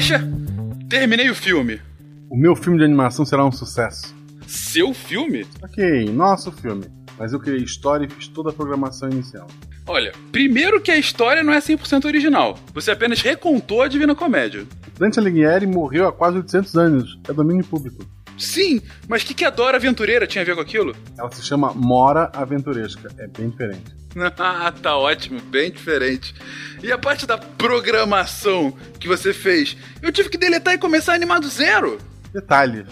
Guaxa, terminei o filme. O meu filme de animação será um sucesso. Seu filme? Ok, nosso filme. Mas eu criei história e fiz toda a programação inicial. Olha, primeiro que a história não é 100% original. Você apenas recontou a Divina Comédia. Dante Alighieri morreu há quase 800 anos. É domínio público. Sim, mas o que, que a Dora Aventureira tinha a ver com aquilo? Ela se chama Mora Aventuresca. É bem diferente. ah, tá ótimo, bem diferente. E a parte da programação que você fez? Eu tive que deletar e começar a animar do zero. Detalhes.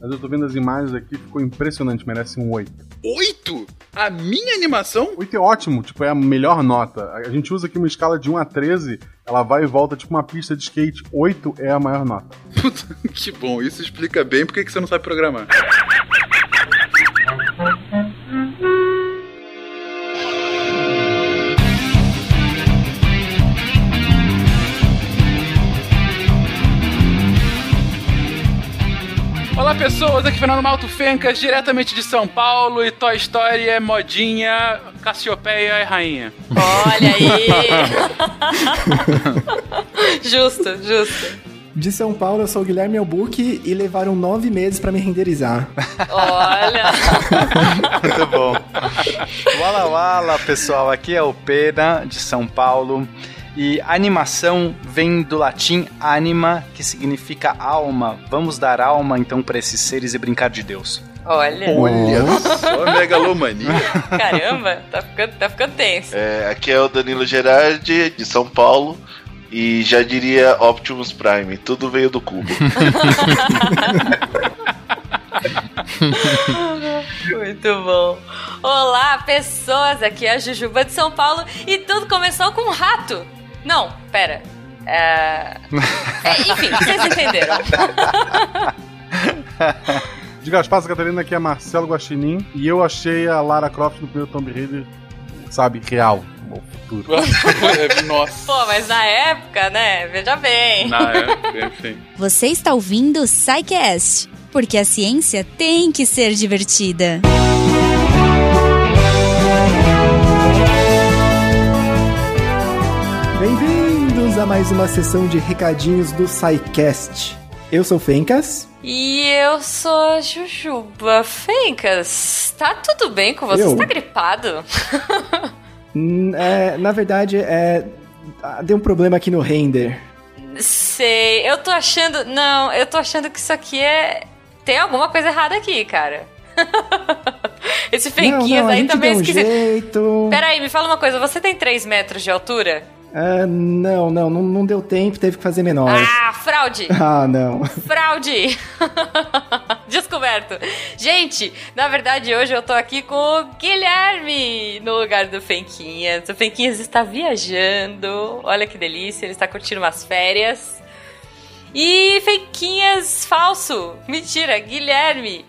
Mas eu tô vendo as imagens aqui, ficou impressionante, merece um 8. 8? A minha animação? 8 é ótimo, tipo, é a melhor nota. A gente usa aqui uma escala de 1 a 13, ela vai e volta tipo uma pista de skate. 8 é a maior nota. Puta, que bom, isso explica bem porque que você não sabe programar. pessoas, aqui é Fernando Malto Fencas, diretamente de São Paulo, e Toy Story é modinha, Cassiopeia é rainha. Olha aí! justo, justo. De São Paulo, eu sou o Guilherme Albuque e levaram nove meses para me renderizar. Olha! Muito bom. Wala Wala, pessoal, aqui é o Pena, de São Paulo. E animação vem do latim anima, que significa alma. Vamos dar alma então para esses seres e brincar de Deus. Olha. Olha só, megalomania. Caramba, tá ficando, tá ficando tenso. É, aqui é o Danilo Gerardi, de São Paulo. E já diria Optimus Prime, tudo veio do cubo. Muito bom. Olá, pessoas! Aqui é a Jujuba de São Paulo e tudo começou com um rato. Não, pera. É... é enfim, vocês entenderam. De Gaspar Catarina, aqui é Marcelo Guaxinim. E eu achei a Lara Croft no primeiro Tomb Raider, sabe, real. O futuro. Nossa. Pô, mas na época, né? Veja bem. Na época, enfim. Você está ouvindo o SciCast, porque a ciência tem que ser divertida. Bem-vindos a mais uma sessão de recadinhos do SciCast. Eu sou o Fencas. E eu sou a Jujuba. Fencas, tá tudo bem com você? Eu? Você tá gripado? Hum, é, na verdade, é, ah, deu um problema aqui no render. Sei, eu tô achando. Não, eu tô achando que isso aqui é. Tem alguma coisa errada aqui, cara. Esse Fenquinhas aí também deu um esquisito. jeito. Peraí, me fala uma coisa, você tem 3 metros de altura? Ah, não, não, não, não deu tempo, teve que fazer menor. Ah, fraude! Ah, não. Fraude! Descoberto. Gente, na verdade hoje eu tô aqui com o Guilherme no lugar do Fenquinhas. O Fenquinhas está viajando. Olha que delícia, ele está curtindo umas férias. E Fenquinhas falso. Mentira, Guilherme.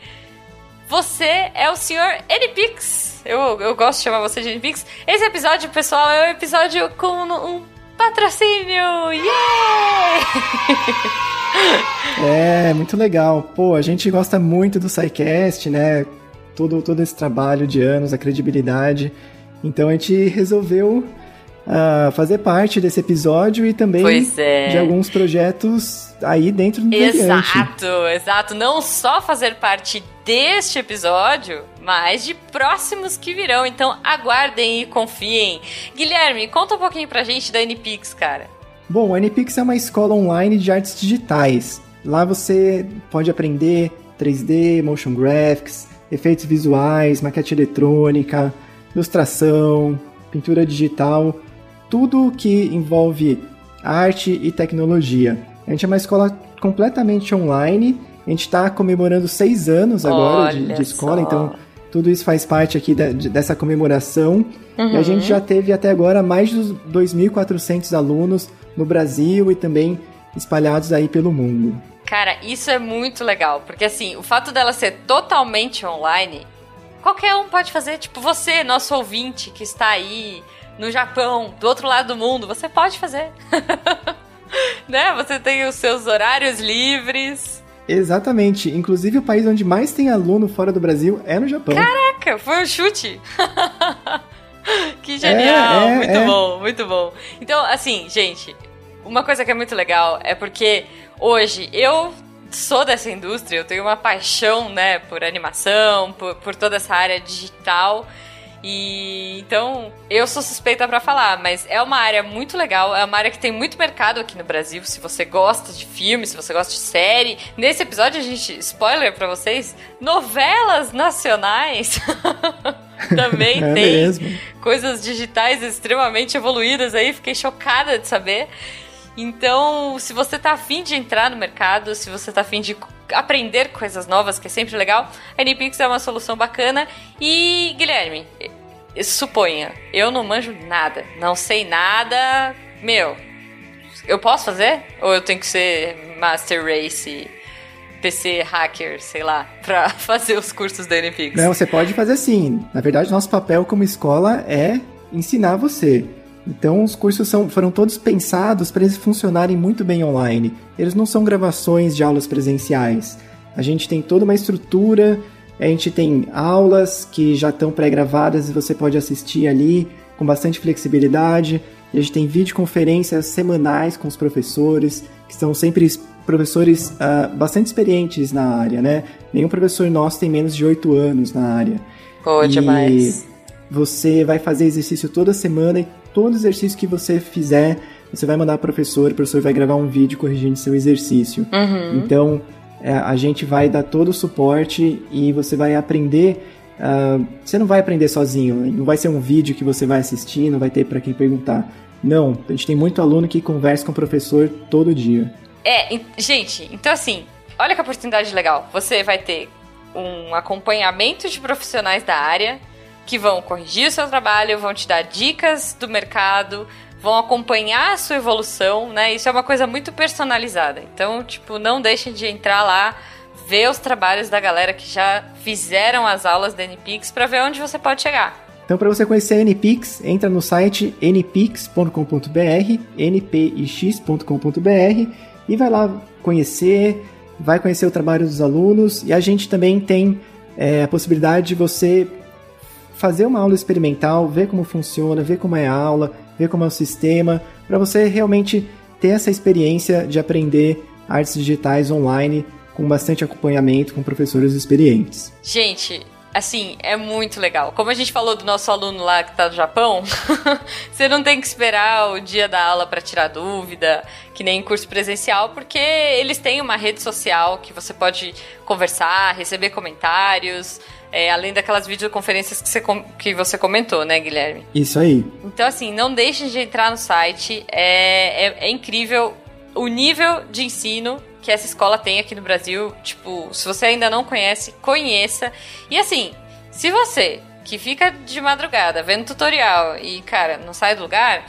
Você é o senhor Enipix. Eu, eu gosto de chamar você de Enipix. Esse episódio, pessoal, é um episódio com um patrocínio. Yeah! É, muito legal. Pô, a gente gosta muito do SciCast, né? Todo, todo esse trabalho de anos, a credibilidade. Então a gente resolveu ah, fazer parte desse episódio e também é. de alguns projetos aí dentro do Deviante. Exato, exato. Não só fazer parte deste episódio, mas de próximos que virão. Então aguardem e confiem. Guilherme, conta um pouquinho pra gente da NPix, cara. Bom, a NPix é uma escola online de artes digitais. Lá você pode aprender 3D, motion graphics, efeitos visuais, maquete eletrônica, ilustração, pintura digital, tudo que envolve arte e tecnologia. A gente é uma escola completamente online. A gente está comemorando seis anos agora de, Olha de escola, só. então tudo isso faz parte aqui da- de- dessa comemoração. E a Uhum. gente já teve até agora mais de 2.400 alunos no Brasil e também espalhados aí pelo mundo. Cara, isso é muito legal, porque assim, o fato dela ser totalmente online, qualquer um pode fazer, tipo você, nosso ouvinte que está aí no Japão, do outro lado do mundo, você pode fazer. né? Você tem os seus horários livres. Exatamente. Inclusive, o país onde mais tem aluno fora do Brasil é no Japão. Caraca, foi um chute. que genial, É, é, muito é. bom, muito bom. Então, assim, gente, uma coisa que é muito legal é porque hoje eu sou dessa indústria, eu tenho uma paixão, né, por animação, por, por toda essa área digital. E então eu sou suspeita para falar, mas é uma área muito legal, é uma área que tem muito mercado aqui no Brasil. Se você gosta de filme, se você gosta de série, nesse episódio a gente spoiler para vocês, novelas nacionais também É tem mesmo. coisas digitais extremamente evoluídas aí, fiquei chocada de saber. Então, se você tá afim de entrar no mercado, se você tá afim de aprender coisas novas, que é sempre legal, a NPix é uma solução bacana. E, Guilherme, suponha, eu não manjo nada, não sei nada, meu, eu posso fazer? Ou eu tenho que ser Master Race, PC hacker, sei lá, pra fazer os cursos da NPix? Não, você pode fazer assim. Na verdade, nosso papel como escola é ensinar você. Então, os cursos são, foram todos pensados para eles funcionarem muito bem online. Eles não são gravações de aulas presenciais. A gente tem toda uma estrutura, a gente tem aulas que já estão pré-gravadas e você pode assistir ali com bastante flexibilidade. A gente tem videoconferências semanais com os professores, que são sempre es- professores ah, bastante experientes na área, né? Nenhum professor nosso tem menos de 8 anos na área. Pô, E demais. Você vai fazer exercício toda semana e todo exercício que você fizer, você vai mandar pro professor, o professor vai gravar um vídeo corrigindo seu exercício. Uhum. Então, é, a gente vai dar todo o suporte e você vai aprender. ah, você não vai aprender sozinho, não vai ser um vídeo que você vai assistir, não vai ter para quem perguntar. Não, a gente tem muito aluno que conversa com o professor todo dia. É, en- gente, então assim, olha que oportunidade legal. Você vai ter um acompanhamento de profissionais da área que vão corrigir o seu trabalho, vão te dar dicas do mercado, vão acompanhar a sua evolução, né? Isso é uma coisa muito personalizada. Então, tipo, não deixem de entrar lá, ver os trabalhos da galera que já fizeram as aulas da NPix para ver onde você pode chegar. Então, para você conhecer a NPix, entra no site npix.com.br, npix.com.br e vai lá conhecer, vai conhecer o trabalho dos alunos e a gente também tem é, a possibilidade de você fazer uma aula experimental, ver como funciona, ver como é a aula, ver como é o sistema, para você realmente ter essa experiência de aprender artes digitais online com bastante acompanhamento com professores experientes. Gente, assim, é muito legal. Como a gente falou do nosso aluno lá que tá no Japão, você não tem que esperar o dia da aula para tirar dúvida, que nem em curso presencial, porque eles têm uma rede social que você pode conversar, receber comentários, é, além daquelas videoconferências que você, que você comentou, né, Guilherme? Isso aí. Então, assim, não deixem de entrar no site. É, é, é incrível o nível de ensino que essa escola tem aqui no Brasil. Tipo, se você ainda não conhece, conheça. E assim, se você que fica de madrugada vendo tutorial e, cara, não sai do lugar,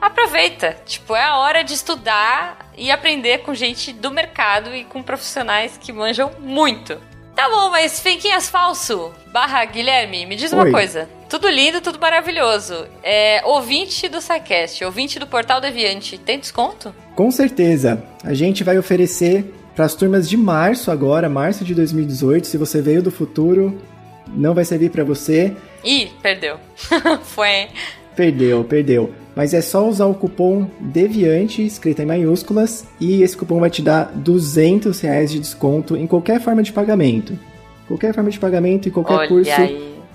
aproveita. Tipo, é a hora de estudar e aprender com gente do mercado e com profissionais que manjam muito. Tá bom, mas Fenquinhas Falso, barra Guilherme, me diz uma Oi. coisa. Tudo lindo, tudo maravilhoso. É, ouvinte do SciCast, ouvinte do Portal Deviante, tem desconto? Com certeza. A gente vai oferecer para as turmas de março agora, março de 2018. Se você veio do futuro, não vai servir para você. Ih, perdeu. Foi. Perdeu, perdeu. Mas é só usar o cupom DEVIANTE, escrito em maiúsculas, e esse cupom vai te dar 200 reais de desconto em qualquer forma de pagamento. Qualquer forma de pagamento e qualquer Olha curso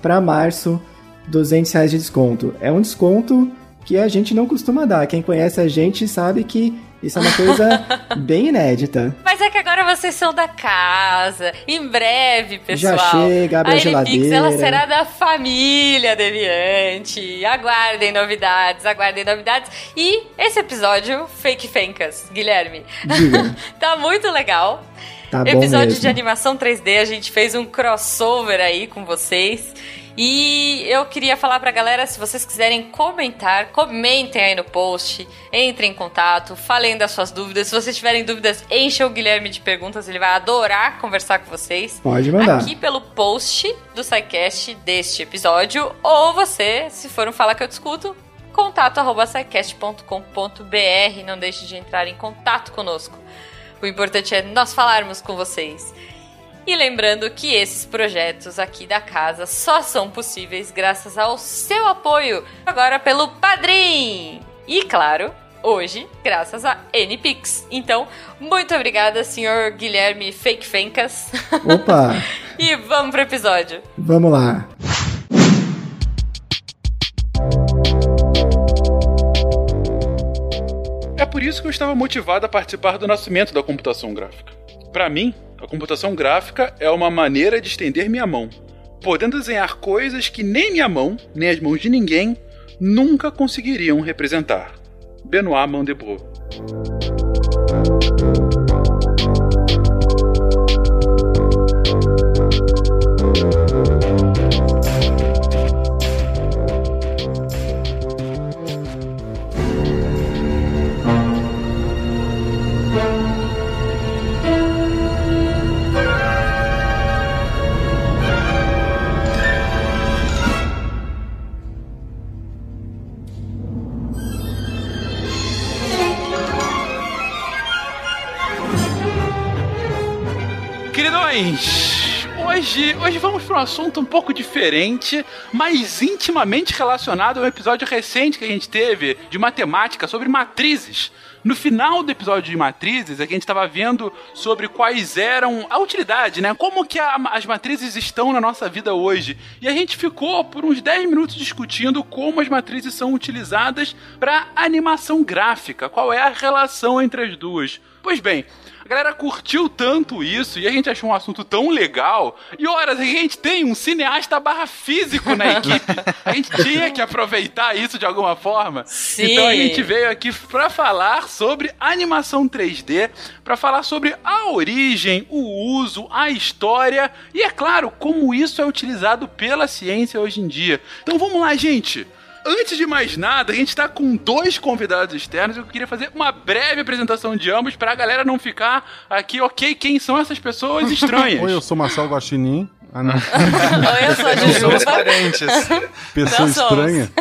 para março, 200 reais de desconto. É um desconto que a gente não costuma dar. Quem conhece a gente sabe que isso é uma coisa bem inédita. Mas é que agora vocês são da casa. Em breve, pessoal. Já chega, abre a a geladeira. ela será da família Deviante. Aguardem novidades, aguardem novidades. E esse episódio, Fake Fencas, Guilherme, Diga. tá muito legal. Tá Episódio mesmo. de animação 3D, a gente fez um crossover aí com vocês. E eu queria falar pra galera, se vocês quiserem comentar, comentem aí no post, entrem em contato, falem das suas dúvidas. Se vocês tiverem dúvidas, encha o Guilherme de perguntas, ele vai adorar conversar com vocês. Pode mandar. Aqui pelo post do SciCast deste episódio, ou você, se for um Fala Que Eu Discuto, contato arroba scicast.com.br. Não deixe de entrar em contato conosco. O importante é nós falarmos com vocês. E lembrando que esses projetos aqui da casa só são possíveis graças ao seu apoio agora pelo Padrim. E claro, hoje, graças a NPix. Então, muito obrigada, senhor Guilherme Fake Fencas. Opa! e vamos pro episódio. Vamos lá. É por isso que eu estava motivado a participar do nascimento da computação gráfica. Para mim, a computação gráfica é uma maneira de estender minha mão, podendo desenhar coisas que nem minha mão, nem as mãos de ninguém, nunca conseguiriam representar. Benoit Mandebro. Hoje, hoje vamos para um assunto um pouco diferente, mas intimamente relacionado a um episódio recente que a gente teve de matemática sobre matrizes. No final do episódio de matrizes, a gente estava vendo sobre quais eram a utilidade, né? Como que a- as matrizes estão na nossa vida hoje. E a gente ficou por uns 10 minutos discutindo como as matrizes são utilizadas para animação gráfica, qual é a relação entre as duas. Pois bem, a galera curtiu tanto isso e a gente achou um assunto tão legal. E horas, a gente tem um cineasta barra físico na equipe. A gente tinha que aproveitar isso de alguma forma. Sim. Então a gente veio aqui pra falar sobre animação 3D, pra falar sobre a origem, o uso, a história e, é claro, como isso é utilizado pela ciência hoje em dia. Então vamos lá, gente. Antes de mais nada, a gente tá com dois convidados externos. Eu queria fazer uma breve apresentação de ambos pra galera não ficar aqui, ok, quem são essas pessoas estranhas. Oi, eu sou Marcelo Guaxinim. Ah, não. Oi, eu sou a somos parentes. Pessoa Não estranha.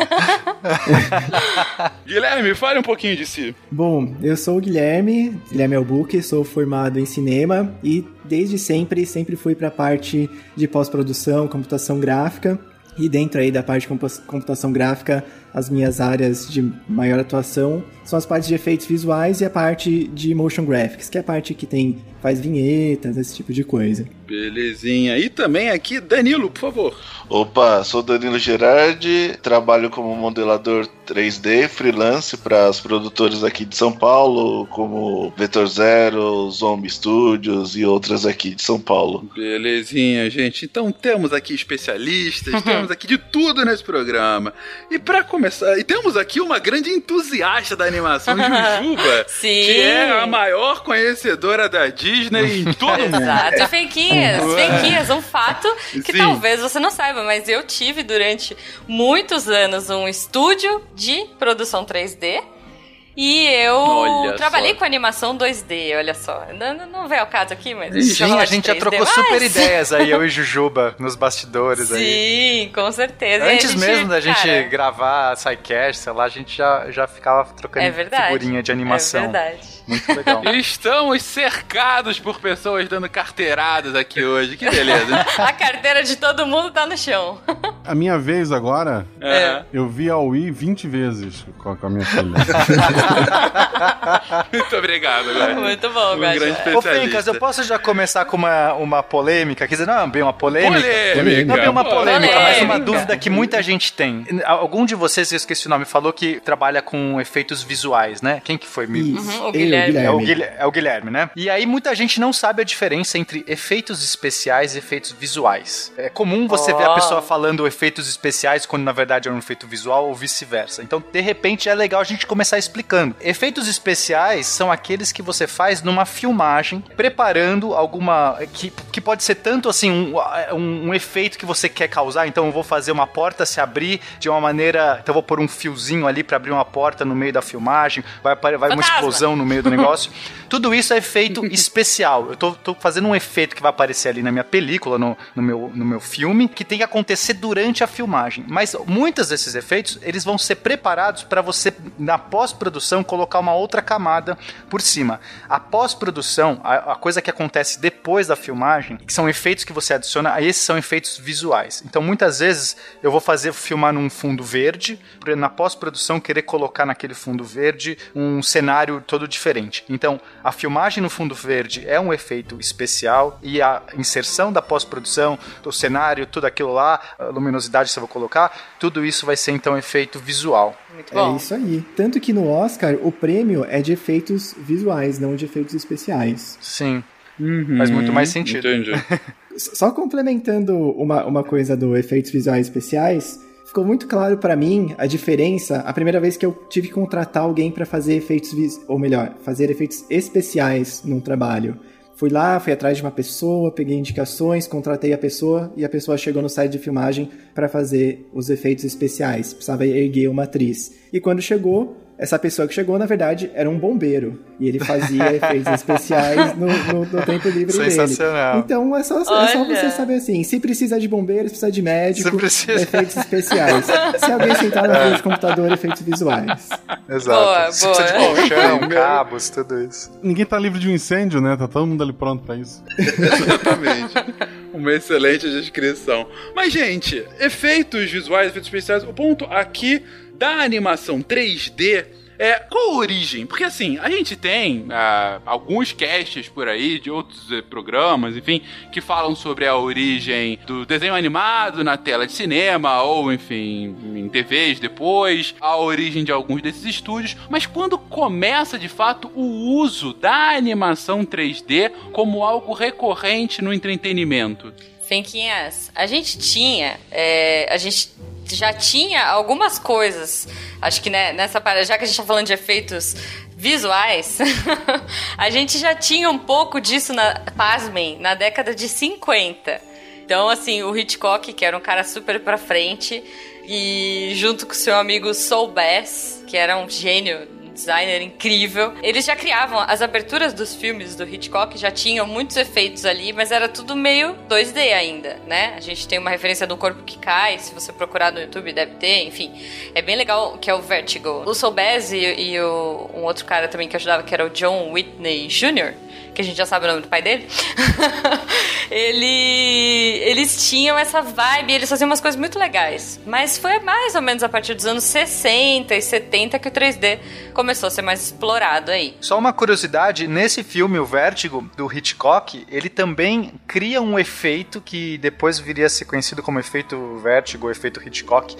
Guilherme, fale um pouquinho de si. Bom, eu sou o Guilherme, Guilherme Albuque, sou formado em cinema e desde sempre, sempre fui para a parte de pós-produção, computação gráfica. E dentro aí da parte de compu- computação gráfica, as minhas áreas de maior atuação são as partes de efeitos visuais e a parte de motion graphics, que é a parte que tem faz vinhetas, esse tipo de coisa. Belezinha. E também aqui, Danilo, por favor. Opa, sou Danilo Gerardi, trabalho como modelador 3D, freelance para as produtoras aqui de São Paulo, como Vetor Zero, Zombie Studios e outras aqui de São Paulo. Belezinha, gente. Então temos aqui especialistas, temos aqui de tudo nesse programa. E pra começar, e temos aqui uma grande entusiasta da animação, Jujuba, Sim. que é a maior conhecedora da Disney em todo mundo. Exato, fenquinhas, Ué. fenquinhas, um fato que Sim. talvez você não saiba, mas eu tive durante muitos anos um estúdio de produção 3D. E eu Olha trabalhei só. com animação 2D, olha só. Não, não- veio ao caso aqui, mas. Sim, a gente já 3D, trocou mas- super ideias aí, eu e Jujuba, nos bastidores aí. Sim, com certeza. A Antes gente, mesmo da gente cara, gravar SciCast, sei lá, a gente já, já ficava trocando É verdade. figurinha de animação. É verdade. Muito legal. Estamos cercados por pessoas dando carteiradas aqui hoje. Que beleza. A carteira de todo mundo tá no chão. A minha vez agora, É. eu vi a Wii 20 vezes com a, com a minha filha. Muito obrigado, agora. Muito bom, Um Guaxa. grande Ô, especialista. Fencas, eu posso já começar com uma, uma polêmica? Quer dizer, não é bem uma polêmica. Polêmica. Não é bem uma polêmica, mas uma Polêmica. dúvida que muita gente tem. Algum de vocês, eu esqueci o nome, falou que trabalha com efeitos visuais, né? Quem que foi? Uhum, o eu, Guilherme. É o, Guilherme. É o Guilherme, né? E aí muita gente não sabe a diferença entre efeitos especiais e efeitos visuais. É comum você ver a Oh. pessoa falando efeitos especiais quando na verdade é um efeito visual ou vice-versa. Então, de repente, é legal a gente começar explicando. Efeitos especiais são aqueles que você faz numa filmagem, preparando alguma. que, que pode ser tanto assim, um, um, um efeito que você quer causar. Então, eu vou fazer uma porta se abrir de uma maneira. Então, eu vou pôr um fiozinho ali para abrir uma porta no meio da filmagem, vai, vai uma explosão no meio do negócio. Tudo isso é efeito especial. Eu tô, tô fazendo um efeito que vai aparecer ali na minha película, no, no, meu, no meu filme, que tem que acontecer durante a filmagem. Mas muitos desses efeitos, eles vão ser preparados para você, na pós-produção, pós-produção, colocar uma outra camada por cima. A pós-produção, a, a, coisa que acontece depois da filmagem, que são efeitos que você adiciona, esses são efeitos visuais. Então, muitas vezes, eu vou fazer filmar num fundo verde, na pós-produção querer colocar naquele fundo verde um cenário todo diferente. Então, a filmagem no fundo verde é um efeito especial e a inserção da pós-produção, do cenário, tudo aquilo lá, a luminosidade que você vai colocar, tudo isso vai ser então efeito visual. Muito bom. É isso aí. Tanto que no Oscar o prêmio é de efeitos visuais, não de efeitos especiais. Sim. Uhum, Faz muito mais sentido. Entendi. Só complementando uma, uma coisa do efeitos visuais especiais, ficou muito claro para mim a diferença a primeira vez que eu tive que contratar alguém para fazer efeitos, ou melhor, fazer efeitos especiais num trabalho. Fui lá, fui atrás de uma pessoa, peguei indicações, contratei a pessoa e a pessoa chegou no site de filmagem para fazer os efeitos especiais. Precisava erguer uma atriz. E quando chegou, essa pessoa que chegou, na verdade, era um bombeiro. E ele fazia efeitos especiais no, no, no, tempo livre Sensacional. dele. Então é só, é só você saber assim: se precisa de bombeiro, se precisa de médico, precisa... efeitos especiais. se alguém sentar na frente do computador, efeitos visuais. Exato. Boa, se boa. precisa de colchão, cabos, tudo isso. Ninguém tá livre de um incêndio, né? Tá todo mundo ali pronto pra isso. Exatamente. Uma excelente descrição. Mas, gente, efeitos visuais, efeitos especiais, o ponto aqui da animação 3D é, qual a origem? Porque assim, a gente tem uh, alguns casts por aí de outros uh, programas, enfim, que falam sobre a origem do desenho animado na tela de cinema, ou enfim, em TVs depois, a origem de alguns desses estúdios, mas quando começa de fato o uso da animação 3D como algo recorrente no entretenimento? Fenquinhas, a gente tinha, é, a gente já tinha algumas coisas. Acho que né, nessa parada, já que a gente tá falando de efeitos visuais, a gente já tinha um pouco disso, na, pasmem, na década de 50. Então, assim, o Hitchcock, que era um cara super pra frente, e junto com seu amigo Soul Bass, que era um gênio designer incrível. Eles já criavam as aberturas dos filmes do Hitchcock, já tinham muitos efeitos ali, mas era tudo meio 2D ainda, né? A gente tem uma referência do corpo que cai, se você procurar no YouTube deve ter, enfim. É bem legal que é o Vertigo. O Soul Bass e, e o, um outro cara também que ajudava, que era o John Whitney Jr., que a gente já sabe o nome do pai dele, ele, eles tinham essa vibe, eles faziam umas coisas muito legais. Mas foi mais ou menos a partir dos anos 60 e 70 que o 3D começou a ser mais explorado aí. Só uma curiosidade, nesse filme, o Vértigo, do Hitchcock, ele também cria um efeito que depois viria a ser conhecido como efeito Vértigo, efeito Hitchcock,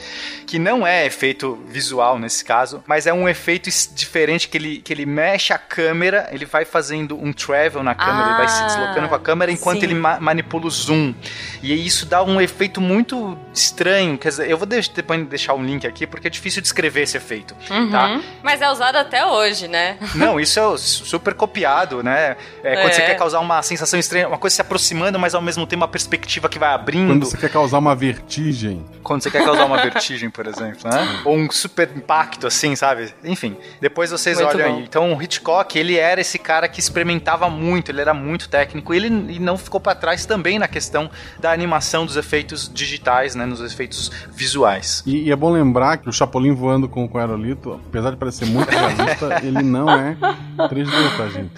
que não é efeito visual nesse caso, mas é um efeito diferente que ele, que ele mexe a câmera, ele vai fazendo um travel na câmera, Ah, ele vai se deslocando com a câmera enquanto sim. ele ma- manipula o zoom. E isso dá um efeito muito estranho, quer dizer, eu vou deix- depois deixar um link aqui porque é difícil descrever esse efeito, tá? Uhum. Mas é usado até hoje, né? Não, isso é super copiado, né? É, quando É. você quer causar uma sensação estranha, uma coisa se aproximando, mas ao mesmo tempo uma perspectiva que vai abrindo. Quando você quer causar uma vertigem. Quando você quer causar uma vertigem, por exemplo, né? Ou um super impacto, assim, sabe? Enfim, depois vocês Muito olham bom. aí. Então, o Hitchcock, ele era esse cara que experimentava muito, ele era muito técnico, e ele não ficou pra trás também na questão da animação dos efeitos digitais, né? Nos efeitos visuais. E, e é bom lembrar que o Chapolin voando com, com o aerolito, apesar de parecer muito realista, ele não é 3D, tá, gente?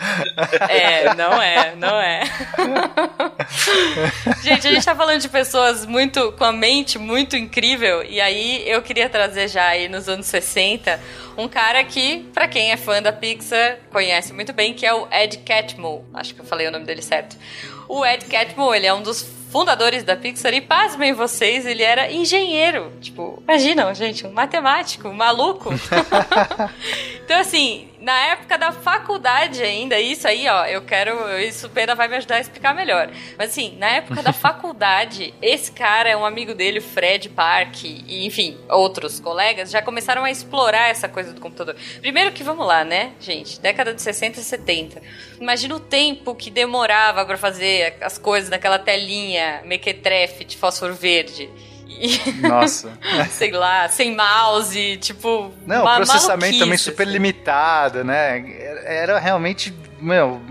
É, não é, não é. gente, a gente tá falando de pessoas muito com a mente muito incrível e aí eu queria trazer já aí nos anos 60 um cara que, pra quem é fã da Pixar, conhece muito bem, que é o Ed Catmull. Acho que eu falei o nome dele certo. O Ed Catmull, ele é um dos fundadores da Pixar e pasmem vocês, ele era engenheiro. Tipo, imaginam, gente, um matemático, um maluco. Então, assim, na época da faculdade ainda, isso aí, ó, eu quero. Isso o Pena vai me ajudar a explicar melhor. Mas, assim, na época da faculdade, esse cara é um amigo dele, o Fred Park, e, enfim, outros colegas, já começaram a explorar essa coisa do computador. Primeiro que, vamos lá, né, gente? Década de 60 e 70. Imagina o tempo que demorava pra fazer as coisas naquela telinha mequetrefe de fósforo verde. E, Nossa. sei lá, sem mouse, tipo. Não, o processamento também super assim. limitado, né? Era realmente, meu,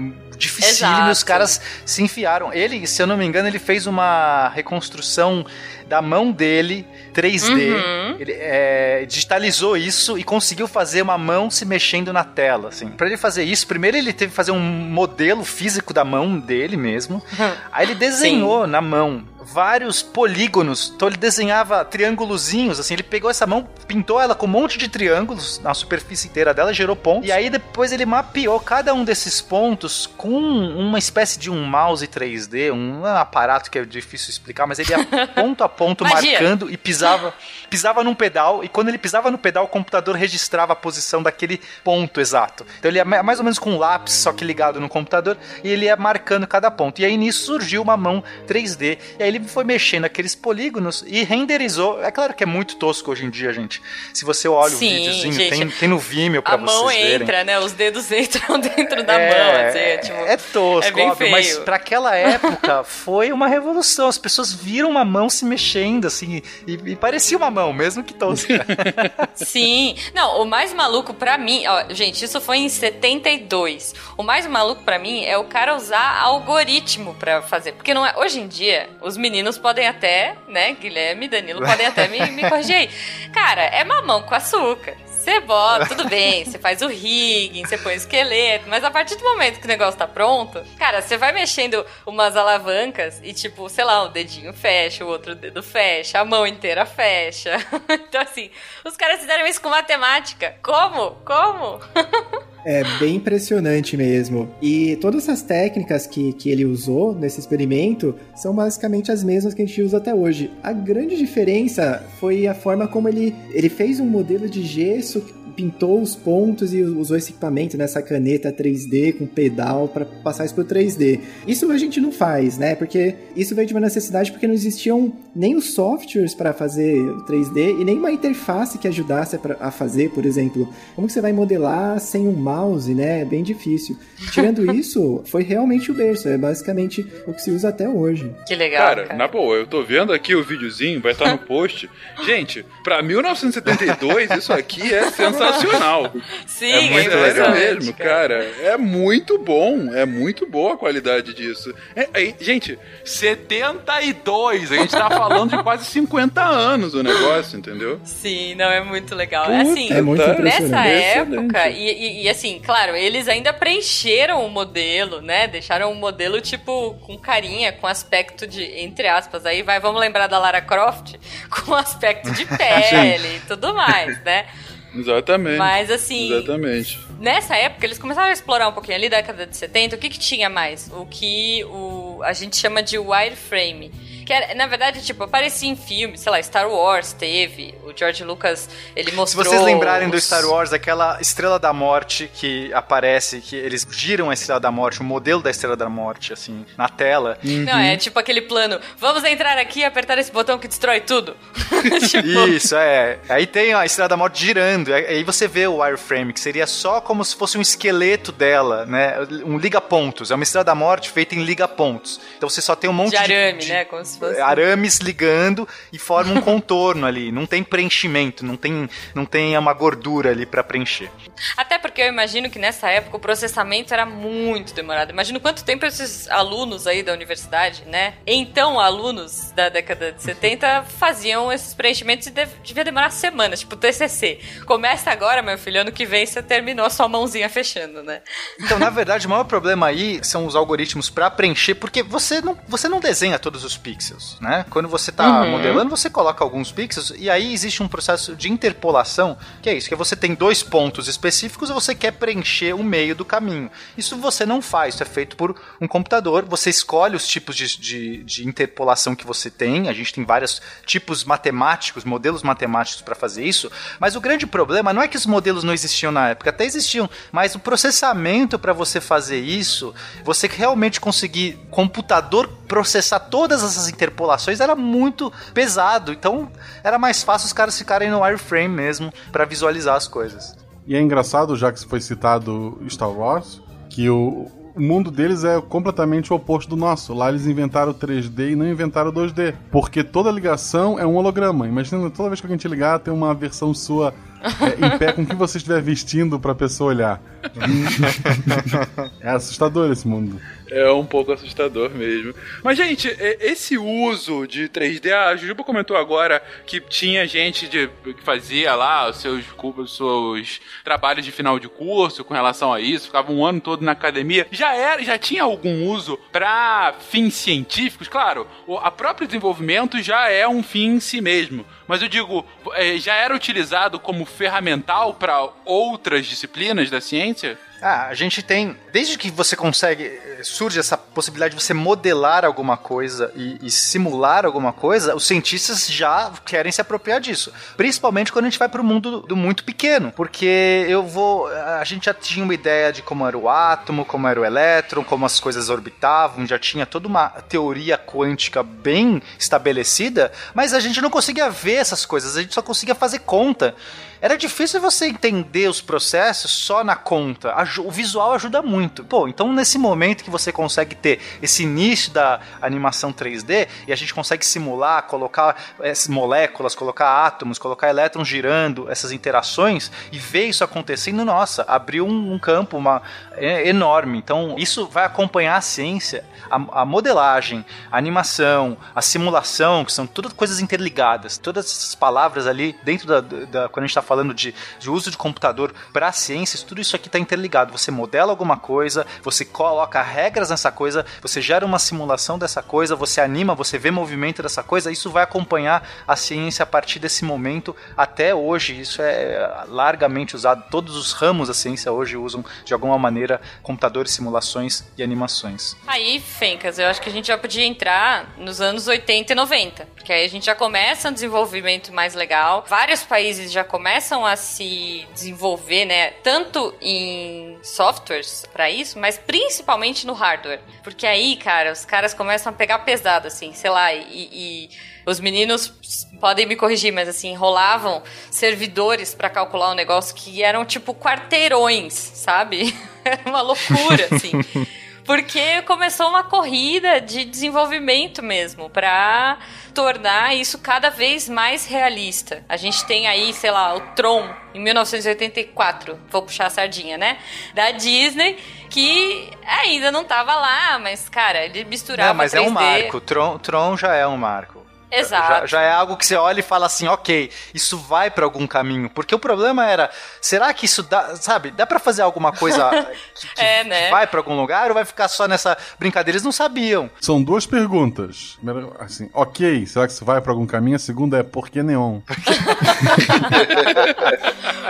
dificílimo e os caras se enfiaram. Ele, se eu não me engano, ele fez uma reconstrução da mão dele 3D. Uhum. Ele é, digitalizou isso e conseguiu fazer uma mão se mexendo na tela, assim. Para ele fazer isso, primeiro ele teve que fazer um modelo físico da mão dele mesmo. Aí ele desenhou na mão vários polígonos. Então ele desenhava triângulozinhos, assim. Ele pegou essa mão, pintou ela com um monte de triângulos na superfície inteira dela, gerou pontos. E aí depois ele mapeou cada um desses pontos com uma espécie de um mouse 3D, um aparato que é difícil explicar, mas ele ia ponto a ponto marcando e pisava, pisava num pedal. E quando ele pisava no pedal, o computador registrava a posição daquele ponto exato. Então ele ia ma- mais ou menos com um lápis, só que ligado no computador, e ele ia marcando cada ponto. E aí nisso surgiu uma mão 3D. E aí ele foi mexendo aqueles polígonos e renderizou. É claro que é muito tosco hoje em dia, gente. Se você olha Sim, o videozinho, gente, tem, tem no Vimeo pra A mão vocês verem. entra, né? Os dedos entram dentro da É, mão, assim, é, tipo... é tosco, é bem óbvio, mas pra aquela época foi uma revolução. As pessoas viram uma mão se mexendo, assim, e, e parecia uma mão, mesmo que tosca. Sim. Não, o mais maluco pra mim, ó, gente, isso foi em 72. O mais maluco pra mim é o cara usar algoritmo pra fazer, porque não é, hoje em dia, os meninos podem até, né, Guilherme e Danilo podem até me, me corrigir aí. Cara, é mamão com açúcar. Você bota, tudo bem, você faz o rigging, você põe o esqueleto, mas a partir do momento que o negócio tá pronto, cara, você vai mexendo umas alavancas e, tipo, sei lá, o dedinho fecha, o outro dedo fecha, a mão inteira fecha. então, assim, os caras fizeram isso com matemática. Como? Como? É bem impressionante mesmo. E todas essas técnicas que, que ele usou nesse experimento são basicamente as mesmas que a gente usa até hoje. A grande diferença foi a forma como ele, ele fez um modelo de gesso, pintou os pontos e usou esse equipamento, né, essa caneta 3D com pedal para passar isso pro 3D. Isso a gente não faz, né? Porque isso veio de uma necessidade porque não existiam nem os softwares para fazer o 3D e nem uma interface que ajudasse a fazer, por exemplo. Como que você vai modelar sem um mouse, né? É bem difícil. Tirando isso, foi realmente o berço. É basicamente o que se usa até hoje. Que legal. Cara, Cara, na boa, eu tô vendo aqui o videozinho, vai estar no post. Gente, pra 1972, isso aqui é sensacional. Sim, é muito Sério legal. impressionante, mesmo, cara. É muito bom. É muito boa a qualidade disso. É, é, gente, 72. A gente tá falando de quase 50 anos o negócio, entendeu? Sim, não, é muito legal. Puta, assim, É muito. Nessa época, e, e- e, assim, claro, eles ainda preencheram o modelo, né? Deixaram o modelo, tipo, com carinha, com aspecto de, entre aspas, aí vai, vamos lembrar da Lara Croft, com aspecto de pele e tudo mais, né? Exatamente. Mas assim, Exatamente. nessa época eles começaram a explorar um pouquinho ali, década de 70, o que que tinha mais? O que o, a gente chama de wireframe. Que era, na verdade, tipo, aparecia em filmes, sei lá, Star Wars teve, o George Lucas, ele Se mostrou... vocês lembrarem do os- Star Wars, aquela Estrela da Morte que aparece, que eles giram a Estrela da Morte, o modelo da Estrela da Morte, assim, na tela. Não, é tipo aquele plano, vamos entrar aqui e apertar esse botão que destrói tudo. tipo, Isso, é. Aí tem a Estrela da Morte girando, aí você vê o wireframe, que seria só como se fosse um esqueleto dela, né? Um liga-pontos. É uma Estrela da Morte feita em liga-pontos. Então você só tem um monte de de... arame, de- né? Como se fosse... arames ligando e forma um contorno ali. Não tem preenchimento, não tem, não tem uma gordura ali pra preencher. Até porque eu imagino que nessa época o processamento era muito demorado. Imagino quanto tempo esses alunos aí da universidade, né? Então, alunos da década de 70 faziam esses preenchimentos e dev- devia demorar semanas, tipo TCC. Começa agora, meu filho, ano que vem você terminou a sua mãozinha fechando, né? Então, na verdade, o maior problema aí são os algoritmos pra preencher, porque você não, você não desenha todos os pixels, né? Quando você tá Uhum. modelando, você coloca alguns pixels e aí existe um processo de interpolação, que é isso, que você tem dois pontos específicos e você quer preencher o meio do caminho. Isso você não faz, isso é feito por um computador, você escolhe os tipos de, de, de interpolação que você tem, a gente tem vários tipos matemáticos, modelos matemáticos para fazer isso, mas o grande problema não é que os modelos não existiam na época, até existiam, mas o processamento para você fazer isso, você realmente conseguir computador processar todas essas interpolações era muito pesado, então era mais fácil os caras ficarem no wireframe mesmo para visualizar as coisas. E é engraçado, já que foi citado Star Wars, que o, o mundo deles é completamente o oposto do nosso. Lá eles inventaram o 3D e não inventaram o 2D. Porque toda ligação é um holograma. Imagina toda vez que alguém te ligar, tem uma versão sua é, em pé com o que você estiver vestindo pra pessoa olhar. é assustador esse mundo. É um pouco assustador mesmo. Mas, gente, esse uso de 3D, a Jujuba comentou agora que tinha gente de, que fazia lá os seus, os seus trabalhos de final de curso com relação a isso, ficava um ano todo na academia. Já era, já tinha algum uso para fins científicos? Claro, o a próprio desenvolvimento já é um fim em si mesmo. Mas eu digo, é, já era utilizado como ferramental para outras disciplinas da ciência? Ah, a gente tem. Desde que você consegue. Surge essa possibilidade de você modelar alguma coisa e, e, simular alguma coisa, os cientistas já querem se apropriar disso. Principalmente quando a gente vai para o mundo do muito pequeno. Porque eu vou. A gente já tinha uma ideia de como era o átomo, como era o elétron, como as coisas orbitavam, já tinha toda uma teoria quântica bem estabelecida, mas a gente não conseguia ver essas coisas, a gente só conseguia fazer conta. Era difícil você entender os processos só na conta. O visual ajuda muito. Pô, então nesse momento que você consegue ter esse início da animação 3D e a gente consegue simular, colocar essas moléculas, colocar átomos, colocar elétrons girando, essas interações e ver isso acontecendo, nossa, abriu um, um campo uma, é, enorme. Então isso vai acompanhar a ciência, a, a modelagem, a animação, a simulação, que são todas coisas interligadas. Todas essas palavras ali dentro da, da quando a gente está falando de, de uso de computador para ciências, tudo isso aqui está interligado. Você modela alguma coisa, você coloca regras nessa coisa, você gera uma simulação dessa coisa, você anima, você vê movimento dessa coisa, isso vai acompanhar a ciência a partir desse momento até hoje. Isso é largamente usado. Todos os ramos da ciência hoje usam de alguma maneira computadores, simulações e animações. Aí, Fencas, eu acho que a gente já podia entrar nos anos 80 e 90, porque aí a gente já começa um desenvolvimento mais legal. Vários países já começam começam a se desenvolver, né, tanto em softwares para isso, mas principalmente no hardware. Porque aí, cara, os caras começam a pegar pesado, assim, sei lá, e, e os meninos podem me corrigir, mas assim, rolavam servidores para calcular um negócio que eram tipo quarteirões, sabe? Era uma loucura, assim. Porque começou uma corrida de desenvolvimento mesmo, para tornar isso cada vez mais realista. A gente tem aí, sei lá, o Tron, em 1984, vou puxar a sardinha, né? Da Disney, que ainda não tava lá, mas, cara, ele misturava. Não, mas 3D. é um marco. Tron, Tron já é um marco. Exato. Já, já, é algo que você olha e fala assim, ok, isso vai para algum caminho. Porque o problema era, será que isso dá, sabe, dá para fazer alguma coisa que, que, é, né? que vai para algum lugar ou vai ficar só nessa brincadeira? Eles não sabiam. São duas perguntas. Assim, ok, será que isso vai para algum caminho? A segunda é, por que neon?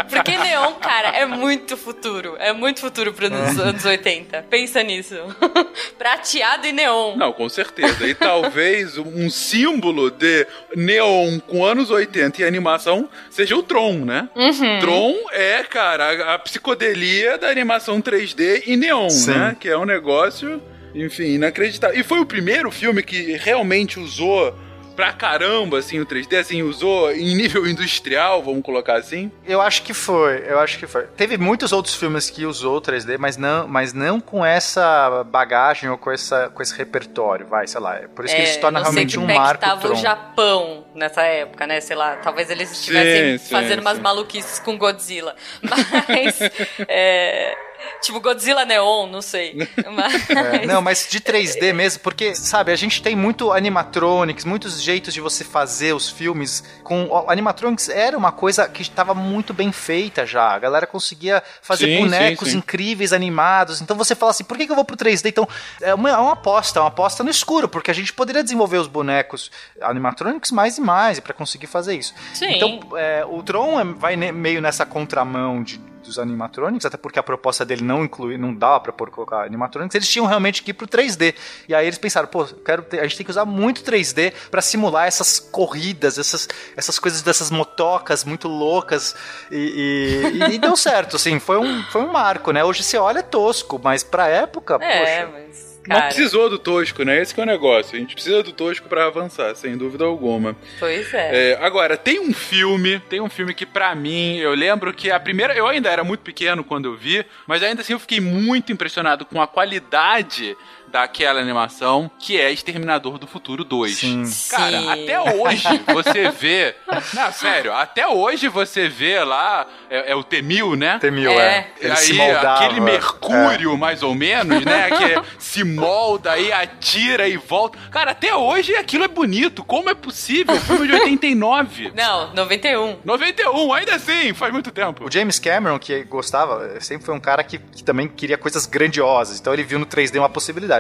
Porque neon, cara, é muito futuro. É muito futuro para os é. anos 80. Pensa nisso. Prateado e neon. Não, com certeza. E talvez um símbolo de neon com anos 80 e animação seja o Tron, né? Uhum. Tron é, cara, a, psicodelia da animação 3D e neon, Sim. né? Que é um negócio, enfim, inacreditável. E foi o primeiro filme que realmente usou pra caramba, assim, o 3D, assim, usou em nível industrial, vamos colocar assim? Eu acho que foi, eu acho que foi. Teve muitos outros filmes que usou o 3D, mas não, mas não com essa bagagem ou com, essa, com esse repertório, vai, sei lá. É por isso é, que ele se torna realmente um marco tava Tron. o Japão nessa época, né, sei lá, talvez eles estivessem sim, fazendo sim, umas sim. maluquices com Godzilla, mas... é tipo Godzilla Neon, não sei. Mas... É, não, mas de 3D mesmo, porque, sabe, a gente tem muito animatronics, muitos jeitos de você fazer os filmes com animatronics era uma coisa que estava muito bem feita já. A galera conseguia fazer sim, bonecos sim, sim. incríveis animados. Então você fala assim, por que, que eu vou pro 3D? Então é uma, é uma aposta, é uma aposta no escuro, porque a gente poderia desenvolver os bonecos animatronics mais e mais para conseguir fazer isso. Sim. Então é, o Tron é, vai meio nessa contramão de dos animatronics, até porque a proposta dele não inclui, não dá para colocar animatronics, eles tinham realmente que ir pro 3D. E aí eles pensaram, pô, quero ter, a gente tem que usar muito 3D para simular essas corridas, essas, essas coisas dessas motocas muito loucas e, e, e deu certo, assim, foi um, foi um marco, né? Hoje você olha tosco, mas pra época, é, poxa. Mas Cara. Não precisou do tosco, né? Esse é o negócio. A gente precisa do tosco para avançar, sem dúvida alguma. Pois é. é. Agora, tem um filme, tem um filme que para mim, eu lembro que a primeira, eu ainda era muito pequeno quando eu vi, mas ainda assim eu fiquei muito impressionado com a qualidade daquela animação, que é Exterminador do Futuro 2. Sim. Cara, Sim. até hoje você vê. Não, sério, até hoje você vê lá. É, é o T-1000, né? Temil, É. é. Ele aí, se moldava. aquele mercúrio, mais ou menos, né? Que se molda aí, atira e volta. Cara, até hoje aquilo é bonito. Como é possível? Filme de 89. Não, 91. 91, ainda assim, faz muito tempo. O James Cameron, que gostava, sempre foi um cara que, que também queria coisas grandiosas. Então ele viu no 3D uma possibilidade.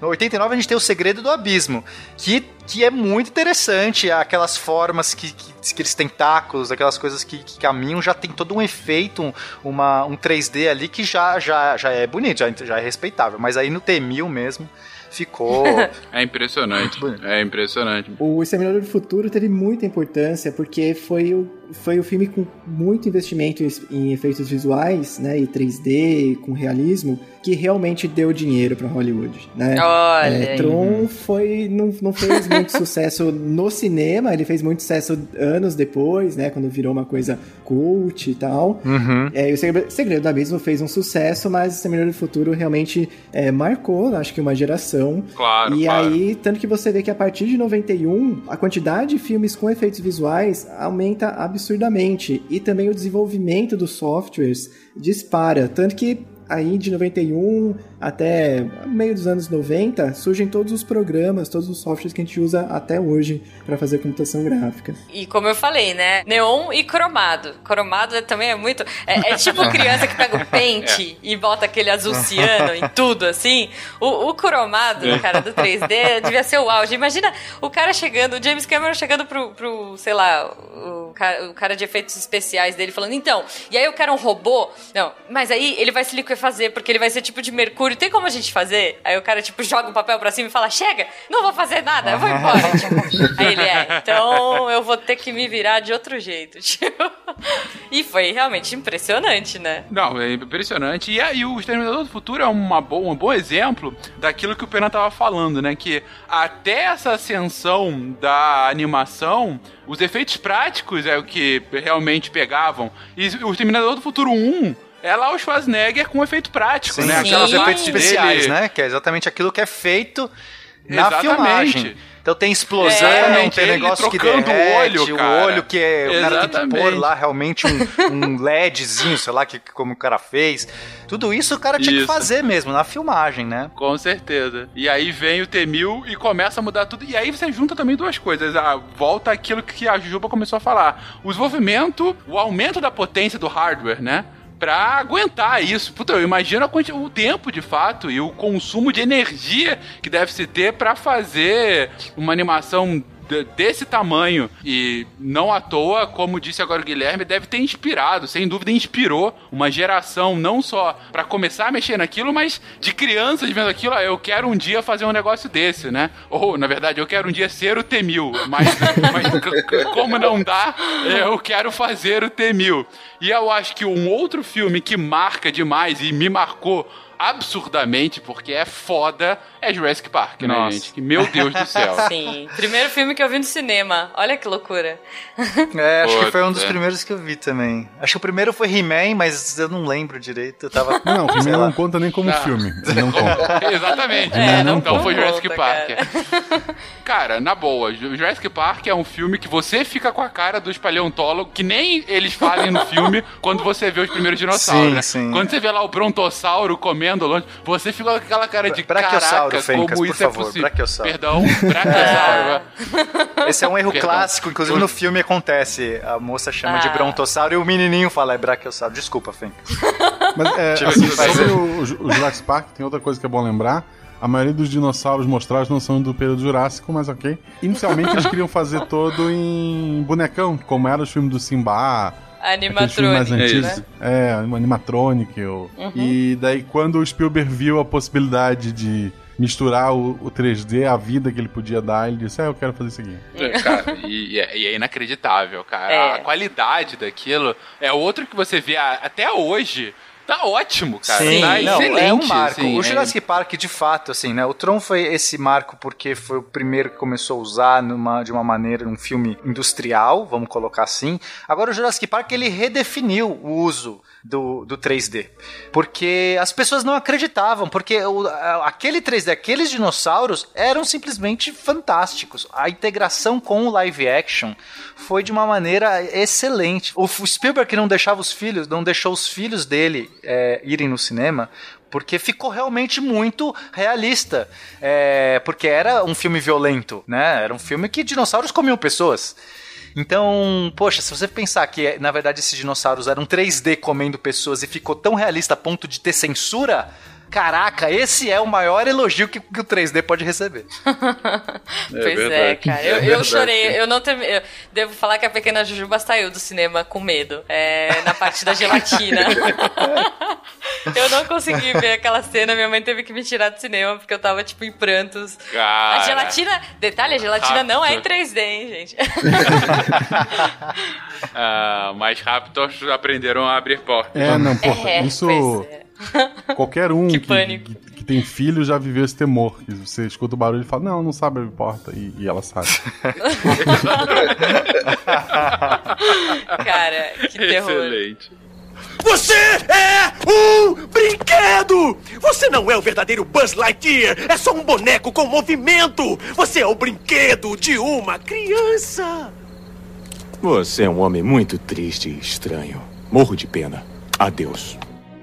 No 89 a gente tem o Segredo do Abismo, que, que é muito interessante. Aquelas formas que, que, aqueles tentáculos, aquelas coisas que, que caminham, já tem todo um efeito, um, uma, um 3D ali que já, já, já é bonito, já, já é respeitável. Mas aí no T-1000 mesmo ficou. É impressionante. É impressionante. O Exterminador do Futuro teve muita importância porque foi o, foi o filme com muito investimento em, em efeitos visuais, né, e 3D, com realismo, que realmente deu dinheiro pra Hollywood, né? Olha. É. Tron foi, não, não fez muito sucesso no cinema, ele fez muito sucesso anos depois, né? Quando virou uma coisa cult e tal. Uhum. É, e o Segredo, Segredo do Abismo fez um sucesso, mas o Exterminador do Futuro realmente é, marcou, acho que uma geração. Claro, e claro. aí, tanto que você vê que a partir de 91, a quantidade de filmes com efeitos visuais aumenta absurdamente. E também o desenvolvimento dos softwares dispara. Tanto que aí de 91 até meio dos anos 90, surgem todos os programas, todos os softwares que a gente usa até hoje para fazer computação gráfica. E como eu falei, né? Neon e cromado. Cromado é- também é muito. É, é tipo criança que pega o pente e bota aquele azul ciano em tudo, assim. O, o cromado, cara, do 3D devia ser o auge. Imagina o cara chegando, o James Cameron chegando pro, pro sei lá, o cara, o cara de efeitos especiais dele falando: então, e aí eu quero um robô. Não, mas aí ele vai se liquefazer porque ele vai ser tipo de mercúrio. Tem como a gente fazer? Aí o cara, tipo, joga o papel pra cima e fala: chega, não vou fazer nada, eu vou embora. Tipo, aí ele é, então eu vou ter que me virar de outro jeito. Tipo. E foi realmente impressionante, né? Não, é impressionante. E aí, o Exterminador do Futuro é uma bo um bom exemplo daquilo que o Pena tava falando, né? Que até essa ascensão da animação, os efeitos práticos é o que realmente pegavam. E o Exterminador do Futuro 1 é lá o Schwarzenegger com efeito prático, Sim, né? Sim. efeitos especiais, dele. né? Que é exatamente aquilo que é feito na Exatamente. filmagem. Então tem explosão, É, tem negócio que trocando o derrete, olho, o cara. olho que é, o cara tem que pôr lá realmente um, um LEDzinho, sei lá, que, como o cara fez. Tudo isso o cara tinha que Isso. fazer mesmo, na filmagem, né? Com certeza. E aí vem o T-1000 e começa a mudar tudo. E aí você junta também duas coisas. A, volta aquilo que a Juba começou a falar. O desenvolvimento, o aumento da potência do hardware, né? Pra aguentar isso. Puta, eu imagino o tempo, de fato, e o consumo de energia que deve se ter pra fazer uma animação desse tamanho e não à toa, como disse agora o Guilherme, deve ter inspirado, sem dúvida inspirou uma geração não só pra começar a mexer naquilo, mas de crianças vendo aquilo, ah, eu quero um dia fazer um negócio desse, né? Ou, na verdade, eu quero um dia ser o T-1000, mas, mas como não dá, eu quero fazer o T-1000. E eu acho que um outro filme que marca demais e me marcou absurdamente, porque é foda, é Jurassic Park, né, Nossa. gente? Que, meu Deus do céu. Sim. Primeiro filme que eu vi no cinema. Olha que loucura. É, acho que Puta. foi um dos primeiros que eu vi também. Acho que o primeiro foi He-Man, mas eu não lembro direito. Eu tava. Não, o lá. não conta nem como Ah. filme. Ele não conta. Exatamente. É, não, não foi conta, Jurassic Park. cara. Cara, na boa, Ju- Jurassic Park é um filme que você fica com a cara dos paleontólogos, que nem eles fazem no filme quando você vê os primeiros dinossauros, Sim, né? sim. Quando você vê lá o brontossauro comendo longe, você fica com aquela cara de Brachiosauro, caraca, Fencas, como por isso é favor, possível. brachiosauro. Perdão, brachiosauro. Esse é um erro Perdão. clássico, inclusive no filme acontece. A moça chama de Ah. brontossauro e o menininho fala é brachiosauro. Desculpa, Fencas. Mas é, assim, sobre o, o Jurassic Park, tem outra coisa que é bom lembrar. A maioria dos dinossauros mostrados não são do período Jurássico, mas ok. Inicialmente eles queriam fazer todo em bonecão, como era os filmes do Simba, mais Animatronic, antigos. né? É, um animatronic. o- E daí quando o Spielberg viu a possibilidade de misturar o, o 3D, a vida que ele podia dar, ele disse, é, eu quero fazer isso aqui. É, cara, e, e é, e é inacreditável, cara. É. A qualidade daquilo é outro que você vê a- até hoje. Tá ótimo, cara. Sim, tá não, excelente. é um marco. assim, o é- Jurassic Park, de fato, assim, né? O Tron foi esse marco porque foi o primeiro que começou a usar numa, de uma maneira, um filme industrial, vamos colocar assim. Agora o Jurassic Park, ele redefiniu o uso do, do 3D. Porque as pessoas não acreditavam, porque o, aquele 3D, aqueles dinossauros eram simplesmente fantásticos. A integração com o live action foi de uma maneira excelente. O, Spielberg não deixava os filhos, não deixou os filhos dele é, irem no cinema, porque ficou realmente muito realista. É, porque era um filme violento, né? Era um filme que dinossauros comiam pessoas. Então, poxa, se você pensar que na verdade esses dinossauros eram 3D comendo pessoas e ficou tão realista a ponto de ter censura, Caraca, esse é o maior elogio que, que o 3D pode receber. É pois é, cara. Eu, é eu chorei. Eu não ter... eu devo falar que a pequena Jujuba saiu do cinema com medo. É, na parte da gelatina. eu não consegui ver aquela cena. Minha mãe teve que me tirar do cinema porque eu tava, tipo, em prantos. Cara. A gelatina. Detalhe, a gelatina rápido. não é em 3D, hein, gente? ah, mas Raptors aprenderam a abrir portas. É, não, porra. É, isso. Qualquer um que, que, que, que, tem filho já viveu esse temor. Que você escuta o barulho e fala, não, não sabe abrir porta. E, e ela sabe. Cara, que terror. Excelente. Você é um brinquedo! Você não é o verdadeiro Buzz Lightyear! É só um boneco com movimento! Você é o brinquedo de uma criança! Você é um homem muito triste e estranho. Morro de pena. Adeus.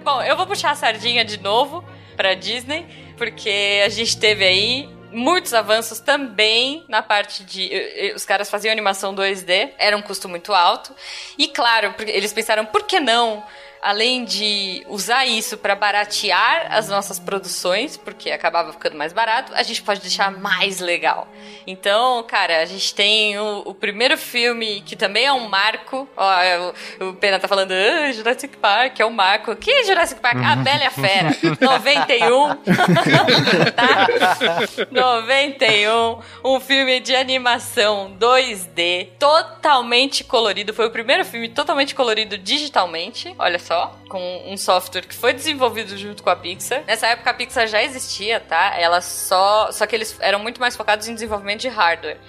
Bom, eu vou puxar a sardinha de novo pra Disney, porque a gente teve aí muitos avanços também na parte de. Os caras faziam animação 2D, era um custo muito alto. E claro, eles pensaram, por que não além de usar isso para baratear as nossas produções, porque acabava ficando mais barato, a gente pode deixar mais legal. Então, cara, a gente tem o, o primeiro filme que também é um marco. Ó, é o, o Pena tá falando ah, Jurassic Park, é um marco. Que Jurassic Park? A Bela e a Fera. 91. tá? 91. Um filme de animação 2D, totalmente colorido. Foi o primeiro filme totalmente colorido digitalmente. Olha só com um software que foi desenvolvido junto com a Pixar. Nessa época a Pixar já existia, tá? Ela só. Só que eles eram muito mais focados em desenvolvimento de hardware.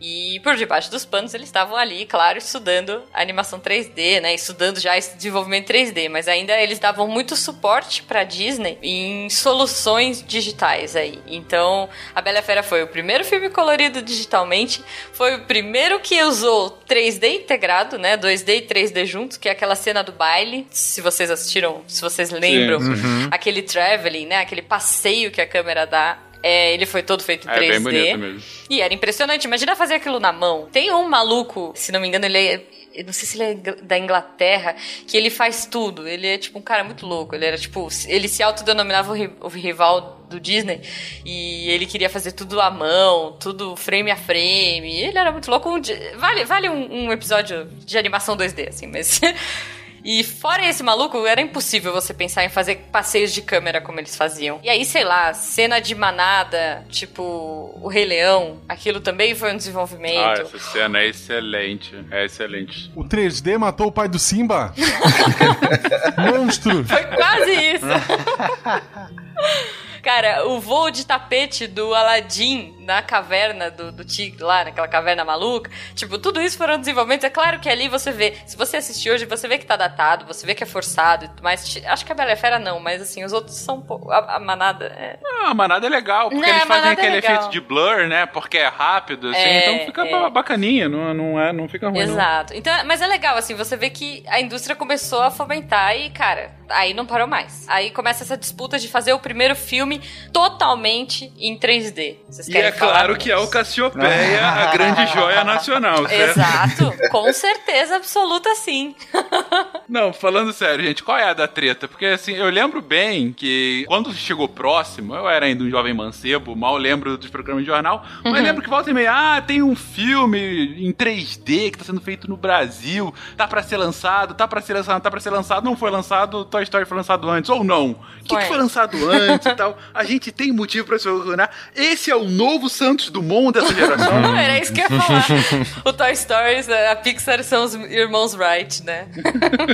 E por debaixo dos panos eles estavam ali, claro, estudando animação 3D, né? Estudando já esse desenvolvimento 3D, mas ainda eles davam muito suporte para Disney em soluções digitais aí. Então, A Bela Fera foi o primeiro filme colorido digitalmente, foi o primeiro que usou 3D integrado, né? 2D e 3D juntos, que é aquela cena do baile, se vocês assistiram, se vocês lembram, uhum. aquele traveling, né? Aquele passeio que a câmera dá é, ele foi todo feito em é, 3D. Bem bonito mesmo. E era impressionante. Imagina fazer aquilo na mão. Tem um maluco, se não me engano, ele é eu não sei se ele é da Inglaterra, que ele faz tudo. Ele é tipo um cara muito louco. Ele era tipo, ele se autodenominava o rival do Disney e ele queria fazer tudo à mão, tudo frame a frame. Ele era muito louco. Vale, vale um, um episódio de animação 2D, assim, mas E fora esse maluco, era impossível você pensar em fazer passeios de câmera como eles faziam. E aí, sei lá, cena de manada, tipo o Rei Leão, aquilo também foi um desenvolvimento. Ah, essa cena é excelente. É excelente. O 3D matou o pai do Simba? Monstro! Foi quase isso. Cara, o voo de tapete do Aladdin na caverna do, do tigre lá, naquela caverna maluca, tipo, tudo isso foram desenvolvimentos. É claro que ali você vê, se você assistir hoje, você vê que tá datado, você vê que é forçado, mas acho que a Bela e Fera não, mas assim, os outros são a, a manada. É... Ah, a manada é legal, porque eles fazem é aquele é efeito de blur, né? Porque é rápido, assim, é, então fica é. bacaninha, não, não, é, não fica ruim. Exato. Não. Então, mas é legal, assim, você vê que a indústria começou a fomentar e, cara, aí não parou mais. Aí começa essa disputa de fazer o primeiro filme totalmente em 3D. Vocês querem claro que é o Cassiopeia, a grande joia nacional, certo? Exato, com certeza absoluta sim. Não, falando sério, gente, qual é a da treta? Porque assim, eu lembro bem que quando chegou próximo, eu era ainda um jovem mancebo, mal lembro dos programas de jornal, mas uhum. lembro que volta e meia, ah, tem um filme em 3D que tá sendo feito no Brasil, tá para ser lançado, tá para ser lançado, tá para ser lançado, não foi lançado, Toy Story foi lançado antes ou não. O que, Foi. que foi lançado antes e tal? A gente tem motivo pra se orgulhar. Esse é o novo Santos Dumont dessa geração. Era isso que eu ia falar. o Toy Story, a Pixar são os irmãos Wright, né?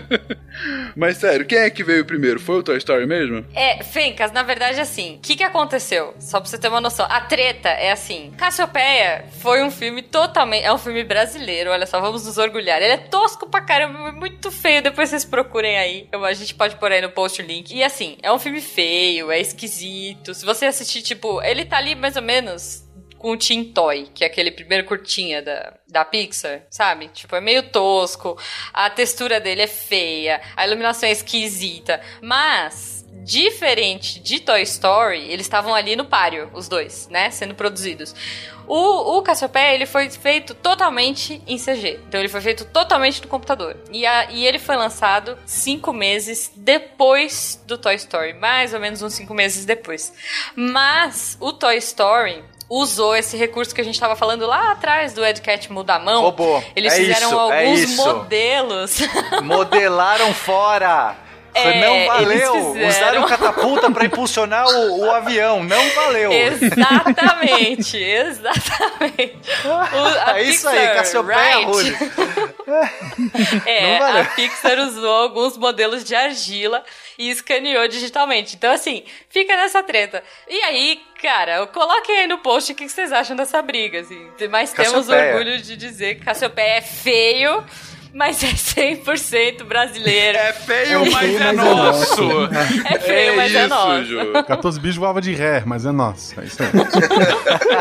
Mas sério, quem é que veio primeiro? Foi o Toy Story mesmo? É, Fencas, na verdade, assim, o que, que aconteceu? Só pra você ter uma noção. A treta é assim: Cassiopeia foi um filme totalmente. É um filme brasileiro, olha só, vamos nos orgulhar. Ele é tosco pra caramba, é muito feio. Depois vocês procurem aí. Eu- a gente pode pôr aí no post o link. E assim, é um filme feio, é esquisito. Se você assistir, tipo, ele tá ali mais ou menos com o Teen Toy, que é aquele primeiro curtinha da, da Pixar, sabe? Tipo, é meio tosco, a textura dele é feia, a iluminação é esquisita, mas diferente de Toy Story, eles estavam ali no páreo, os dois, né, sendo produzidos. O, o Cassiopeia, ele foi feito totalmente em CG. Então ele foi feito totalmente no computador. E, a- e ele foi lançado cinco meses depois do Toy Story. Mais ou menos uns cinco meses depois. Mas o Toy Story usou esse recurso que a gente estava falando lá atrás do Ed Cat muda a mão. Robô. Eles É fizeram isso, é alguns isso. modelos. Modelaram fora. É, não valeu. fizeram. Usaram catapulta pra impulsionar o, o avião. Não valeu. Exatamente, exatamente. O- É isso aí, Pixar, Cassiopeia right? Rude. É, a Pixar usou alguns modelos de argila e escaneou digitalmente. Então, assim, fica nessa treta. E aí, cara, coloquem aí no post o que vocês acham dessa briga, assim. Mas temos Cassiopeia. orgulho de dizer que Cassiopeia é feio, mas é 100% brasileiro. É feio, É mas feio, é mas é nosso. É feio, mas é isso, nosso. Ju. 14 bichos voava de ré, mas é nosso. É isso aí.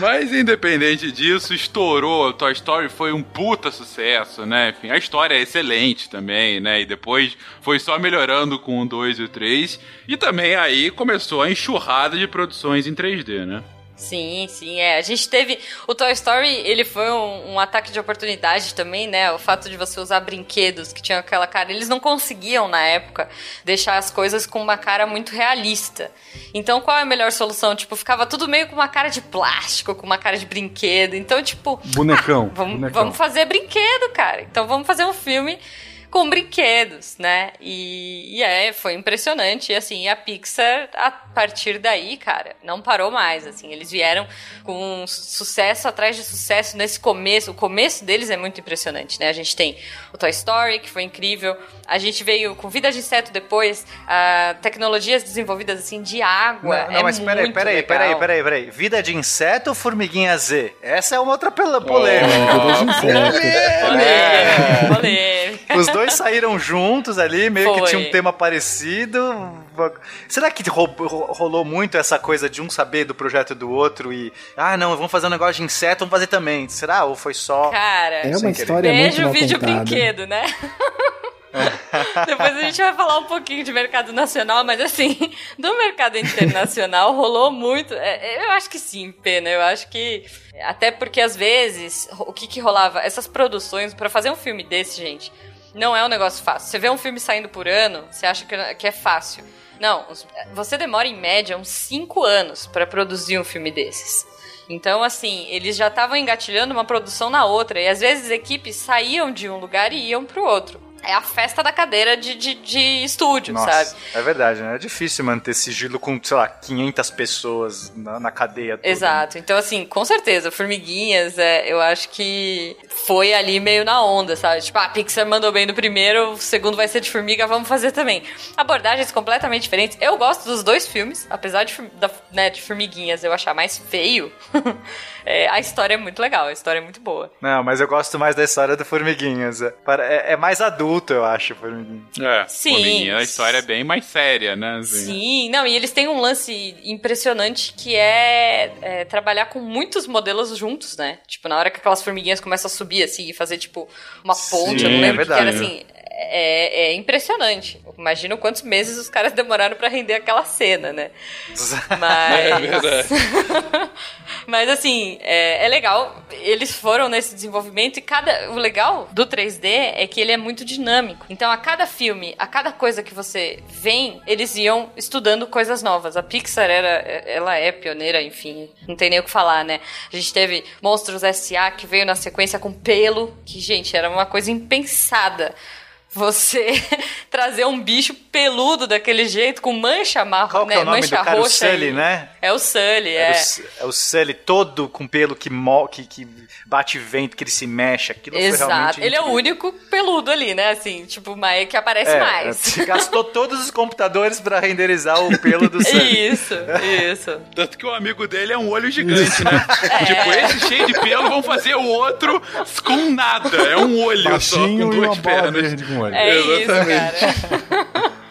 Mas independente disso, estourou. Toy Story foi um puta sucesso, né? Enfim, a história é excelente também, né? E depois foi só melhorando com o 2 e o 3. E também aí começou a enxurrada de produções em 3D, né? Sim, sim, é. A gente teve. O Toy Story, ele foi um, um ataque de oportunidade também, né? O fato de você usar brinquedos que tinham aquela cara. Eles não conseguiam, na época, deixar as coisas com uma cara muito realista. Então, qual é a melhor solução? Tipo, ficava tudo meio com uma cara de plástico, com uma cara de brinquedo. Então, tipo. Bonecão. Vamos, bonecão. vamos fazer brinquedo, cara. Então vamos fazer um filme com brinquedos, né? E, e é, foi impressionante. E assim, a Pixar, a partir daí, cara, não parou mais. Assim, eles vieram com su- sucesso atrás de sucesso nesse começo. O começo deles é muito impressionante, né? A gente tem o Toy Story, que foi incrível. A gente veio com Vida de Inseto depois, ah, tecnologias desenvolvidas assim de água. Não, não, é mas peraí, muito peraí, legal. peraí, peraí, peraí. Vida de inseto ou formiguinha Z? Essa é uma outra pela- polêmica. Vida de inseto. Polêmica, polêmica. Os dois saíram juntos ali, meio que Foi. tinha um tema parecido. Será que ro- ro- rolou muito essa coisa de um saber do projeto do outro e. Ah, não, vamos fazer um negócio de inseto, vamos fazer também. Será? Ou foi só. Cara, É uma Sem querer. história muito Beijo, mal vídeo contada. brinquedo, né? Depois a gente vai falar um pouquinho de mercado nacional, mas assim, do mercado internacional rolou muito. É, eu acho que sim, pena. Eu acho que. Até porque às vezes, o que que rolava? Essas produções, pra fazer um filme desse, gente, não é um negócio fácil. Você vê um filme saindo por ano, você acha que é fácil. Não, você demora em média uns 5 anos pra produzir um filme desses. Então, assim, eles já estavam engatilhando uma produção na outra. E às vezes equipes saíam de um lugar e iam pro outro. É a festa da cadeira de, de, de estúdio, Nossa, sabe? é verdade, né? É difícil manter sigilo com, sei lá, 500 pessoas na, na cadeia toda. Exato. Então, assim, com certeza, Formiguinhas, é, eu acho que foi ali meio na onda, sabe? Tipo, a Pixar mandou bem no primeiro, o segundo vai ser de Formiga, vamos fazer também. Abordagens completamente diferentes. Eu gosto dos dois filmes, apesar de, da, né, de Formiguinhas eu achar mais feio. é, a história é muito legal, a história é muito boa. Não, mas eu gosto mais da história do Formiguinhas. É, é- é mais adulto, eu acho, Formiguinhas. É, Sim. A história é bem mais séria, né? assim. Sim, não, e eles têm um lance impressionante que é, é, trabalhar com muitos modelos juntos, né? Tipo, na hora que aquelas formiguinhas começam a subir assim e fazer, tipo, uma ponte, Sim, eu não é lembro o que que era verdade. assim. É, é impressionante. Imagina quantos meses os caras demoraram pra render aquela cena, né? Mas. É. Mas assim, é, é legal. Eles foram nesse desenvolvimento e cada. O legal do 3D é que ele é muito dinâmico. Então, a cada filme, a cada coisa que você vem, eles iam estudando coisas novas. A Pixar era. Ela é pioneira, enfim. Não tem nem o que falar, né? A gente teve Monstros S.A. que veio na sequência com pelo, que, gente, era uma coisa impensada você trazer um bicho peludo daquele jeito, com mancha marrom, que né? é o nome mancha do cara? O roxa. Sully, e- né? É o Sully, É, é. o, é o Sully todo com pelo que, mo que, que bate vento, que ele se mexe. Aquilo foi Exato. realmente Ele é o único peludo ali, né? Assim, tipo, mas que aparece É, mais. gastou todos os computadores pra renderizar o pelo do Sully. Isso, isso. Tanto que o amigo dele é um olho gigante, né? Tipo, esse cheio de pelo, vão fazer o outro com nada. É um olho só, com Baixinho e duas pernas. verde É Exatamente. isso, cara.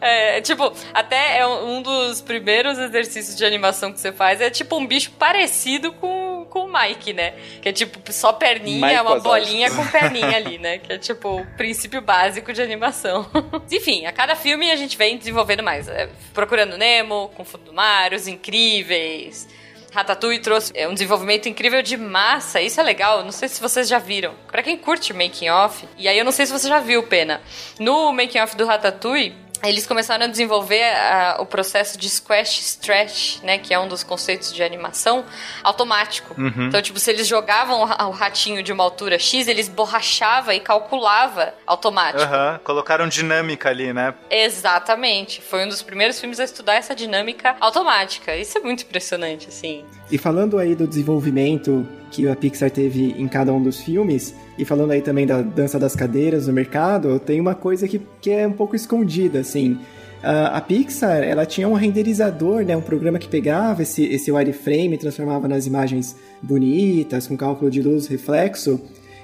É, tipo, até é um um dos primeiros exercícios de animação que você faz é tipo um bicho parecido com, com o Mike, né? Que é tipo só perninha, Mike uma Wazowski. bolinha com perninha ali, né? Que é tipo o princípio básico de animação. Enfim, a cada filme a gente vem desenvolvendo mais. É, Procurando Nemo, com Fundo do Mar, Os Incríveis. Ratatouille trouxe é, um desenvolvimento incrível de massa, isso é legal, não sei se vocês já viram. Pra quem curte making off, e aí eu não sei se você já viu, Pena. No making off do Ratatouille, eles começaram a desenvolver ah, o processo de squash stretch, né, que é um dos conceitos de animação, automático. Uhum. Então, tipo, se eles jogavam o ra- o ratinho de uma altura X, eles borrachava e calculava automático. Aham, colocaram dinâmica ali, né? Exatamente. Foi um dos primeiros filmes a estudar essa dinâmica automática. Isso é muito impressionante, assim. E falando aí do desenvolvimento que a Pixar teve em cada um dos filmes, e falando aí também da dança das cadeiras no mercado, tem uma coisa que, que é um pouco escondida, assim. A Pixar, ela tinha um renderizador, né, um programa que pegava esse, esse wireframe e transformava nas imagens bonitas, com cálculo de luz, reflexo,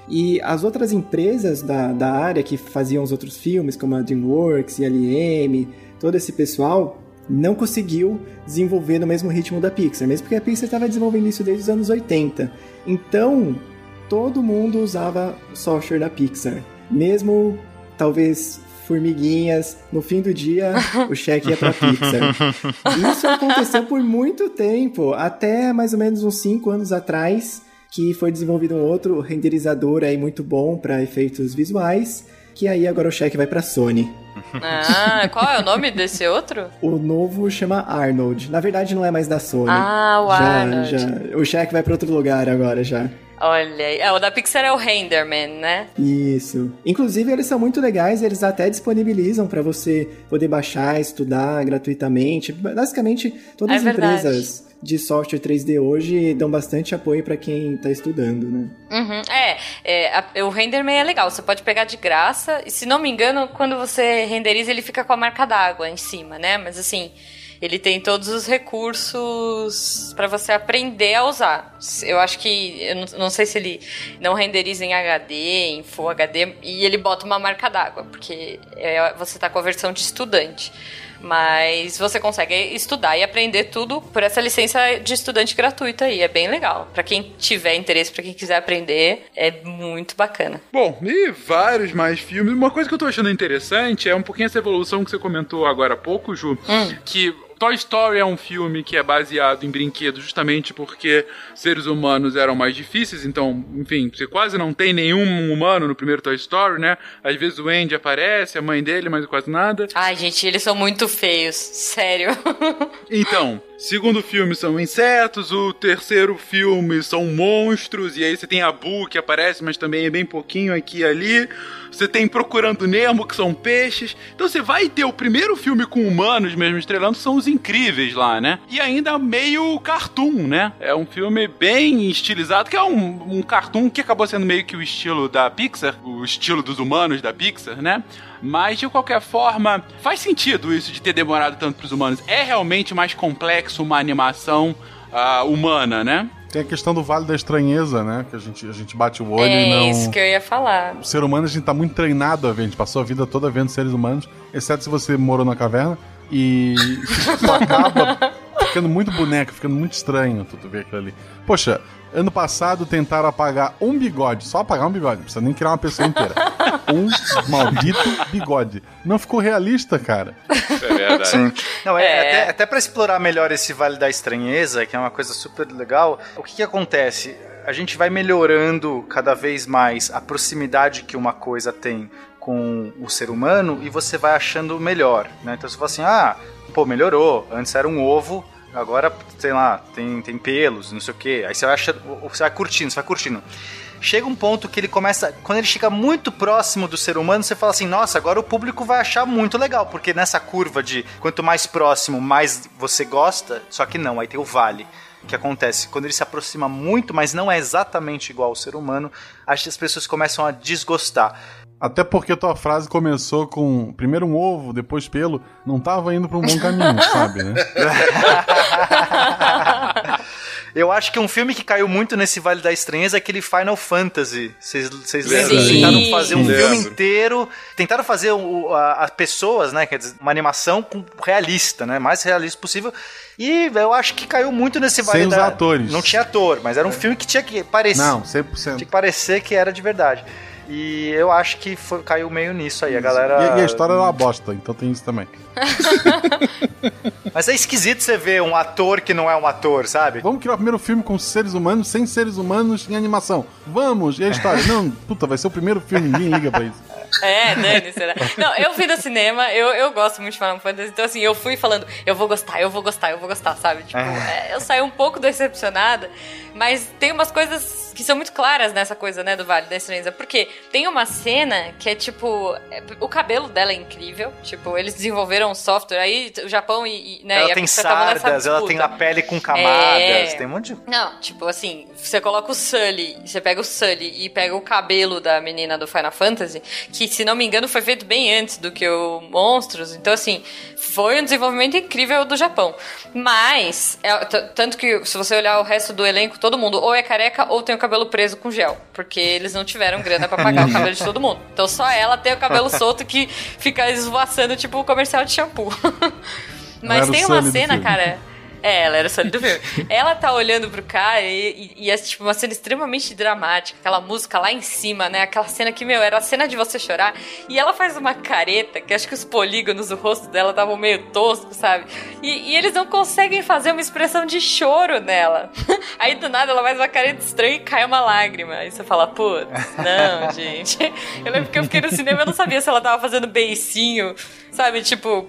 e as outras empresas da, da área que faziam os outros filmes, como a DreamWorks e a LM, todo esse pessoal, não conseguiu desenvolver no mesmo ritmo da Pixar, mesmo porque a Pixar estava desenvolvendo isso desde os anos 80. Então, todo mundo usava o software da Pixar. Mesmo, talvez, formiguinhas, no fim do dia, o cheque ia pra Pixar. Isso aconteceu por muito tempo, até mais ou menos uns 5 anos atrás, que foi desenvolvido um outro renderizador aí muito bom para efeitos visuais, que aí agora o cheque vai pra Sony. Ah, qual é o nome desse outro? O novo chama Arnold. Na verdade, não é mais da Sony. Ah, o já, Arnold. já. O cheque vai pra outro lugar agora já. Olha. É, o da Pixar é o Renderman, né? Isso. Inclusive, eles são muito legais, eles até disponibilizam para você poder baixar, estudar gratuitamente. Basicamente, todas É as verdade. empresas de software 3D hoje dão bastante apoio para quem tá estudando, né? Uhum. É, é, a- o Renderman é legal, você pode pegar de graça, e se não me engano, quando você renderiza, ele fica com a marca d'água em cima, né? Mas assim, ele tem todos os recursos pra você aprender a usar. Eu acho que, eu não, não sei se ele não renderiza em HD, em Full HD, e ele bota uma marca d'água, porque é, você tá com a versão de estudante. Mas você consegue estudar e aprender tudo por essa licença de estudante gratuita aí. É bem legal. Pra quem tiver interesse, pra quem quiser aprender, é muito bacana. Bom, e vários mais filmes. Uma coisa que eu tô achando interessante é um pouquinho essa evolução que você comentou agora há pouco, Ju, que Toy Story é um filme que é baseado em brinquedos justamente porque seres humanos eram mais difíceis, então, enfim, você quase não tem nenhum humano no primeiro Toy Story, né? Às vezes o Andy aparece, a mãe dele, mas quase nada. Ai, gente, eles são muito feios. Sério. Então, segundo filme são insetos, o terceiro filme são monstros, e aí você tem a Boo que aparece, mas também é bem pouquinho aqui e ali. Você tem Procurando Nemo, que são peixes. Então você vai ter o primeiro filme com humanos mesmo estrelando, são os incríveis lá, né? E ainda meio cartoon, né? É um filme bem estilizado, que é um, um cartoon que acabou sendo meio que o estilo da Pixar, o estilo dos humanos da Pixar, né? Mas de qualquer forma, faz sentido isso de ter demorado tanto pros humanos. É realmente mais complexo uma animação ah, humana, né? Tem a questão do Vale da Estranheza, né? Que a gente, a gente bate o olho é e não. isso que eu ia falar. O ser humano, a gente tá muito treinado a ver. A gente passou a vida toda vendo seres humanos, exceto se você morou na caverna. E isso acaba ficando muito boneco, ficando muito estranho tu, tu ver aquilo ali. Poxa, ano passado tentaram apagar um bigode, só apagar um bigode, não precisa nem criar uma pessoa inteira. Um maldito bigode. Não ficou realista, cara. É verdade. Sim. Não, é, É. Até, até para explorar melhor esse Vale da Estranheza, que é uma coisa super legal, o que, que acontece? A gente vai melhorando cada vez mais a proximidade que uma coisa tem com o ser humano e você vai achando melhor, né? Então você fala assim, ah, pô, melhorou. Antes era um ovo, agora, sei lá, tem, tem pelos, não sei o quê. Aí você vai achando, você vai curtindo, você vai curtindo. chega um ponto que ele começa. Quando ele chega muito próximo do ser humano, você fala assim: nossa, agora o público vai achar muito legal, porque nessa curva de quanto mais próximo, mais você gosta, só que não, aí tem o vale. Que acontece? Quando ele se aproxima muito, mas não é exatamente igual ao ser humano, as pessoas começam a desgostar. Até porque tua frase começou com primeiro um ovo, depois pelo, não tava indo pra um bom caminho, sabe, né? Eu acho que um filme que caiu muito nesse Vale da Estranheza é aquele Final Fantasy. Vocês lembram? Sim. Tentaram fazer um Lembro. filme inteiro. Tentaram fazer as pessoas, né? Quer dizer, uma animação realista, né? Mais realista possível. E eu acho que caiu muito nesse Vale Sem os da... atores. Não tinha ator, mas era um filme que tinha que parecer. Não, Tinha 100%. que parecer que era de verdade. E eu acho que foi- caiu meio nisso aí. A galera. E, e a história era uma bosta, então tem isso também. Mas é esquisito você ver um ator que não é um ator, sabe? Vamos criar o primeiro filme com seres humanos, sem seres humanos em animação. Vamos! E a história? Não, puta, vai ser o primeiro filme, ninguém liga pra isso. É, Dani, será? Não, eu fui no cinema, eu, eu gosto muito de Final Fantasy, então assim, eu fui falando, eu vou gostar, eu vou gostar, eu vou gostar, sabe? Tipo, é, eu saí um pouco decepcionada, mas tem umas coisas que são muito claras nessa coisa, né, do Vale da Estranheza. Porque tem uma cena que é tipo, é, o cabelo dela é incrível, tipo, eles desenvolveram um software, aí o Japão e, e, né, ela e tem sardas, ela tem a pele com camadas, É. tem um monte de. Não, tipo assim, você coloca o Sully, você pega o Sully e pega o cabelo da menina do Final Fantasy, que se não me engano foi feito bem antes do que o Monstros, então assim, foi um desenvolvimento incrível do Japão. Mas, é, tanto que se você olhar o resto do elenco, todo mundo ou é careca ou tem o cabelo preso com gel, porque eles não tiveram grana pra pagar o cabelo de todo mundo. Então só ela tem o cabelo solto que fica esvoaçando tipo o comercial de shampoo. Mas tem uma cena, cara. É, ela era só do filme. Ela tá olhando pro cara e, e, e é tipo uma cena extremamente dramática, aquela música lá em cima, né? Aquela cena que, meu, era a cena de você chorar. E ela faz uma careta, que acho que os polígonos do rosto dela estavam meio toscos, sabe? E, e eles não conseguem fazer uma expressão de choro nela. Aí do nada ela faz uma careta estranha e cai uma lágrima. Aí você fala, putz, não, gente. Eu lembro que eu fiquei no cinema e eu não sabia se ela tava fazendo beicinho, sabe? Tipo,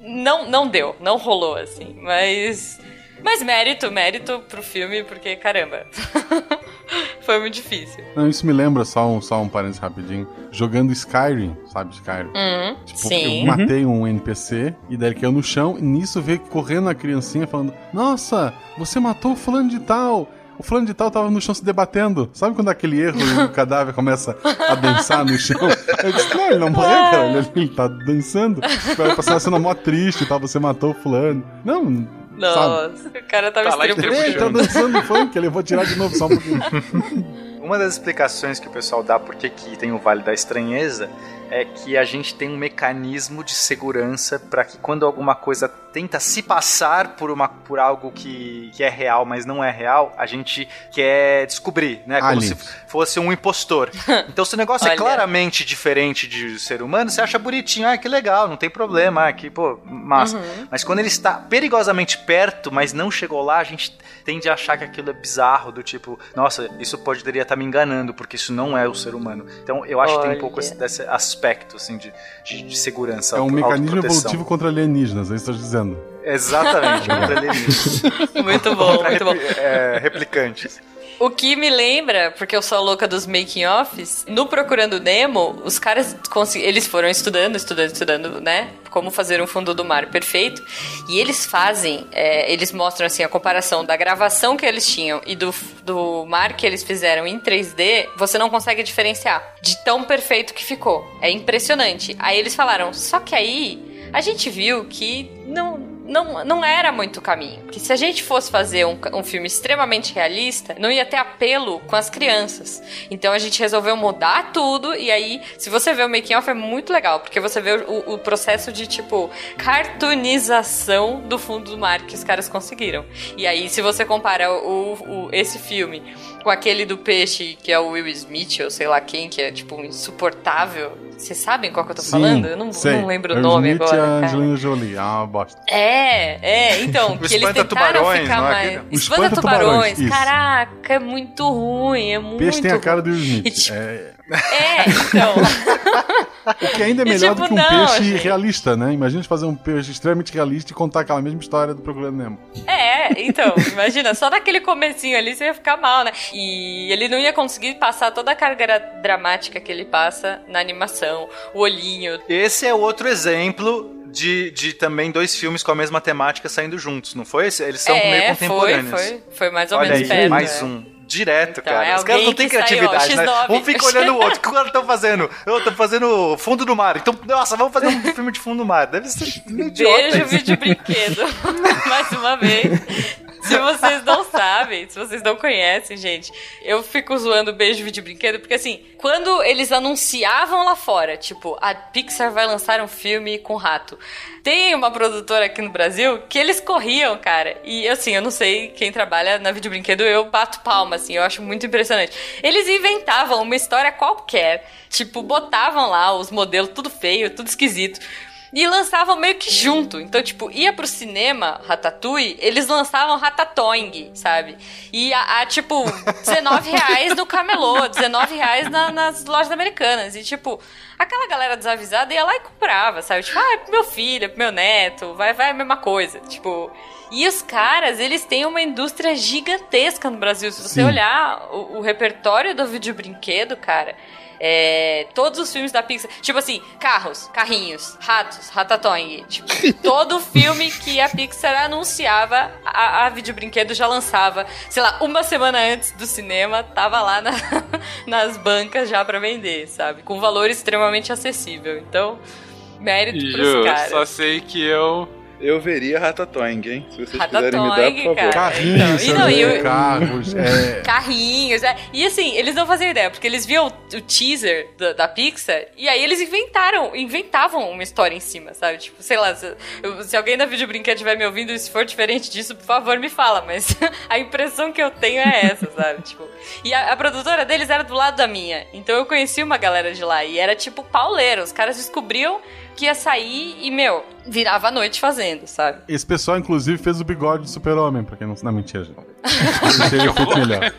não, não deu, não rolou, assim. Mas. Mas mérito, mérito pro filme, porque caramba. Foi muito difícil. Não, isso me lembra, só um, só um parênteses rapidinho, jogando Skyrim, sabe Skyrim? Uhum, Tipo, sim. eu matei um NPC e daí ele caiu no chão e nisso veio correndo a criancinha falando: Nossa, você matou o fulano de tal. O fulano de tal tava no chão se debatendo. Sabe quando aquele erro e o cadáver começa a dançar no chão? Eu disse, não, ele não morreu, cara. Ele, ele tá dançando. Vai passar uma cena mó triste e tal, você matou o fulano. Não, sabe? Nossa, o cara tava Tá lá ele tá dançando funk, ele eu vou tirar de novo só um pouquinho. Uma das explicações que o pessoal dá por que tem o Vale da Estranheza é que a gente tem um mecanismo de segurança para que quando alguma coisa tenta se passar por, uma, por algo que, que é real, mas não é real, a gente quer descobrir, né? Como Aliens. se fosse um impostor. Então, se o negócio é Olha. claramente diferente de ser humano, você acha bonitinho, ah, que legal, não tem problema, ah, que, pô, massa. Uhum. Mas quando ele está perigosamente perto, mas não chegou lá, a gente tende a achar que aquilo é bizarro, do tipo, nossa, isso poderia estar me enganando, porque isso não é o ser humano. Então eu acho que tem um Olha. pouco esse, desse aspecto, assim, de, de, de segurança. É um mecanismo evolutivo contra alienígenas, é isso que eu tô dizendo. Exatamente, contra alienígenas. Muito bom, Contra muito bom. é, replicantes. O que me lembra, porque eu sou a louca dos making offs, no Procurando Nemo, os caras eles foram estudando, estudando, estudando, né? Como fazer um fundo do mar perfeito. E eles fazem, é, eles mostram assim a comparação da gravação que eles tinham e do, do mar que eles fizeram em 3D, você não consegue diferenciar de tão perfeito que ficou. É impressionante. Aí eles falaram, só que aí a gente viu que não, não, não era muito caminho. Que se a gente fosse fazer um, um filme extremamente realista, não ia ter apelo com as crianças. Então a gente resolveu mudar tudo. E aí, se você vê o making off, é muito legal. Porque você vê o, o processo de, tipo, cartoonização do fundo do mar que os caras conseguiram. E aí, se você compara o, o- esse filme com aquele do peixe, que é o Will Smith, ou sei lá quem, que é, tipo, insuportável. Vocês sabem qual que eu tô falando? Eu não, sei. não lembro o nome Smith agora. a cara. Angelina Jolie, é uma bosta. É, é, então, O que eles tentaram Espanta-Tubarões, ficar é mais. aquele? O Espanta-Tubarões, isso. caraca, é muito ruim, é muito Peixe tem a cara do Will. Smith. E, tipo, É, É, então. o que ainda é E, melhor tipo, do que um não, peixe gente. realista, né? Imagina a gente fazer um peixe extremamente realista e contar aquela mesma história do Procurando Nemo. É, É, então, imagina, só naquele comecinho ali você ia ficar mal, né? E ele não ia conseguir passar toda a carga dramática que ele passa na animação, o olhinho. Esse é outro exemplo de, de também dois filmes com a mesma temática saindo juntos, não foi? Eles são é, meio contemporâneos. Foi, foi, foi mais ou Olha menos aí, perto, mais é. um. Direto, Então, cara. é Os caras não têm que saiu, criatividade, né? X9. Um fica olhando o outro. O que os caras estão fazendo? Eu tô fazendo fundo do mar. Então, nossa, vamos fazer um filme de fundo do mar. Deve ser meio idiota. Beijo, vídeo brinquedo. Mais uma vez. Se vocês não sabem, se vocês não conhecem, gente, eu fico zoando beijo, vídeo brinquedo, porque assim, quando eles anunciavam lá fora, tipo, a Pixar vai lançar um filme com rato. Tem uma produtora aqui no Brasil que eles corriam, cara. E assim, eu não sei quem trabalha na vídeo brinquedo, eu bato palma, assim, eu acho muito impressionante. Eles inventavam uma história qualquer, tipo, botavam lá os modelos tudo feio, tudo esquisito e lançavam meio que junto. Então, tipo, ia pro cinema Ratatouille, eles lançavam Ratatoing, sabe? E a, a, tipo, 19 reais no camelô, 19 reais na- nas lojas americanas. E, tipo, aquela galera desavisada ia lá e comprava, sabe? Tipo, ah, é pro meu filho, é pro meu neto, vai, vai a mesma coisa. Tipo. E os caras, eles têm uma indústria gigantesca no Brasil. Se você Sim. olhar o, o repertório do vídeo brinquedo, cara, é, todos os filmes da Pixar, tipo assim, carros, carrinhos, ratos, Ratatouille, tipo, todo filme que a Pixar anunciava, a, a videobrinquedo já lançava, sei lá, uma semana antes do cinema, tava lá na- nas bancas já pra vender, sabe? Com valor extremamente acessível. Então, mérito pros Ju, caras. só sei que eu. Eu veria Ratatouille, hein? Se vocês puderem me dar, Ratatouille, por favor. cara. Carrinhos, Então, e não, e o- carros, é... Carrinhos, é. E assim, eles não faziam ideia, porque eles viam o, o teaser da, da Pixar e aí eles inventaram, inventavam uma história em cima, sabe? Tipo, sei lá, se, se alguém da Vídeo Brinquedo estiver me ouvindo e se for diferente disso, por favor, me fala, mas a impressão que eu tenho é essa, sabe? Tipo, e a, a produtora deles era do lado da minha, então eu conheci uma galera de lá e era tipo pauleiro, os caras descobriam que ia sair e, meu, virava a noite fazendo, sabe? Esse pessoal, inclusive, fez o bigode do super-homem, pra quem não... Não, mentira, gente. Ele teria feito melhor.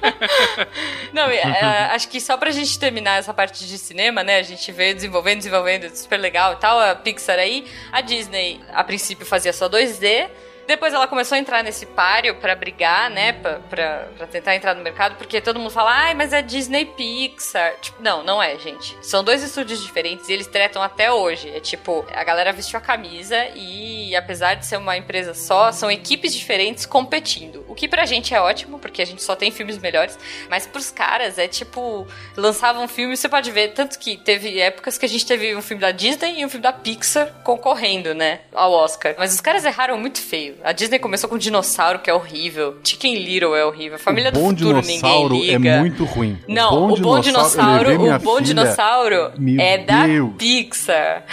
Não, é, acho que só pra gente terminar essa parte de cinema, né? A gente veio desenvolvendo, desenvolvendo, super legal e tal. A Pixar aí, a Disney, a princípio, fazia só 2D. Depois ela começou a entrar nesse páreo pra brigar, né? Pra, pra, pra tentar entrar no mercado, porque todo mundo fala, ai, mas é Disney Pixar. Tipo, não, não é, gente. São dois estúdios diferentes e eles tretam até hoje. É tipo, a galera vestiu a camisa e, apesar de ser uma empresa só, são equipes diferentes competindo. O que pra gente é ótimo, porque a gente só tem filmes melhores, mas pros caras é tipo, lançavam filmes, você pode ver, tanto que teve épocas que a gente teve um filme da Disney e um filme da Pixar concorrendo, né, ao Oscar. Mas os caras erraram muito feio. A Disney começou com dinossauro, que é horrível. Chicken Little é horrível. Família o bom do Futuro dinossauro ninguém é liga. muito ruim. Não, o bom dinossauro, levei minha o bom dinossauro é da Deus. Pixar.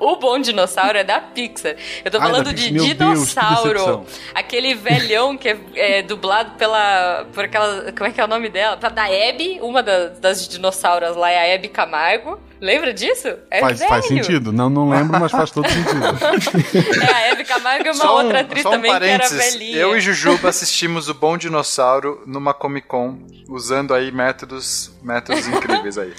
O, o bom dinossauro é da Pixar. Eu tô é falando de Meu Deus, dinossauro. decepção. aquele velhão que é, é dublado pela. por aquela. Como é que é o nome dela? Da Abby, uma da- das dinossauras lá é a Abby Camargo. Lembra disso? É Faz, velho. faz sentido. Não, não lembro, mas faz todo sentido. É, a Abby Camargo e uma Só um- outra atriz só um também que era velhinha. Eu e Jujuba assistimos o Bom Dinossauro numa Comic Con, usando aí métodos, métodos incríveis aí.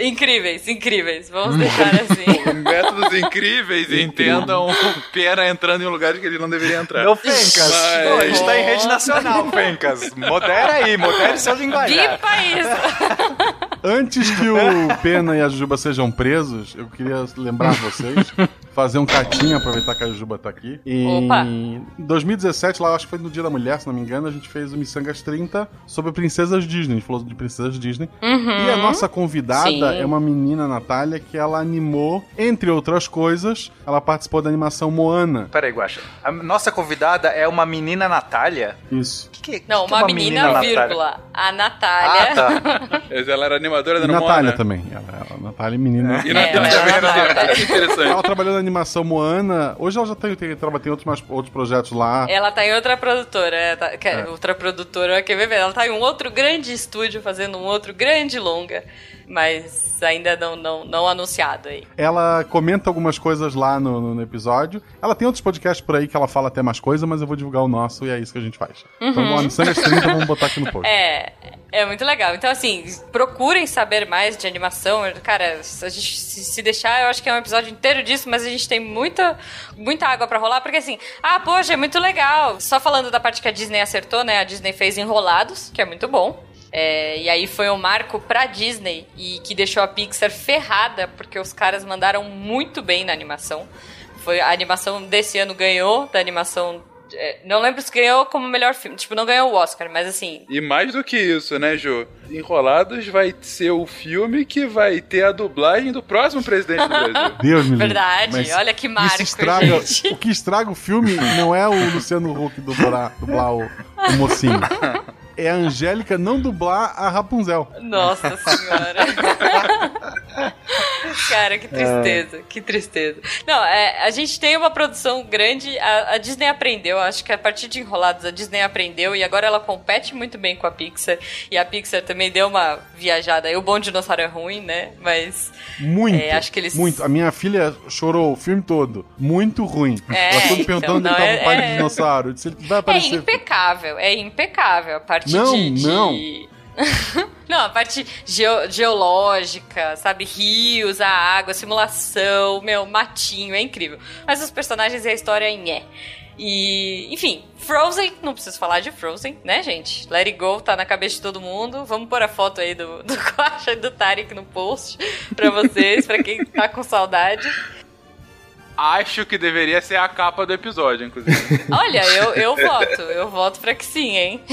Incríveis, incríveis. Vamos deixar assim. Métodos incríveis, entendam pena entrando em lugares que ele não deveria entrar. Meu Fencas, Mas- pô, a gente tá em rede nacional, Fencas. Modera aí, modere seu linguajar. Bipa isso! Antes que o Pena e a Jujuba sejam presos, eu queria lembrar vocês, fazer um catinho, aproveitar que a Jujuba tá aqui. Opa. Em 2017, lá acho que foi no Dia da Mulher, se não me engano, a gente fez o Missangas 30 sobre princesas Disney. A gente falou de princesas Disney. Uhum. E a nossa convidada Sim. É uma menina, Natália, que ela animou, entre outras coisas, ela participou da animação Moana. Peraí, Guaxa. A nossa convidada é uma menina Natália? Isso. Que, Não, que uma, é menina, Natália? vírgula. A Natália. Ah, tá. Ela era animadora E da Natália Moana. também. Ela, ela, Natália, menina. E É, Natália ela também era era Natália. Que interessante. Ela trabalhou na animação Moana. Hoje ela já tem, tem, tem outros, mais, outros projetos lá. Ela tá em outra produtora. é, tá- que- É. Outra produtora, quer ver? Ela tá em um outro grande estúdio fazendo um outro grande longa. Mas ainda não, não, não anunciado aí. Ela comenta algumas coisas lá no, no, episódio. Ela tem outros podcasts por aí que ela fala até mais coisa, mas eu vou divulgar o nosso e é isso que a gente faz. Uhum. Então, no Sanders 30, vamos botar aqui no post. É, é muito legal. Então, assim, procurem saber mais de animação. Cara, a gente, se deixar, eu acho que é um episódio inteiro disso, mas a gente tem muita, muita água para rolar, porque assim, ah, poxa, é muito legal. Só falando da parte que a Disney acertou, né? A Disney fez Enrolados, que é muito bom. É, e aí foi um marco pra Disney e que deixou a Pixar ferrada, porque os caras mandaram muito bem na animação. Foi, a animação desse ano ganhou da animação é, não lembro se ganhou como melhor filme. Tipo, não ganhou o Oscar, mas assim. E mais do que isso, né, Jô? Enrolados vai ser o filme que vai ter a dublagem do próximo presidente do Brasil. Deus me Verdade, mas olha que marco, estraga, gente. O que estraga o filme não é o Luciano Huck dublar, dublar o, o mocinho. é a Angélica não dublar a Rapunzel. Nossa senhora. Cara, que tristeza, é. que tristeza. Não, é, a gente tem uma produção grande, a, a, Disney aprendeu, acho que a partir de Enrolados a Disney aprendeu e agora ela compete muito bem com a Pixar. E a Pixar também deu uma viajada. E o Bom Dinossauro é ruim, né? Mas. Muito. É, acho que eles. Muito. A minha filha chorou o filme todo. Muito ruim. É, ela ficou perguntando então, onde estava é, o pai é... do dinossauro. disse, ele vai aparecer. É impecável, é impecável. A parte não, de. Não, não. Não, a parte geo geológica, sabe? Rios, a água, simulação, meu, matinho, é incrível. Mas os personagens e a história em é. E, enfim, Frozen, não preciso falar de Frozen, né, gente? Let It Go tá na cabeça de todo mundo. Vamos pôr a foto aí do, do Quasha e do Tarek no post pra vocês, pra quem tá com saudade acho que deveria ser a capa do episódio, inclusive. Olha, eu, eu voto. Eu voto pra que sim, hein?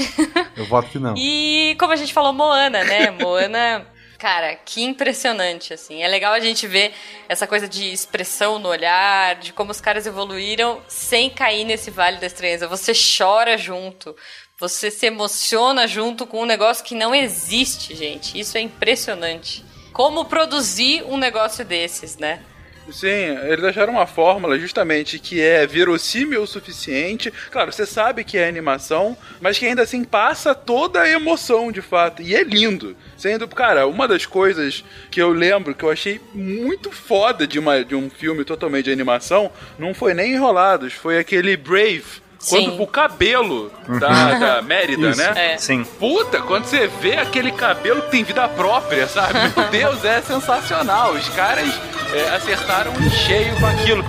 Eu voto que não. E como a gente falou, Moana, né? Moana. Cara, que impressionante, assim. É legal a gente ver essa coisa de expressão no olhar, de como os caras evoluíram sem cair nesse vale da estranheza. Você chora junto. Você se emociona junto com um negócio que não existe, gente. Isso é impressionante. Como produzir um negócio desses, né? Sim, eles acharam uma fórmula justamente que é verossímil o suficiente. Claro, você sabe que é animação, mas que ainda assim passa toda a emoção de fato. E é lindo. Sendo, cara, uma das coisas que eu lembro que eu achei muito foda de, uma, de um filme totalmente de animação não foi nem Enrolados, foi aquele Brave quando Sim. o cabelo da, da Mérida, Isso. né? É. Sim. Puta, quando você vê aquele cabelo que tem vida própria, sabe? Meu Deus, é sensacional. Os caras é, acertaram em cheio com aquilo.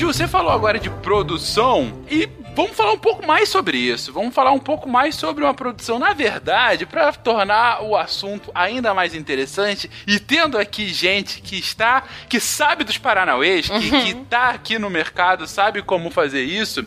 Você falou agora de produção e vamos falar um pouco mais sobre isso. Vamos falar um pouco mais sobre uma produção. Na verdade, para tornar o assunto ainda mais interessante e tendo aqui gente que está, que sabe dos Paranauês, que, uhum. que tá aqui no mercado, sabe como fazer isso.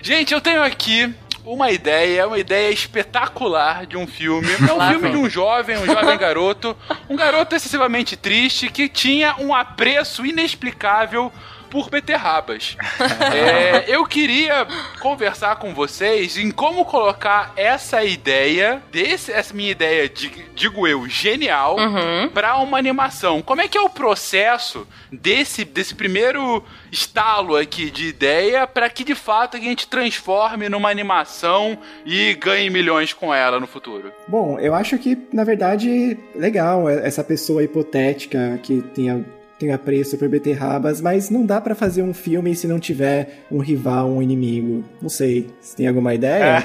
Gente, eu tenho aqui uma ideia, uma ideia espetacular de um filme. É um filme de um jovem, um jovem garoto, um garoto excessivamente triste que tinha um apreço inexplicável por beterrabas. é, eu queria conversar com vocês em como colocar essa ideia, desse, essa minha ideia, de, digo eu, genial, uhum. para uma animação. Como é que é o processo desse, desse primeiro estalo aqui de ideia para que de fato a gente transforme numa animação e ganhe milhões com ela no futuro? Bom, eu acho que, na verdade, legal essa pessoa hipotética que tenha tem apreço por beterrabas, mas não dá para fazer um filme se não tiver um rival, um inimigo. Não sei. Você tem alguma ideia?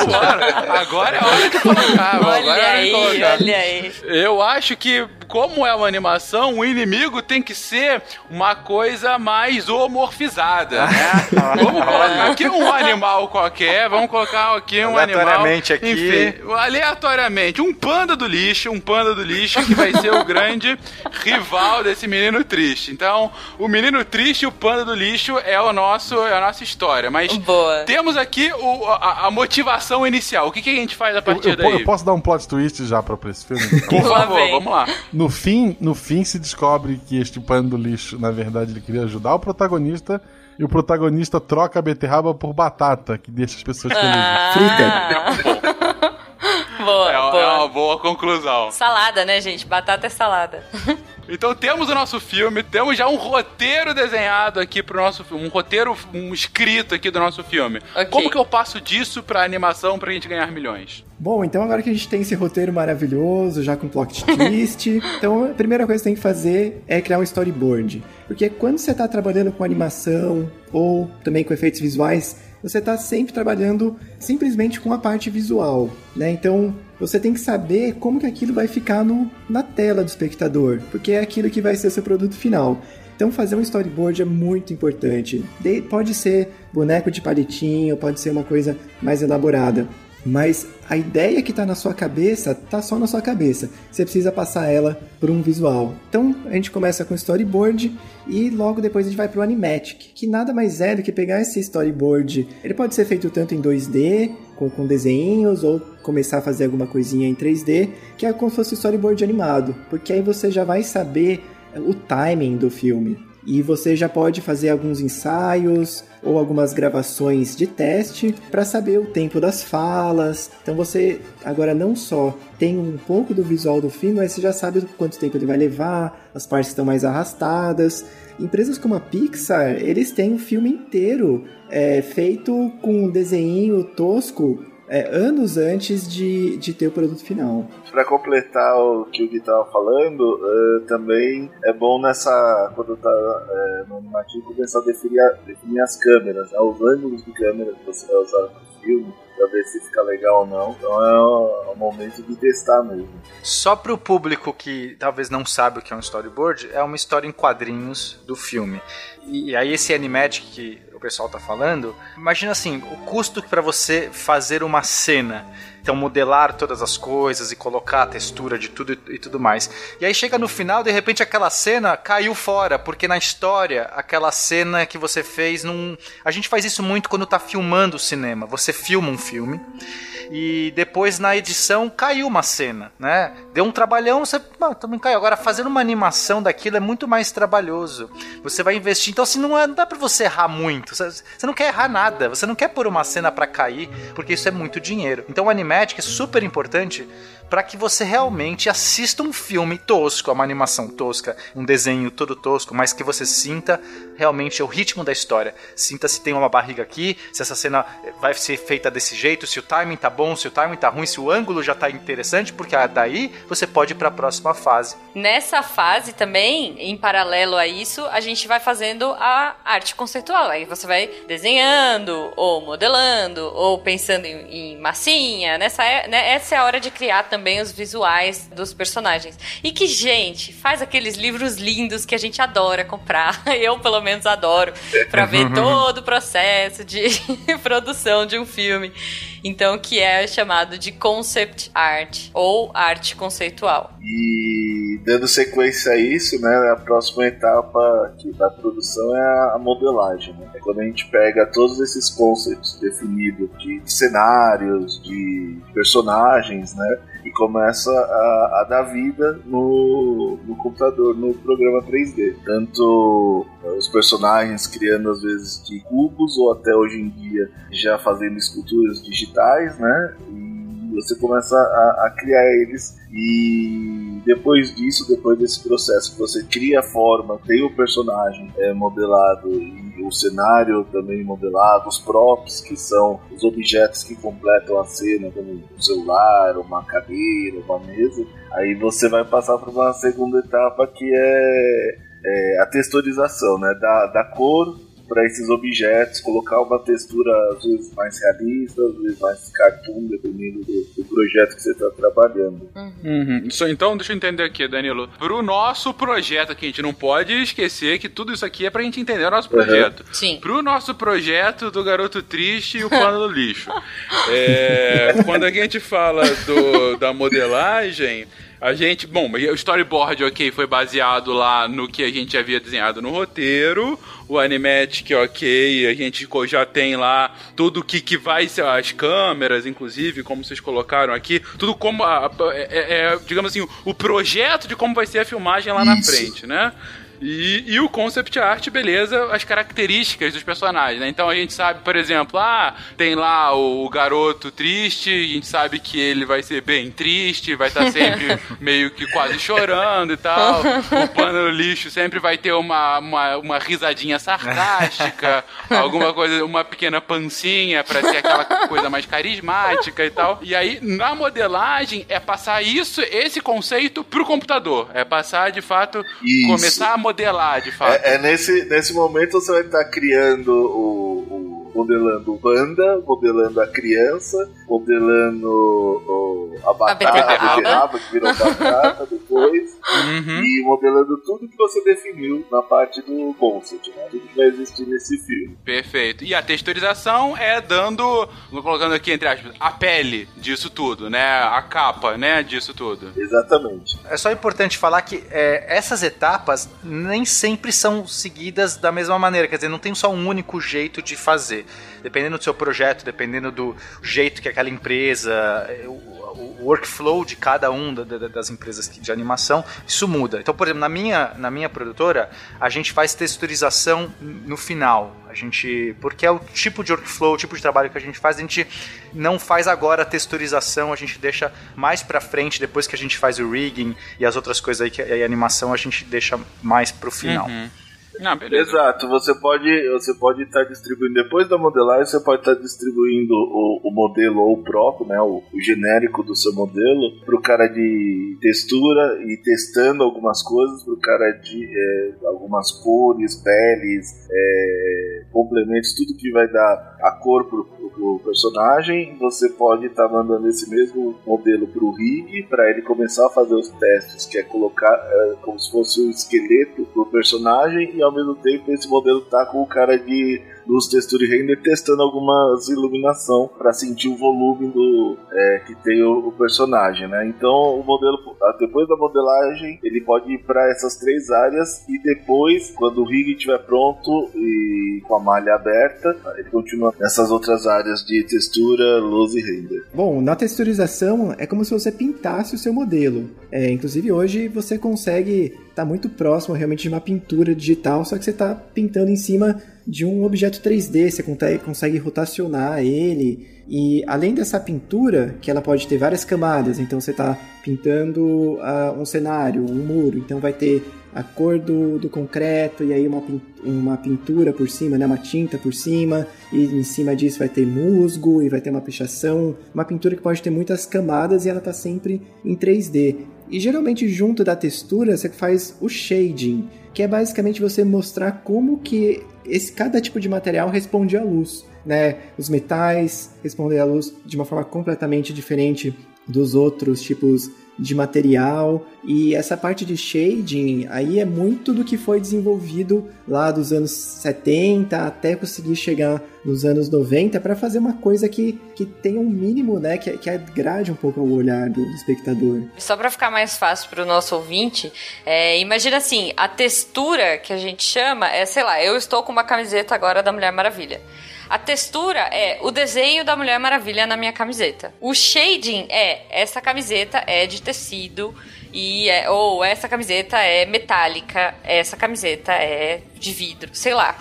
agora, agora é hora de colocar. olha aí, colocar. olha aí. Eu acho que como é uma animação, o inimigo tem que ser uma coisa mais homorfizada, né? vamos colocar aqui um animal qualquer, vamos colocar aqui um animal. Aleatoriamente aqui. Enfim, aleatoriamente. Um panda do lixo, um panda do lixo que vai ser o grande rival desse menino triste. Então, o menino triste e o panda do lixo é o nosso, é a nossa história. Mas Boa. temos aqui o, a, a motivação inicial. O que, que a gente faz a partir Eu, eu, daí? eu posso dar um plot twist já pra, pra esse filme? Por favor, vamos lá. No fim, no fim se descobre que este pano do lixo, na verdade, ele queria ajudar o protagonista e o protagonista troca a beterraba por batata, que deixa as pessoas felizes. Ah. boa, É, uma- boa. é uma boa conclusão. Salada, né, gente? Batata é salada. Então temos o nosso filme, temos já um roteiro desenhado aqui pro nosso filme, um roteiro, um escrito aqui do nosso filme. Ok. Como que eu passo disso pra animação pra gente ganhar milhões? Bom, então agora que a gente tem esse roteiro maravilhoso, já com plot twist, então a primeira coisa que você tem que fazer é criar um storyboard. Porque quando você está trabalhando com animação ou também com efeitos visuais, você está sempre trabalhando simplesmente com a parte visual, né? Então você tem que saber como que aquilo vai ficar no, na tela do espectador, porque é aquilo que vai ser seu produto final. Então fazer um storyboard é muito importante. De- pode ser boneco de palitinho, pode ser uma coisa mais elaborada. Mas a ideia que está na sua cabeça tá só na sua cabeça. Você precisa passar ela por um visual. Então a gente começa com storyboard e logo depois a gente vai para o animatic, que nada mais é do que pegar esse storyboard. Ele pode ser feito tanto em 2D, com, com desenhos, ou começar a fazer alguma coisinha em 3D, que é como se fosse storyboard animado, porque aí você já vai saber o timing do filme. E você já pode fazer alguns ensaios ou algumas gravações de teste para saber o tempo das falas. Então você agora não só tem um pouco do visual do filme, mas você já sabe quanto tempo ele vai levar, as partes estão mais arrastadas. Empresas como a Pixar, eles têm um filme inteiro é, feito com um desenho tosco é, anos antes de, de ter o produto final. Pra completar o que o Gui tava falando, eh, também é bom nessa. Quando tá eh, no animativo começar a definir, a- definir as câmeras, né, os ângulos de câmera que você vai usar no filme, pra ver se fica legal ou não. Então é o, é o momento de testar mesmo. Só pro público que talvez não sabe o que é um storyboard, é uma história em quadrinhos do filme. E aí esse animatic que o pessoal tá falando, imagina assim, o custo para você fazer uma cena. Então modelar todas as coisas e colocar a textura de tudo e, e tudo mais. E aí chega no final, de repente aquela cena caiu fora, porque na história, aquela cena que você fez não. A gente faz isso muito quando tá filmando o cinema. Você filma um filme e depois na edição caiu uma cena, né? Deu um trabalhão, você ah, também caiu. Agora fazendo uma animação daquilo é muito mais trabalhoso. Você vai investir, então assim não, é, não dá para você errar muito. Você, você não quer errar nada. Você não quer pôr uma cena para cair, porque isso é muito dinheiro. Então o animatic é super importante para que você realmente assista um filme tosco, uma animação tosca, um desenho todo tosco, mas que você sinta realmente o ritmo da história. Sinta se tem uma barriga aqui, se essa cena vai ser feita desse jeito, se o timing tá bom, se o timing tá ruim, se o ângulo já tá interessante, porque ah, daí você pode ir para a próxima fase. Nessa fase também, em paralelo a isso, a gente vai fazendo a arte conceitual. Aí você vai desenhando, ou modelando, ou pensando em, em massinha. Nessa é, né, essa é a hora de criar também os visuais dos personagens. E que, gente, faz aqueles livros lindos que a gente adora comprar. Eu, pelo menos, adoro. Pra ver todo o processo de produção de um filme. Então, que é chamado de concept art, ou arte conceitual. E dando sequência a isso, né, a próxima etapa aqui da produção é a- modelagem. Né? É quando a gente pega todos esses conceitos definidos de cenários, de personagens, né, e começa a, a dar vida no, no computador, no programa 3D. Tanto eh, os personagens criando às vezes de cubos ou até hoje em dia já fazendo esculturas digitais, né? E você começa a, a criar eles e depois disso, depois desse processo que você cria a forma, tem o personagem é, modelado e o cenário também modelado, os props que são os objetos que completam a cena, como um celular, uma cadeira, uma mesa, aí você vai passar para uma segunda etapa que é, é a texturização, né? Da, da cor para esses objetos, colocar uma textura às vezes mais realista, às vezes mais cartoon, dependendo do, do projeto que você está trabalhando. Uhum. Isso, então, deixa eu entender aqui, Danilo. Pro nosso projeto aqui, a gente não pode esquecer que tudo isso aqui é pra gente entender o nosso projeto. Uhum. Sim. Pro nosso projeto do Garoto Triste e o Pano do Lixo. É, quando a gente fala do, da modelagem, a gente, bom, o storyboard, ok, foi baseado lá no que a gente havia desenhado no roteiro. O animatic, ok, a gente já tem lá tudo que, que vai ser as câmeras, inclusive, como vocês colocaram aqui, tudo como, a, é, é, digamos assim, o projeto de como vai ser a filmagem lá Isso. na frente, né? E, e, o concept art, beleza, as características dos personagens, né? Então a gente sabe, por exemplo, ah, tem lá o garoto triste, a gente sabe que ele vai ser bem triste, vai estar tá sempre meio que quase chorando e tal. O pano lixo sempre vai ter uma, uma, uma risadinha sarcástica, alguma coisa, uma pequena pancinha para ser aquela coisa mais carismática e tal. E aí, na modelagem, é passar isso, esse conceito pro computador. É passar, de fato, isso. começar a modelar, de fato. É, é, nesse, nesse momento você vai estar criando o, o modelando banda, modelando a criança, modelando a batata, a beterraba, que virou batata depois, uhum. e modelando tudo que você definiu na parte do concept, né? Tudo que vai existir nesse filme. Perfeito. E a texturização é dando, colocando aqui entre aspas, a pele disso tudo, né? A capa, né? Disso tudo. Exatamente. É só importante falar que é, essas etapas nem sempre são seguidas da mesma maneira, quer dizer, não tem só um único jeito de fazer dependendo do seu projeto, dependendo do jeito que aquela empresa, o workflow de cada um das empresas de animação, isso muda. Então, por exemplo, na minha, na minha produtora, a gente faz texturização no final. A gente, porque é o tipo de workflow, o tipo de trabalho que a gente faz, a gente não faz agora a texturização, a gente deixa mais para frente, depois que a gente faz o rigging e as outras coisas aí que a animação, a gente deixa mais pro final. Uhum. Ah, beleza. Exato, você pode você pode estar tá distribuindo depois da modelagem, você pode estar tá distribuindo o, o, modelo ou o próprio, né, o, o genérico do seu modelo para o cara de textura e testando algumas coisas para o cara de é, algumas cores, peles, é, complementos, tudo que vai dar a cor pro, pro personagem. Você pode estar tá mandando esse mesmo modelo pro rig para ele começar a fazer os testes, que é colocar é, como se fosse um esqueleto pro personagem e ao mesmo tempo esse modelo tá com o cara de luz, textura e render testando algumas iluminação para sentir o volume do é, que tem o, o, personagem, né? Então o modelo depois da modelagem ele pode ir para essas três áreas e depois quando o rig estiver pronto e com a malha aberta ele continua nessas outras áreas de textura, luz e render. Bom, na texturização é como se você pintasse o seu modelo. É, inclusive hoje você consegue estar tá muito próximo realmente de uma pintura digital, só que você está pintando em cima de um objeto 3D, você consegue rotacionar ele. E além dessa pintura, que ela pode ter várias camadas, então você está pintando uh, um cenário, um muro, então vai ter a cor do, do concreto e aí uma, uma pintura por cima, né, uma tinta por cima, e em cima disso vai ter musgo e vai ter uma pichação, uma pintura que pode ter muitas camadas e ela está sempre em 3D. E geralmente junto da textura você faz o shading, que é basicamente você mostrar como que esse cada tipo de material responde à luz, né? Os metais respondem à luz de uma forma completamente diferente dos outros tipos de material e essa parte de shading aí é muito do que foi desenvolvido lá dos anos 70 até conseguir chegar nos anos 90 para fazer uma coisa que, que tenha um mínimo, né, que, que agrade um pouco o olhar do, do espectador. Só para ficar mais fácil para o nosso ouvinte, é, imagina assim, a textura que a gente chama é, sei lá, eu estou com uma camiseta agora da Mulher Maravilha. A textura é o desenho da Mulher Maravilha na minha camiseta. O shading é essa camiseta é de tecido e é, ou essa camiseta é metálica, essa camiseta é de vidro, sei lá.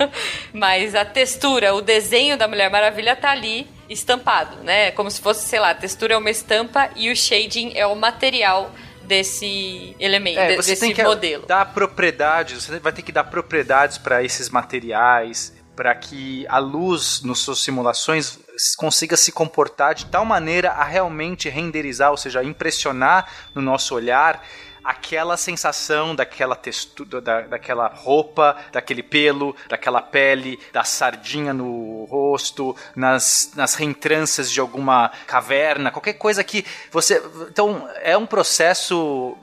Mas a textura, o desenho da Mulher Maravilha tá ali estampado, né? Como se fosse, sei lá, a textura é uma estampa e o shading é o material desse elemento, é, você desse tem que modelo. Dar propriedades, você vai ter que dar propriedades para esses materiais para que a luz nas suas simulações consiga se comportar de tal maneira a realmente renderizar, ou seja, impressionar no nosso olhar aquela sensação daquela textura, da, daquela roupa, daquele pelo, daquela pele, da sardinha no rosto, nas, nas reentranças de alguma caverna, qualquer coisa que você. Então, é um processo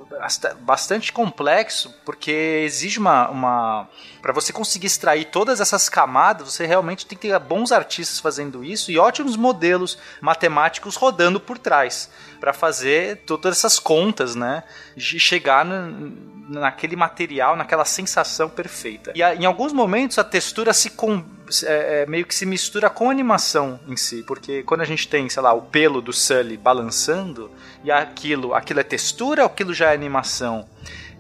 bastante complexo, porque exige uma. uma para você conseguir extrair todas essas camadas, você realmente tem que ter bons artistas fazendo isso e ótimos modelos matemáticos rodando por trás para fazer todas essas contas, né? De chegar naquele material, naquela sensação perfeita. E em alguns momentos a textura se com, é, é, meio que se mistura com a animação em si, porque quando a gente tem, sei lá, o pelo do Sully balançando e aquilo, aquilo é textura ou aquilo já é animação?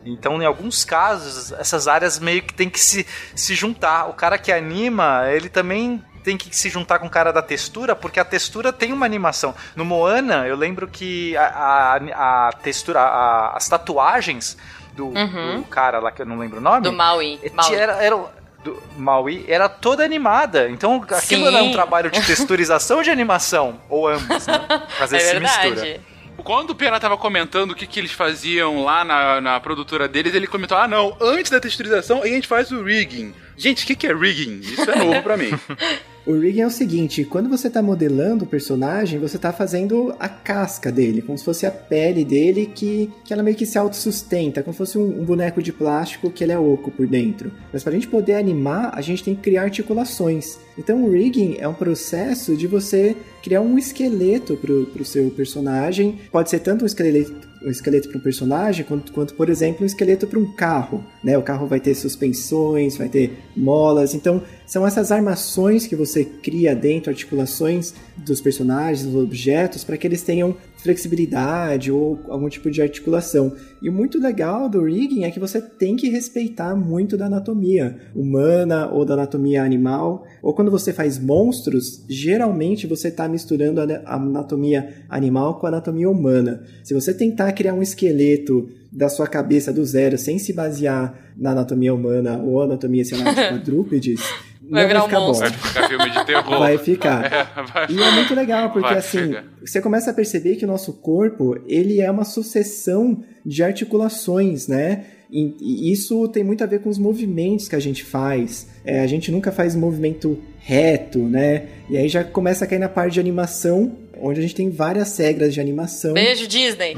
Então, em alguns casos, essas áreas meio que tem que se, se juntar. O cara que anima, ele também tem que se juntar com o cara da textura, porque a textura tem uma animação. No Moana, eu lembro que a, a, a textura, a, as tatuagens do, uhum. do, cara lá que eu não lembro o nome. Do Maui. Maui. Era, era, do Maui era toda animada. Então aquilo Sim. era um trabalho de texturização ou de animação? Ou ambos, né? Fazer é essa verdade. mistura. Quando o Pena tava comentando o que, que eles faziam lá na, na produtora deles, ele comentou: ah, não, antes da texturização a gente faz o rigging. Gente, o que, que é rigging? Isso é novo pra mim. O rigging é o seguinte, quando você está modelando o personagem, você está fazendo a casca dele, como se fosse a pele dele que, que ela meio que se autossustenta, como se fosse um, um boneco de plástico que ele é oco por dentro. Mas para a gente poder animar, a gente tem que criar articulações. Então o rigging é um processo de você criar um esqueleto para o seu personagem. Pode ser tanto um esqueleto um esqueleto para um personagem, quanto, quanto, por exemplo, um esqueleto para um carro. Né? O carro vai ter suspensões, vai ter molas. Então, são essas armações que você cria dentro, articulações dos personagens, dos objetos, para que eles tenham flexibilidade ou algum tipo de articulação. E o muito legal do rigging é que você tem que respeitar muito da anatomia humana ou da anatomia animal. Ou quando você faz monstros, geralmente você está misturando a anatomia animal com a anatomia humana. Se você tentar criar um esqueleto da sua cabeça do zero sem se basear na anatomia humana ou anatomia, sei lá, de quadrúpedes, vai não virar vai ficar um monstro. Bom. Vai ficar filme de terror. Vai ficar. É, vai... E é muito legal, porque vai assim, você começa a perceber que o nosso corpo, ele é uma sucessão de articulações, né? E isso tem muito a ver com os movimentos que a gente faz. É, a gente nunca faz movimento reto, né? E aí já começa a cair na parte de animação, onde a gente tem várias regras de animação. Beijo, Disney!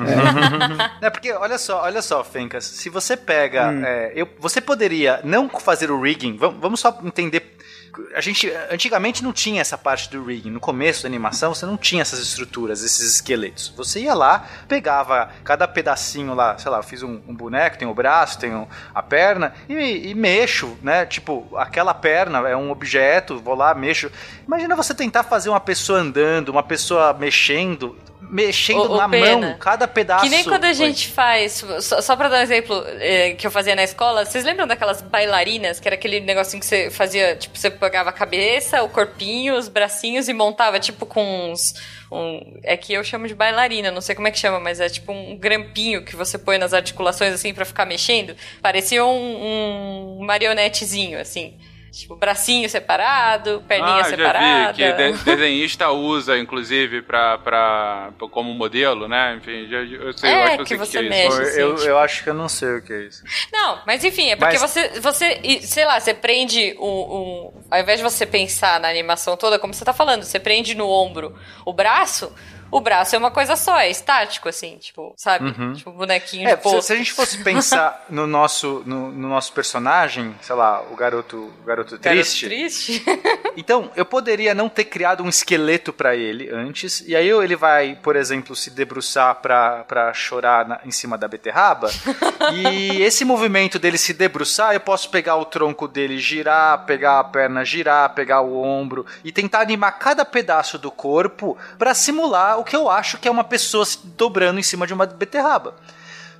É, é porque, olha só, olha só, Fencas, se você pega. Hum. É, eu, você poderia não fazer o rigging, vamos, vamos só entender a gente antigamente não tinha essa parte do rigging. No começo da animação, você não tinha essas estruturas, esses esqueletos. Você ia lá, pegava cada pedacinho lá, sei lá, fiz um, um boneco, tem o braço, tem a perna, e, e, mexo, né? Tipo, aquela perna é um objeto, vou lá, mexo. Imagina você tentar fazer uma pessoa andando, uma pessoa mexendo mexendo o, na mão cada pedaço. Que nem quando a gente faz, só, só pra dar um exemplo é, que eu fazia na escola, vocês lembram daquelas bailarinas, que era aquele negocinho que você fazia, tipo, você pegava a cabeça, o corpinho, os bracinhos e montava, tipo, com uns. Um, é que eu chamo de bailarina, não sei como é que chama, mas é tipo um grampinho que você põe nas articulações assim para ficar mexendo. Parecia um, um marionetezinho, assim. Tipo, bracinho separado, perninha ah, separada. Já vi, que desenhista usa, inclusive, pra, pra, pra, como modelo, né? Enfim, já, eu sei, é, eu acho que, que você que é mexe, isso. assim, eu, tipo... eu acho que eu não sei o que é isso. Não, mas enfim, é porque mas... você, você, sei lá, você prende um, um... Ao invés de você pensar na animação toda, como você tá falando, você prende no ombro o braço o braço é uma coisa só, é estático, assim, tipo, sabe? Uhum. Tipo, bonequinho é, de posto. Se, se, a gente fosse pensar no nosso, no, no, nosso personagem, sei lá, o garoto, o garoto triste. Garoto triste? então, eu poderia não ter criado um esqueleto para ele antes, e aí ele vai, por exemplo, se debruçar pra, pra chorar na, em cima da beterraba, e esse movimento dele se debruçar, eu posso pegar o tronco dele, girar, pegar a perna, girar, pegar o ombro, e tentar animar cada pedaço do corpo para simular o que eu acho que é uma pessoa se dobrando em cima de uma beterraba.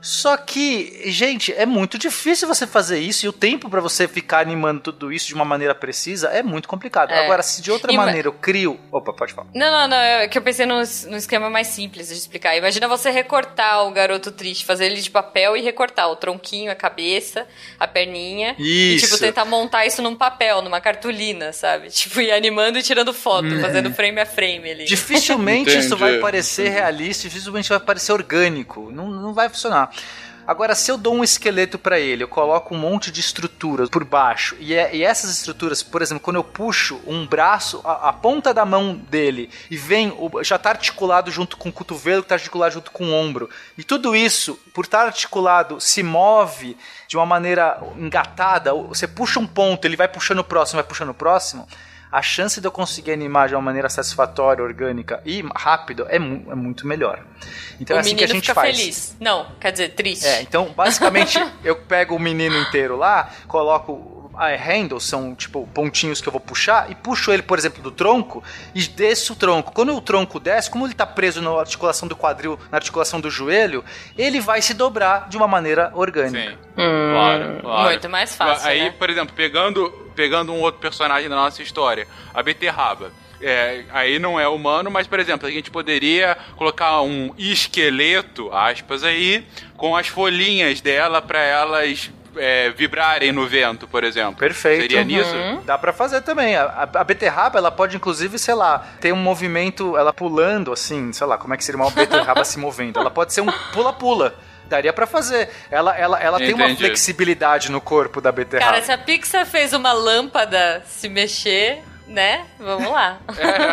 Só que, gente, é muito difícil você fazer isso e o tempo para você ficar animando tudo isso de uma maneira precisa é muito complicado. É. Agora, se de outra e maneira eu crio. Opa, pode falar. Não, não, não. É que eu pensei no, no esquema mais simples de explicar. Imagina você recortar o garoto triste, fazer ele de papel e recortar o tronquinho, a cabeça, a perninha. Isso. E, tipo, tentar montar isso num papel, numa cartolina, sabe? Tipo, ir animando e tirando foto, hum. fazendo frame a frame ali. Dificilmente isso vai parecer realista, dificilmente vai parecer orgânico. Não, não vai funcionar. Agora, se eu dou um esqueleto para ele, eu coloco um monte de estruturas por baixo, e, é, e essas estruturas, por exemplo, quando eu puxo um braço, a, a ponta da mão dele, e vem, o, já tá articulado junto com o cotovelo, que tá articulado junto com o ombro, e tudo isso, por estar articulado, se move de uma maneira engatada, você puxa um ponto, ele vai puxando o próximo, vai puxando o próximo, a chance de eu conseguir animar de uma maneira satisfatória, orgânica e rápido é, mu é muito melhor. Então o é assim que a gente faz. feliz. Não, quer dizer, triste. É, então basicamente eu pego o menino inteiro lá, coloco ah, handles são tipo pontinhos que eu vou puxar e puxo ele, por exemplo, do tronco e desço o tronco. Quando o tronco desce, como ele está preso na articulação do quadril, na articulação do joelho, ele vai se dobrar de uma maneira orgânica. Sim. Hum, claro, claro. Muito mais fácil. Aí, né? por exemplo, pegando, pegando um outro personagem da nossa história, a beterraba. É, aí não é humano, mas, por exemplo, a gente poderia colocar um esqueleto, aspas aí, com as folhinhas dela para elas é, vibrarem no vento, por exemplo. Perfeito. Seria uhum. nisso? Dá para fazer também. A, a, beterraba, ela pode, inclusive, sei lá, ter um movimento, ela pulando assim, sei lá, como é que seria uma beterraba se movendo? Ela pode ser um pula-pula daria para fazer. Ela, ela, ela tem uma flexibilidade no corpo da beterraba. Cara, se a Pixar fez uma lâmpada se mexer, né? Vamos lá.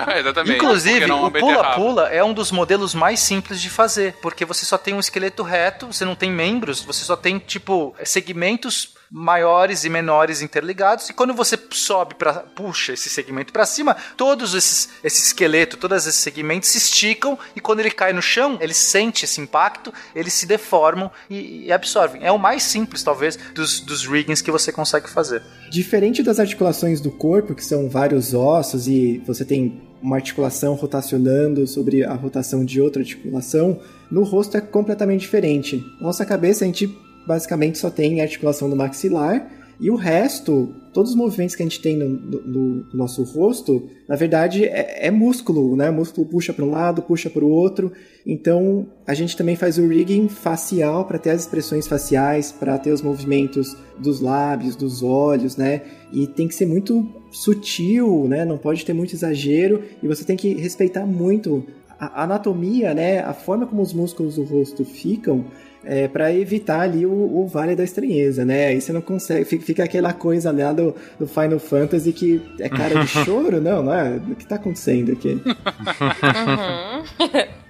É, exatamente. Inclusive, o pula-pula é um dos modelos mais simples de fazer, porque você só tem um esqueleto reto, você não tem membros, você só tem, tipo, segmentos maiores e menores interligados e quando você sobe para puxa esse segmento para cima, todos esses esse esqueleto, todos esses segmentos se esticam e quando ele cai no chão, ele sente esse impacto, eles se deformam e, e absorvem. É o mais simples talvez dos, dos riggings que você consegue fazer. Diferente das articulações do corpo, que são vários ossos e você tem uma articulação rotacionando sobre a rotação de outra articulação, no rosto é completamente diferente. Nossa cabeça a gente basicamente só tem articulação do maxilar e o resto, todos os movimentos que a gente tem no, no, no nosso rosto, na verdade é, é músculo, né? O músculo puxa para um lado, puxa para o outro. Então a gente também faz o rigging facial para ter as expressões faciais, para ter os movimentos dos lábios, dos olhos, né? E tem que ser muito sutil, né? Não pode ter muito exagero e você tem que respeitar muito a anatomia, né? A forma como os músculos do rosto ficam é, para evitar ali o, o, Vale da Estranheza, né? Aí você não consegue, fica aquela coisa lá do, do Final Fantasy que é cara de choro, não, não é? O que tá acontecendo aqui? Uhum.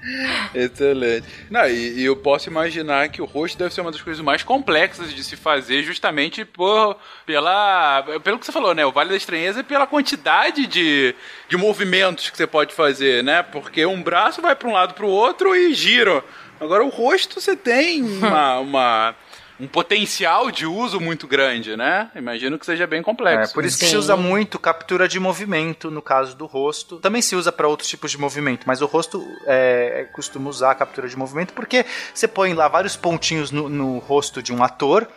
Excelente. Não, e, e, eu posso imaginar que o rosto deve ser uma das coisas mais complexas de se fazer, justamente por, pela, pelo que você falou, né? O Vale da Estranheza e pela quantidade de, de movimentos que você pode fazer, né? Porque um braço vai para um lado para o outro e gira Agora, o rosto você tem uma, uma um potencial de uso muito grande, né? Imagino que seja bem complexo. É, por isso Sim. que se usa muito captura de movimento no caso do rosto. Também se usa para outros tipos de movimento, mas o rosto é, é, costuma usar a captura de movimento porque você põe lá vários pontinhos no, no rosto de um ator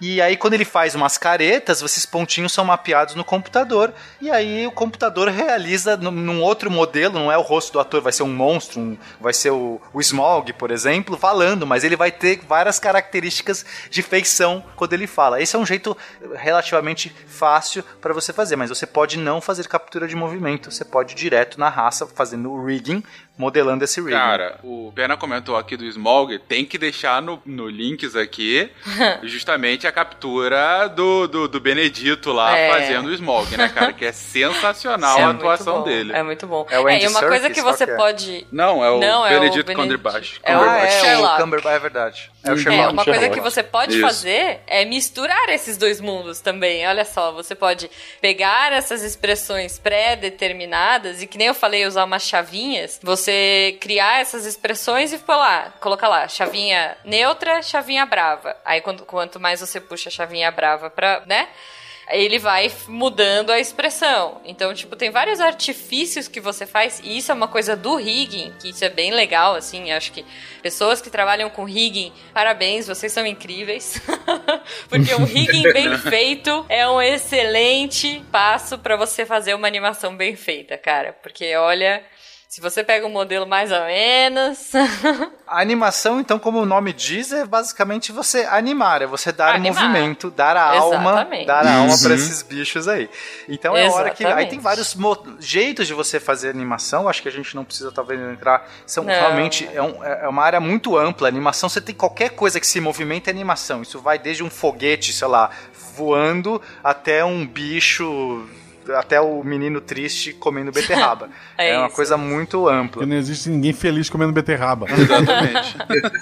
e aí, quando ele faz umas caretas, esses pontinhos são mapeados no computador. E aí, o computador realiza num outro modelo, não é o rosto do ator, vai ser um monstro, um, vai ser o, o Smog, por exemplo, falando, mas ele vai ter várias características de feição quando ele fala. Esse é um jeito relativamente fácil para você fazer, mas você pode não fazer captura de movimento, você pode ir direto na raça fazendo o rigging, modelando esse rig. Cara, o Pena comentou aqui do Smog, tem que deixar no, no links aqui justamente a captura do, do, do Benedito lá é. fazendo o Smog, né, cara? Que é sensacional é a atuação dele. É muito bom. É, o Andy é, e uma coisa que você é? pode... Não, é o Não, Benedito é Cumberbatch. É, o, é, o Cumberbatch, é verdade. É, o Sherlock. é uma coisa que você pode Isso. fazer é misturar esses dois mundos também. Olha só, você pode pegar essas expressões pré-determinadas e que nem eu falei, usar umas chavinhas, você criar essas expressões e lá, colocar lá, chavinha neutra, chavinha brava. Aí quando, quanto mais você puxa a chavinha brava pra, né? ele vai mudando a expressão. Então, tipo, tem vários artifícios que você faz, e isso é uma coisa do rigging, que isso é bem legal, assim, acho que pessoas que trabalham com rigging, parabéns, vocês são incríveis. Porque um rigging bem feito é um excelente passo para você fazer uma animação bem feita, cara. Porque olha, Se você pega um modelo mais ou menos. a animação, então, como o nome diz, é basicamente você animar, é você dar animar. movimento, dar a Exatamente. alma, dar a alma para esses bichos aí. Então é hora que. Aí tem vários jeitos de você fazer animação, acho que a gente não precisa talvez entrar. São não. realmente. É, um, é, uma área muito ampla. A animação, você tem qualquer coisa que se movimenta é animação. Isso vai desde um foguete, sei lá, voando até um bicho até o menino triste comendo beterraba. é, é uma coisa muito ampla. Porque não existe ninguém feliz comendo beterraba. Exatamente.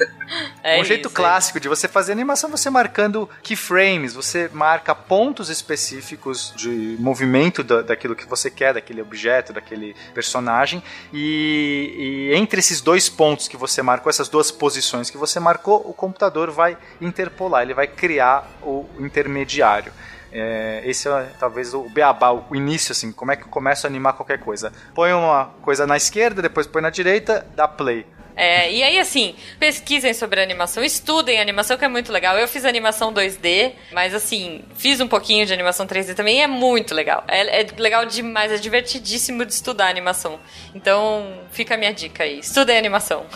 é um jeito isso, clássico é de você fazer animação, você marcando keyframes, você marca pontos específicos de movimento da, daquilo que você quer, daquele objeto, daquele personagem, e, e entre esses dois pontos que você marcou, essas duas posições que você marcou, o computador vai interpolar, ele vai criar o intermediário. É, esse é talvez o beabá, o início, assim, como é que eu começo a animar qualquer coisa. Põe uma coisa na esquerda, depois põe na direita, dá play. É, e aí, assim, pesquisem sobre animação, estudem animação, que é muito legal. Eu fiz animação 2D, mas, assim, fiz um pouquinho de animação 3D também e é muito legal. É, é legal demais, é divertidíssimo de estudar animação. Então, fica a minha dica aí. Estudem animação.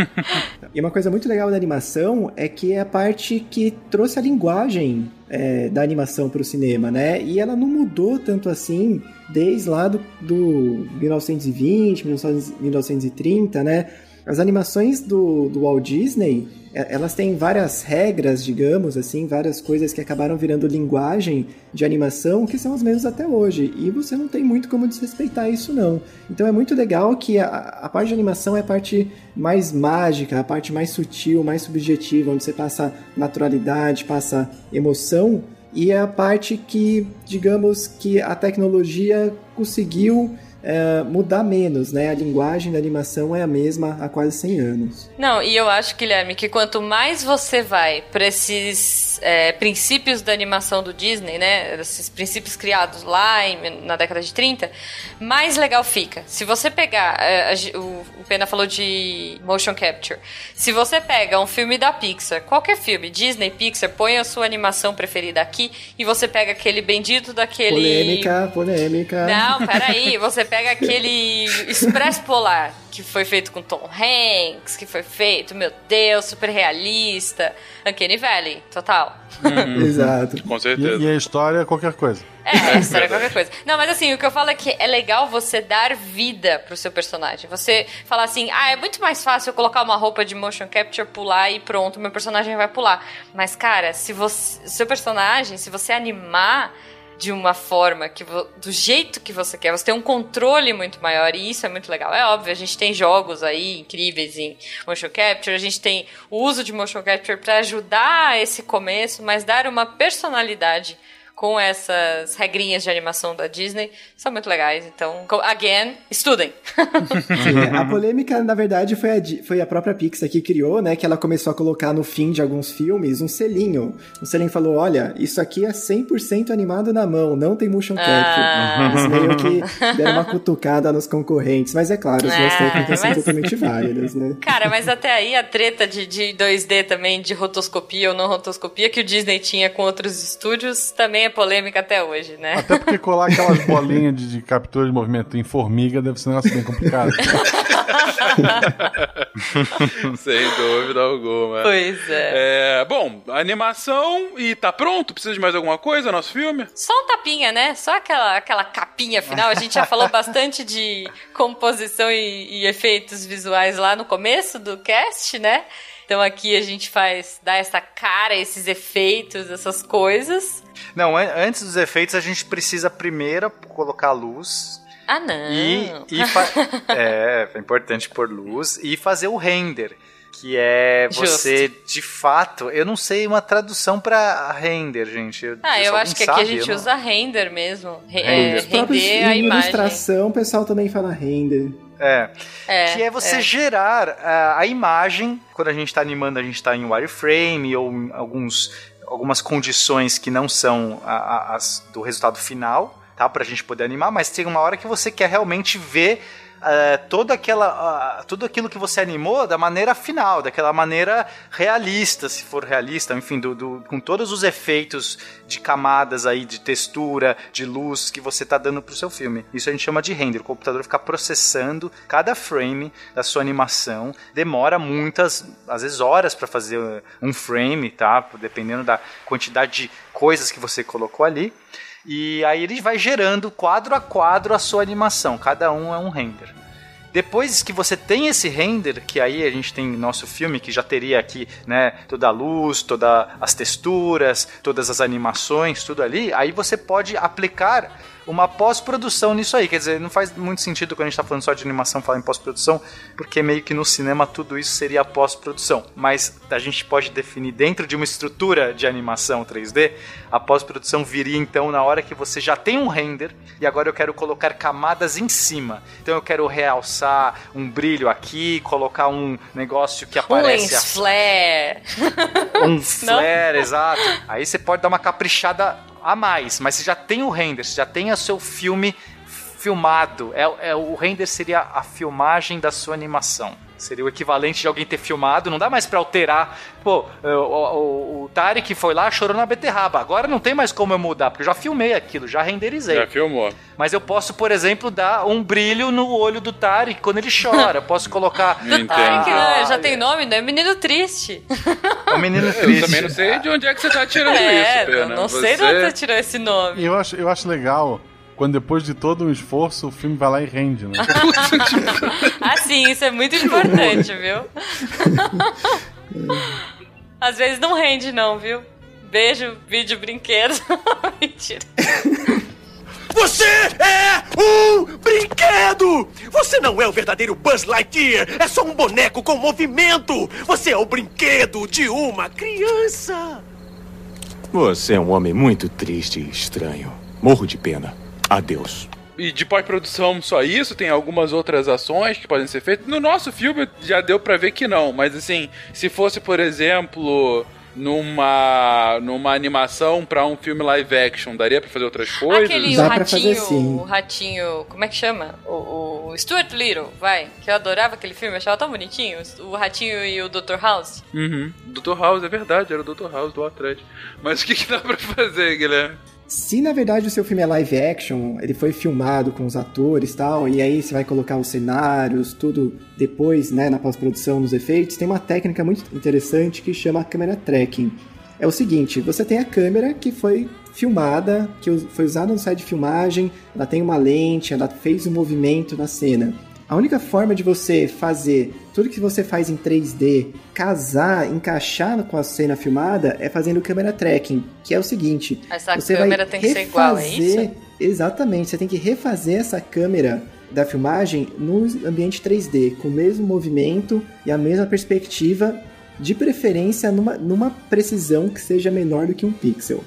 e uma coisa muito legal da animação é que é a parte que trouxe a linguagem é, da animação para o cinema, né? E ela não mudou tanto assim desde lá do, do 1920, 1930, né? As animações do, do Walt Disney, é, elas têm várias regras, digamos assim, várias coisas que acabaram virando linguagem de animação que são as mesmas até hoje. E você não tem muito como desrespeitar isso, não. Então é muito legal que a, a parte de animação é a parte mais mágica, a parte mais sutil, mais subjetiva, onde você passa naturalidade, passa emoção. E é a parte que, digamos, que a tecnologia conseguiu é, mudar menos, né? A linguagem da animação é a mesma há quase 100 anos. Não, e eu acho, Guilherme, que quanto mais você vai para esses é, princípios da animação do Disney, né? Esses princípios criados lá em, na década de 30, mais legal fica. Se você pegar, é, a, o, o Pena falou de motion capture. Se você pega um filme da Pixar, qualquer filme, Disney, Pixar, põe a sua animação preferida aqui e você pega aquele bendito daquele. Polêmica, polêmica. Não, peraí, você pega aquele Express Polar, que foi feito com Tom Hanks, que foi feito, meu Deus, super realista. Uncanny Valley, total. Uhum. Exato. Com certeza. E, e, a história é qualquer coisa. É, a história é qualquer coisa. Não, mas assim, o que eu falo é que é legal você dar vida pro seu personagem. Você falar assim, ah, é muito mais fácil eu colocar uma roupa de motion capture, pular e pronto, meu personagem vai pular. Mas, cara, se você. Seu personagem, se você animar de uma forma que do jeito que você quer, você tem um controle muito maior e isso é muito legal. É óbvio, a gente tem jogos aí incríveis em motion capture, a gente tem o uso de motion capture para ajudar esse começo, mas dar uma personalidade com essas regrinhas de animação da Disney são muito legais. Então, again, estudem. Sim, a polêmica, na verdade, foi a, foi a própria Pixar que criou, né? Que ela começou a colocar no fim de alguns filmes um selinho. O selinho falou: olha, isso aqui é 100% animado na mão, não tem motion capture. Ah. Isso meio que deram uma cutucada nos concorrentes. Mas é claro, ah, técnicas mas... são totalmente válidas, né? Cara, mas até aí a treta de, de 2D também, de rotoscopia ou não rotoscopia, que o Disney tinha com outros estúdios, também é polêmica até hoje, né? Até porque colar aquelas bolinhas de, de captura de movimento em formiga deve ser um negócio bem complicado. Sem dúvida alguma. Pois é. é. Bom, animação e tá pronto? Precisa de mais alguma coisa nosso filme? Só um tapinha, né? Só aquela, aquela capinha final. A gente já falou bastante de composição e, e efeitos visuais lá no começo do cast, né? Então aqui a gente faz, dá essa cara, esses efeitos, essas coisas. Não, antes dos efeitos a gente precisa primeiro colocar luz. Ah, não. E, e é, é importante pôr luz e fazer o render que é você Justo. de fato, eu não sei uma tradução para render, gente. Eu, ah, eu acho que sabe, aqui a gente usa render mesmo, render, é, render a imagem. ilustração, o pessoal também fala render. É. é. Que é você é. gerar a, a, imagem. Quando a gente está animando, a gente está em wireframe ou em alguns, algumas condições que não são a, a, as do resultado final, tá? Pra gente poder animar, mas tem uma hora que você quer realmente ver é, toda aquela, tudo aquilo que você animou da maneira final, daquela maneira realista, se for realista, enfim, do, do, com todos os efeitos de camadas aí, de textura, de luz que você está dando para o seu filme. Isso a gente chama de render. O computador fica processando cada frame da sua animação. Demora muitas, às vezes horas para fazer um frame, tá? Dependendo da quantidade de coisas que você colocou ali. E aí ele vai gerando quadro a quadro a sua animação. Cada um é um render. Depois que você tem esse render, que aí a gente tem nosso filme que já teria aqui, né, toda a luz, todas as texturas, todas as animações, tudo ali, aí você pode aplicar uma pós-produção nisso aí. Quer dizer, não faz muito sentido quando a gente está falando só de animação falar em pós-produção, porque meio que no cinema tudo isso seria pós-produção. Mas a gente pode definir dentro de uma estrutura de animação 3D, a pós-produção viria então na hora que você já tem um render e agora eu quero colocar camadas em cima. Então eu quero realçar um brilho aqui, colocar um negócio que aparece. Um flare. Um flare, exato. Aí você pode dar uma caprichada a mais, mas você já tem o render, você já tem o seu filme filmado. É, é, o render seria a filmagem da sua animação. Seria o equivalente de alguém ter filmado, não dá mais para alterar. Pô, o, o, o Tarek foi lá, chorou na beterraba. Agora não tem mais como eu mudar, porque eu já filmei aquilo, já renderizei. Já filmou. Mas eu posso, por exemplo, dar um brilho no olho do Tarek quando ele chora. Eu posso colocar. Tarek, ah, já tem nome, não é menino triste. É o menino triste. Eu também não sei de onde é que você tá tirando é, isso, Pena. Não, não você... sei de onde você tirou esse nome. Eu acho, eu acho legal quando depois de todo um esforço o filme vai lá e rende, né? ah, sim, isso é muito importante, viu? Às vezes não rende, não, viu? Beijo, vídeo, brinquedo. Mentira. Você é um brinquedo! Você não é o verdadeiro Buzz Lightyear! É só um boneco com movimento! Você é o brinquedo de uma criança! Você é um homem muito triste e estranho. Morro de pena. Adeus. E de pós-produção só isso? Tem algumas outras ações que podem ser feitas? No nosso filme já deu para ver que não, mas assim, se fosse, por exemplo, numa numa animação para um filme live action, daria para fazer outras coisas? Aquele Dá o ratinho, fazer, sim. o ratinho, como é que chama? O, o, Stuart Little, vai, que eu adorava aquele filme, achava tão bonitinho, o ratinho e o Dr. House. Uhum. Dr. House, é verdade, era o Dr. House do atrás. Mas o que, que dá para fazer, Guilherme? Se na verdade o seu filme é live action, ele foi filmado com os atores e tal, e aí você vai colocar os cenários, tudo depois, né, na pós-produção, nos efeitos, tem uma técnica muito interessante que chama câmera tracking. É o seguinte, você tem a câmera que foi filmada, que foi usada no site de filmagem, ela tem uma lente, ela fez um movimento na cena. A única forma de você fazer tudo que você faz em 3D casar, encaixar com a cena filmada é fazendo câmera tracking, que é o seguinte: essa você câmera vai tem que ser igual, é isso? Exatamente, você tem que refazer essa câmera da filmagem no ambiente 3D, com o mesmo movimento e a mesma perspectiva, de preferência numa, numa precisão que seja menor do que um pixel.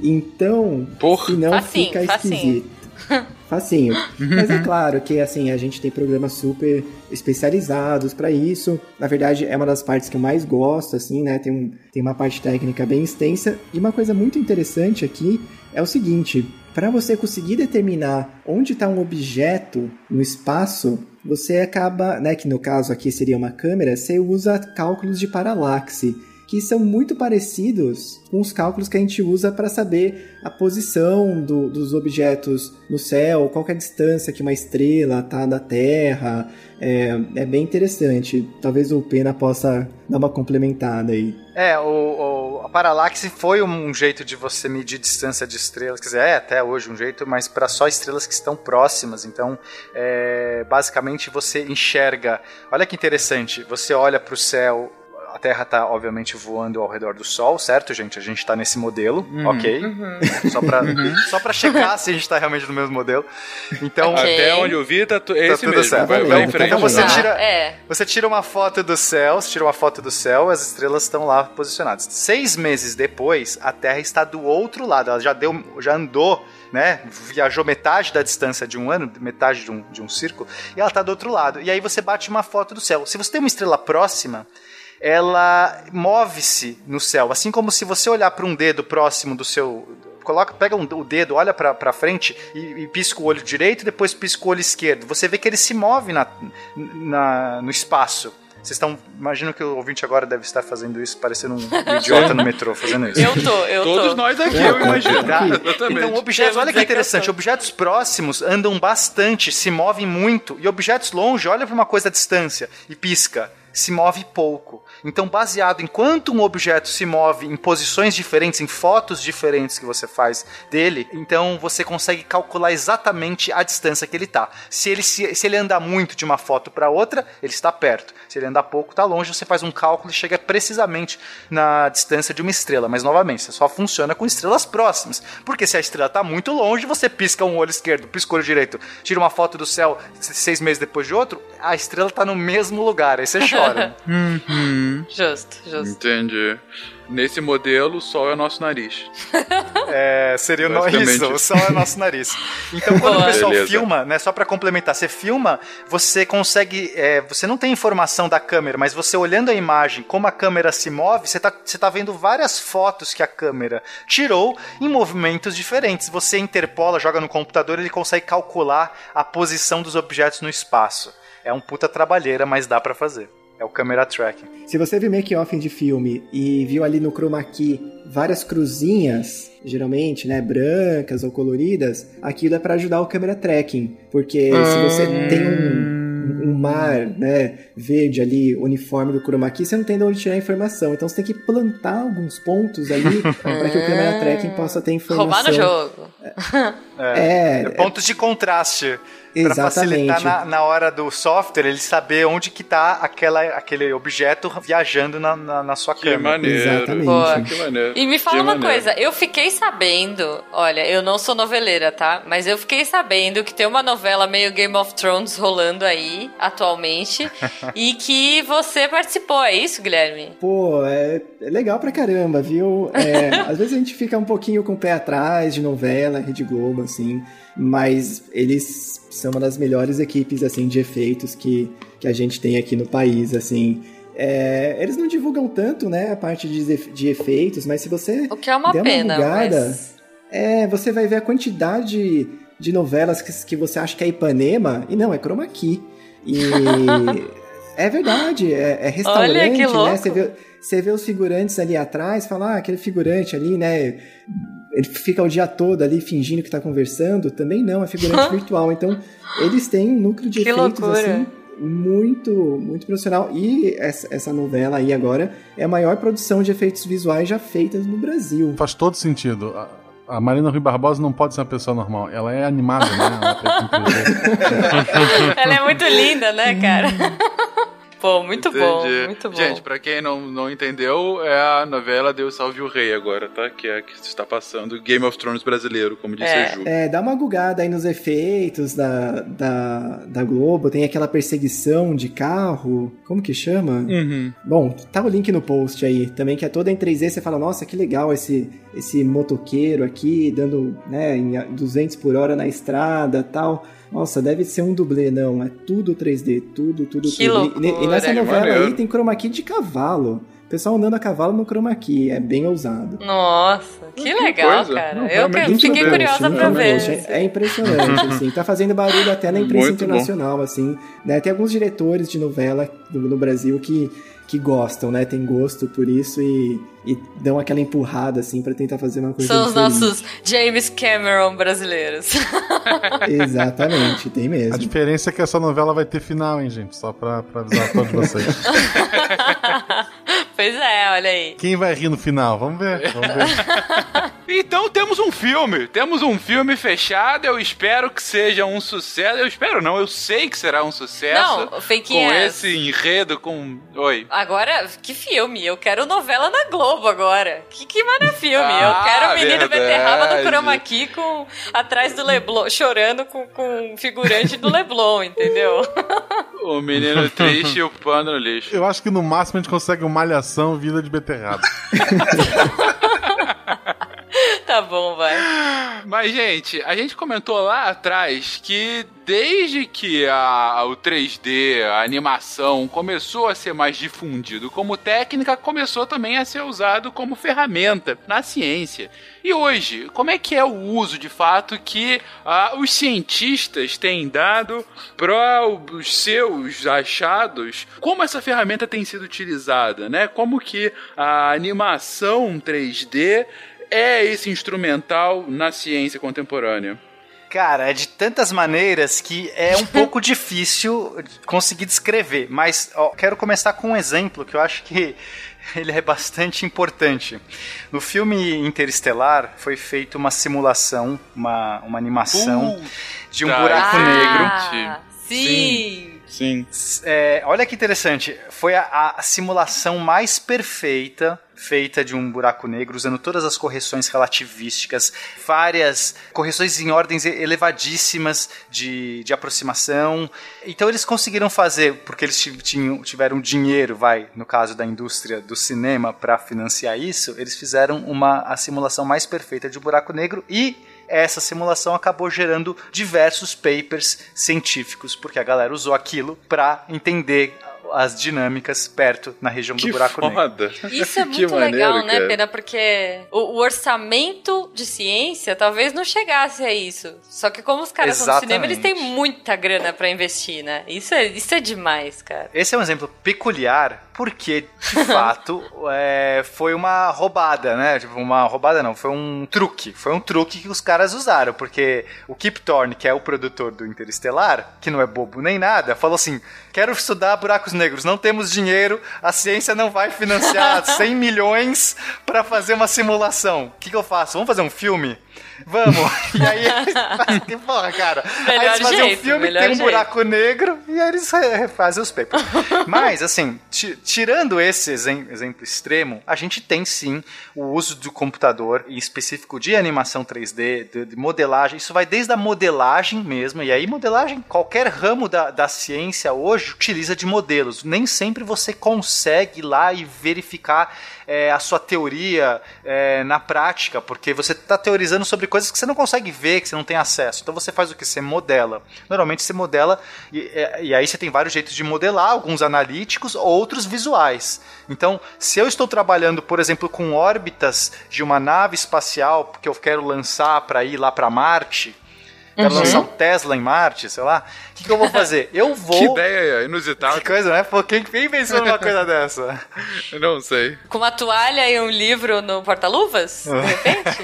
Então, Porra. senão facinho, fica facinho. esquisito. Facinho. Mas é claro que assim, a gente tem programas super especializados para isso. Na verdade, é uma das partes que eu mais gosto, assim, né? Tem, um, tem uma parte técnica bem extensa. E uma coisa muito interessante aqui é o seguinte: para você conseguir determinar onde está um objeto no espaço, você acaba, né, que no caso aqui seria uma câmera, você usa cálculos de paralaxe que são muito parecidos com os cálculos que a gente usa para saber a posição do, dos objetos no céu, qual é a distância que uma estrela está da Terra. É, é, bem interessante. Talvez o Pena possa dar uma complementada aí. É, o, o, a paralaxe foi um jeito de você medir distância de estrelas, quer dizer, é até hoje um jeito, mas para só estrelas que estão próximas. Então, é, basicamente você enxerga. Olha que interessante, você olha para o céu a Terra está, obviamente, voando ao redor do Sol, certo, gente? A gente está nesse modelo, Uhum. ok? Uhum. Só para só pra checar se a gente está realmente no mesmo modelo. Então, Ok. Até onde eu vi, tá, tu- é Tá tudo mesmo. certo. Vai, vai em frente. então você Tá, tira, é. você tira uma foto do céu, você tira uma foto do céu, as estrelas estão lá posicionadas. Seis meses depois, a Terra está do outro lado. Ela já deu, já andou, né? Viajou metade da distância de um ano, metade de um, de um círculo, e ela está do outro lado. E aí você bate uma foto do céu. Se você tem uma estrela próxima, ela move-se no céu, assim como se você olhar para um dedo próximo do seu coloca, pega um, o dedo, olha pra, pra frente e, e pisca o olho direito, depois pisca o olho esquerdo. Você vê que ele se move na, na, no espaço. Vocês estão. Imagino que o ouvinte agora deve estar fazendo isso, parecendo um idiota no metrô fazendo isso. Eu tô, eu Todos tô. nós aqui, eu imagino. Tá? Exatamente. Então, objetos, olha que eu interessante, objetos próximos andam bastante, se movem muito, e objetos longe, olha para uma coisa à distância e pisca, se move pouco. Então, baseado em quanto um objeto se move em posições diferentes, em fotos diferentes que você faz dele, então você consegue calcular exatamente a distância que ele está. Se ele, se, se ele andar muito de uma foto para outra, ele está perto. Se ele andar pouco, está longe, você faz um cálculo e chega precisamente na distância de uma estrela. Mas, novamente, você só funciona com estrelas próximas. Porque se a estrela está muito longe, você pisca um olho esquerdo, pisca o olho direito, tira uma foto do céu seis meses depois de outro, a estrela está no mesmo lugar. Aí você chora. Justo, justo. Entendi. Nesse modelo, o sol é o nosso nariz. É, seria o no... Isso, o sol é nosso nariz. Então, quando o Boa. pessoal Beleza. filma, né, só pra complementar, você filma, você consegue, é, você não tem informação da câmera, mas você olhando a imagem, como a câmera se move, você tá, você tá vendo várias fotos que a câmera tirou em movimentos diferentes. Você interpola, joga no computador, ele consegue calcular a posição dos objetos no espaço. É um puta trabalheira, mas dá pra fazer. É o camera tracking. Se você viu make-off de filme e viu ali no chroma key várias cruzinhas, geralmente, né, brancas ou coloridas, aquilo é para ajudar o camera tracking, porque se você tem um, um mar, né, verde ali, uniforme do chroma key, você não tem de onde tirar a informação. Então você tem que plantar alguns pontos ali para que o camera tracking possa ter informação. Roubar no jogo. É, É pontos de contraste. Pra Exatamente. facilitar na, na hora do software ele saber onde que tá aquela, aquele objeto viajando na, na, na sua Que câmera. maneiro. Exatamente. Boa. Que maneiro. E me fala Que uma maneiro. coisa, eu fiquei sabendo, olha, eu não sou noveleira, tá? Mas eu fiquei sabendo que tem uma novela meio Game of Thrones rolando aí, atualmente, e que você participou, é isso, Guilherme? Pô, é, é legal pra caramba, viu? É, às vezes a gente fica um pouquinho com o pé atrás de novela, Rede Globo, assim, mas eles são uma das melhores equipes, assim, de efeitos que, que a gente tem aqui no país, assim. É, eles não divulgam tanto, né, a parte de, de efeitos, mas se você O que é uma der pena, bugada, mas... é, você vai ver a quantidade de novelas que, que você acha que é Ipanema, e não, é Chroma Key. E é verdade, é, é restaurante, né? Você vê, você vê os figurantes ali atrás, fala, ah, aquele figurante ali, né? Ele fica o dia todo ali fingindo que tá conversando. Também não, é figurante virtual. Então, eles têm um núcleo de Que efeitos, loucura. assim, muito, muito profissional. E essa, essa novela aí agora é a maior produção de efeitos visuais já feitas no Brasil. Faz todo sentido. A, a Marina Rui Barbosa não pode ser uma pessoa normal. Ela é animada, né? Ela é muito linda, né, cara? Pô, muito bom, Entendi. muito bom. Gente, pra quem não, não entendeu, é a novela Deus Salve o Rei agora, tá? Que é a que está passando Game of Thrones brasileiro, como disse É. a Ju. É, dá uma gugada aí nos efeitos da, da, da Globo. Tem aquela perseguição de carro. Como que chama? Uhum. Bom, tá o link no post aí. Também que é toda em 3D. Você fala, nossa, que legal esse, esse motoqueiro aqui, dando né, em 200 por hora na estrada tal. Nossa, deve ser um dublê. Não, é tudo 3D. Tudo, tudo, Que tudo. E- E, e nessa loucura. novela Maneiro. aí tem chroma key de cavalo. O pessoal andando a cavalo no chroma key. É bem ousado. Nossa, que Que legal, coisa. cara. Não, eu que- fiquei bom. curiosa pra ver. realmente, É, é impressionante, assim. Tá fazendo barulho até na imprensa Muito bom. internacional, assim. Né? Tem alguns diretores de novela no, no Brasil que, que gostam, né? Tem gosto por isso e, e dão aquela empurrada, assim, pra tentar fazer uma coisa São os diferente. nossos James Cameron brasileiros. Exatamente, tem A mesmo. diferença é que essa novela vai ter final, hein, gente? Só pra, pra avisar a todos vocês. pois é, olha aí. Quem vai rir no final? Vamos ver. Vamos ver. Então temos um filme, temos um filme fechado. Eu espero que seja um sucesso. Eu espero não, eu sei que será um sucesso. Não, com Feiquinhas. esse enredo, com. Oi. Agora, que filme? Eu quero novela na Globo agora. Que, que mano é filme? Ah, eu quero o menino verdade. beterraba do chroma key com, atrás do Leblon, chorando com, com um figurante do Leblon, entendeu? O menino triste e o pano no lixo. Eu acho que no máximo a gente consegue uma malhação vida de beterraba. tá bom, vai. Mas, gente, a gente comentou lá atrás que desde que a, o 3D, a animação, começou a ser mais difundido como técnica, começou também a ser usado como ferramenta na ciência. E hoje, como é que é o uso de fato que ah, os cientistas têm dado para os seus achados? Como essa ferramenta tem sido utilizada, né? Como que a animação 3D é esse instrumental na ciência contemporânea? Cara, é de tantas maneiras que é um pouco difícil conseguir descrever. Mas ó, quero começar com um exemplo que eu acho que ele é bastante importante. No filme Interestelar foi feita uma simulação, uma, uma animação uh, de um buraco ah, negro. Sim. Sim. É, olha que interessante. Foi a, a simulação mais perfeita feita de um buraco negro, usando todas as correções relativísticas, várias correções em ordens elevadíssimas de, de aproximação. Então eles conseguiram fazer, porque eles tinham, tiveram dinheiro, vai, no caso da indústria do cinema, para financiar isso, eles fizeram uma a simulação mais perfeita de um buraco negro e essa simulação acabou gerando diversos papers científicos, porque a galera usou aquilo para entender as dinâmicas perto na região que do buraco foda. negro. Isso é muito maneiro, legal, né, cara. Pena? Porque o, o, orçamento de ciência talvez não chegasse a isso. Só que como os caras Exatamente. são do cinema, eles têm muita grana para investir, né? Isso é, isso é demais, cara. Esse é um exemplo peculiar porque, de fato, é, foi uma roubada, né? Tipo, uma roubada não, foi um truque. Foi um truque que os caras usaram, porque o Kip Thorne, que é o produtor do Interestelar, que não é bobo nem nada, falou assim, quero estudar buracos negros, não temos dinheiro, a ciência não vai financiar 100 milhões para fazer uma simulação. O que, que eu faço? Vamos fazer um filme? Vamos! E aí que porra, cara. Melhor aí eles fazem jeito, um filme que tem um buraco negro e aí eles refazem os papers. Mas, assim, tirando esse exemplo extremo, a gente tem sim o uso do computador, em específico de animação 3D, de, de modelagem. Isso vai desde a modelagem mesmo, e aí modelagem, qualquer ramo da, da ciência hoje utiliza de modelos. Nem sempre você consegue ir lá e verificar é, a sua teoria é, na prática, porque você está teorizando sobre coisas que você não consegue ver, que você não tem acesso. Então você faz o que? Você modela. Normalmente você modela, e, é, e aí você tem vários jeitos de modelar, alguns analíticos, outros visuais. Então, se eu estou trabalhando, por exemplo, com órbitas de uma nave espacial que eu quero lançar para ir lá para Marte, Quero uhum. lançar um Tesla em Marte, sei lá. O que, que eu vou fazer? Eu vou. Que ideia inusitada. Que coisa, né? Pô, quem, quem pensou numa coisa dessa? Eu não sei. Com uma toalha e um livro no porta-luvas? De repente?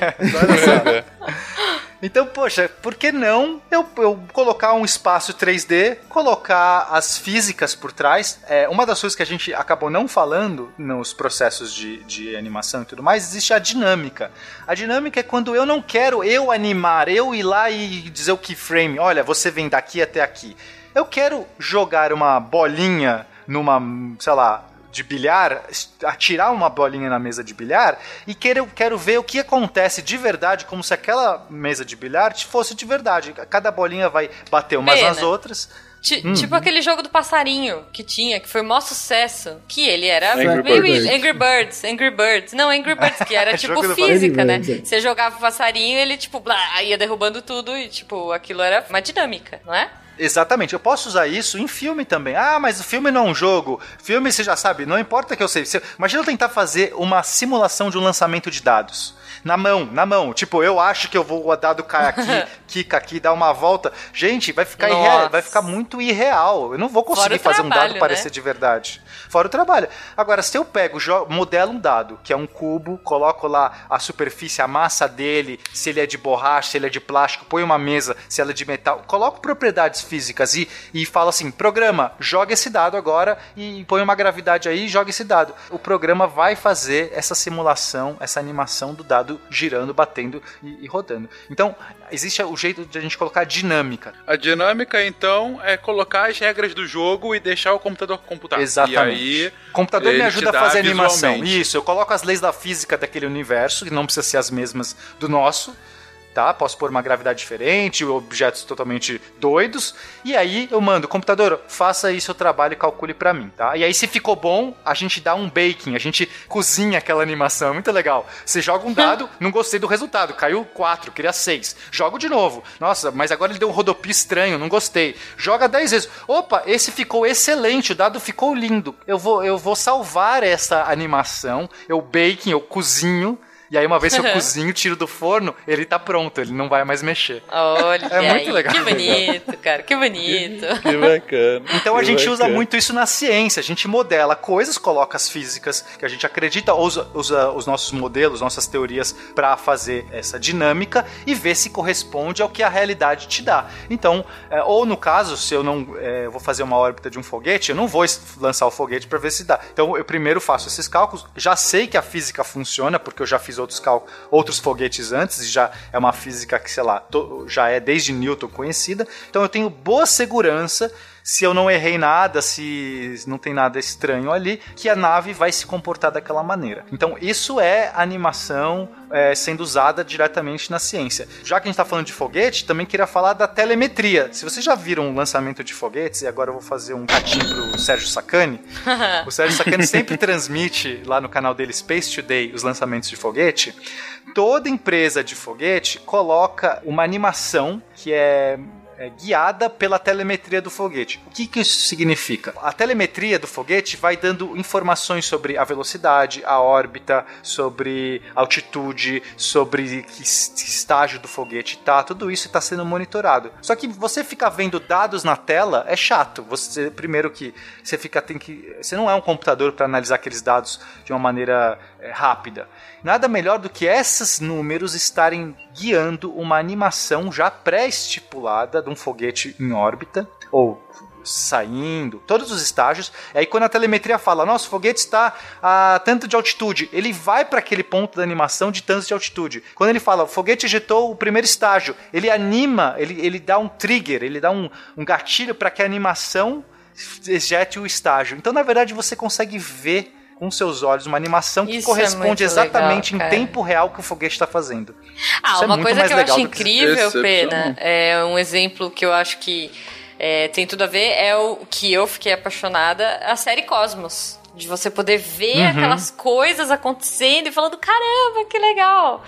Então, poxa, por que não eu, eu colocar um espaço 3D, colocar as físicas por trás? É, uma das coisas que a gente acabou não falando nos processos de, de animação e tudo mais, existe a dinâmica. A dinâmica é quando eu não quero eu animar, eu ir lá e dizer o keyframe, olha, você vem daqui até aqui. Eu quero jogar uma bolinha numa, sei lá, de bilhar, atirar uma bolinha na mesa de bilhar e quero, quero ver o que acontece de verdade, como se aquela mesa de bilhar fosse de verdade. Cada bolinha vai bater umas Pena. nas outras. T hum. Tipo aquele jogo do passarinho que tinha, que foi o maior sucesso. Que ele era Angry, Birds. Angry Birds. Angry Birds. Não, Angry Birds, que era tipo física, né? É. Você jogava o passarinho ele, tipo, blá, ia derrubando tudo e, tipo, aquilo era uma dinâmica, não é? Exatamente, eu posso usar isso em filme também. Ah, mas o filme não é um jogo. Filme você já sabe, não importa que eu sei. Imagina eu tentar fazer uma simulação de um lançamento de dados na mão, na mão. Tipo, eu acho que eu vou dar do cara aqui, quica aqui, dar uma volta. Gente, vai ficar irreal, vai ficar muito irreal. Eu não vou conseguir fazer trabalho, um dado né? parecer de verdade. Fora o trabalho. Agora, se eu pego, modelo um dado, que é um cubo, coloco lá a superfície, a massa dele, se ele é de borracha, se ele é de plástico, põe uma mesa, se ela é de metal, coloco propriedades físicas e, e falo assim: programa, joga esse dado agora e põe uma gravidade aí e joga esse dado. O programa vai fazer essa simulação, essa animação do dado girando, batendo e, e rodando. Então, existe o jeito de a gente colocar dinâmica. A dinâmica, então, é colocar as regras do jogo e deixar o computador computar. Exatamente. Aí, o computador me ajuda a fazer animação. Isso, eu coloco as leis da física daquele universo, que não precisa ser as mesmas do nosso, tá? Posso pôr uma gravidade diferente, objetos totalmente doidos. E aí eu mando, computador, faça aí seu trabalho e calcule para mim, tá? E aí se ficou bom, a gente dá um baking, a gente cozinha aquela animação, muito legal. Você joga um dado, não gostei do resultado, caiu 4, queria 6. Jogo de novo. Nossa, mas agora ele deu um rodopio estranho, não gostei. Joga 10 vezes. Opa, esse ficou excelente, o dado ficou lindo. Eu vou eu vou salvar essa animação, eu baking, eu cozinho e aí, uma vez que eu cozinho, tiro do forno, ele tá pronto, ele não vai mais mexer. Olha, é muito aí, legal. Que bonito, cara, que bonito. Que, que bacana. Então que a gente bacana. usa muito isso na ciência. A gente modela coisas, coloca as físicas que a gente acredita, usa, usa os nossos modelos, nossas teorias para fazer essa dinâmica e ver se corresponde ao que a realidade te dá. Então, é, ou no caso, se eu não é, vou fazer uma órbita de um foguete, eu não vou lançar o foguete para ver se dá. Então, eu primeiro faço esses cálculos, já sei que a física funciona, porque eu já fiz outros outros foguetes antes, já é uma física que, sei lá, já é desde Newton conhecida. Então eu tenho boa segurança se eu não errei nada, se não tem nada estranho ali, que a nave vai se comportar daquela maneira. Então, isso é animação é, sendo usada diretamente na ciência. Já que a gente está falando de foguete, também queria falar da telemetria. Se vocês já viram um lançamento de foguetes, e agora eu vou fazer um catinho pro Sérgio Sacani, o Sérgio Sacani sempre transmite lá no canal dele Space Today os lançamentos de foguete. Toda empresa de foguete coloca uma animação que é é, guiada pela telemetria do foguete. O que, que isso significa? A telemetria do foguete vai dando informações sobre a velocidade, a órbita, sobre altitude, sobre que estágio do foguete tá. Tudo isso está sendo monitorado. Só que você ficar vendo dados na tela é chato. Você primeiro que você fica tem que você não é um computador para analisar aqueles dados de uma maneira rápida. Nada melhor do que esses números estarem guiando uma animação já pré-estipulada de um foguete em órbita, ou saindo, todos os estágios. Aí quando a telemetria fala, nosso foguete está a tanto de altitude, ele vai para aquele ponto da animação de tanto de altitude. Quando ele fala, o foguete ejetou o primeiro estágio, ele anima, ele, ele dá um trigger, ele dá um, um gatilho para que a animação ejete o estágio. Então, na verdade, você consegue ver com seus olhos uma animação que Isso corresponde é exatamente legal, em tempo real que o foguete está fazendo. Ah, Isso é uma muito coisa que eu acho do que- incrível, Excepcional. Pena, é um exemplo que eu acho que é, tem tudo a ver, é o que eu fiquei apaixonada, a série Cosmos. De você poder ver Uhum. aquelas coisas acontecendo e falando, caramba, que legal!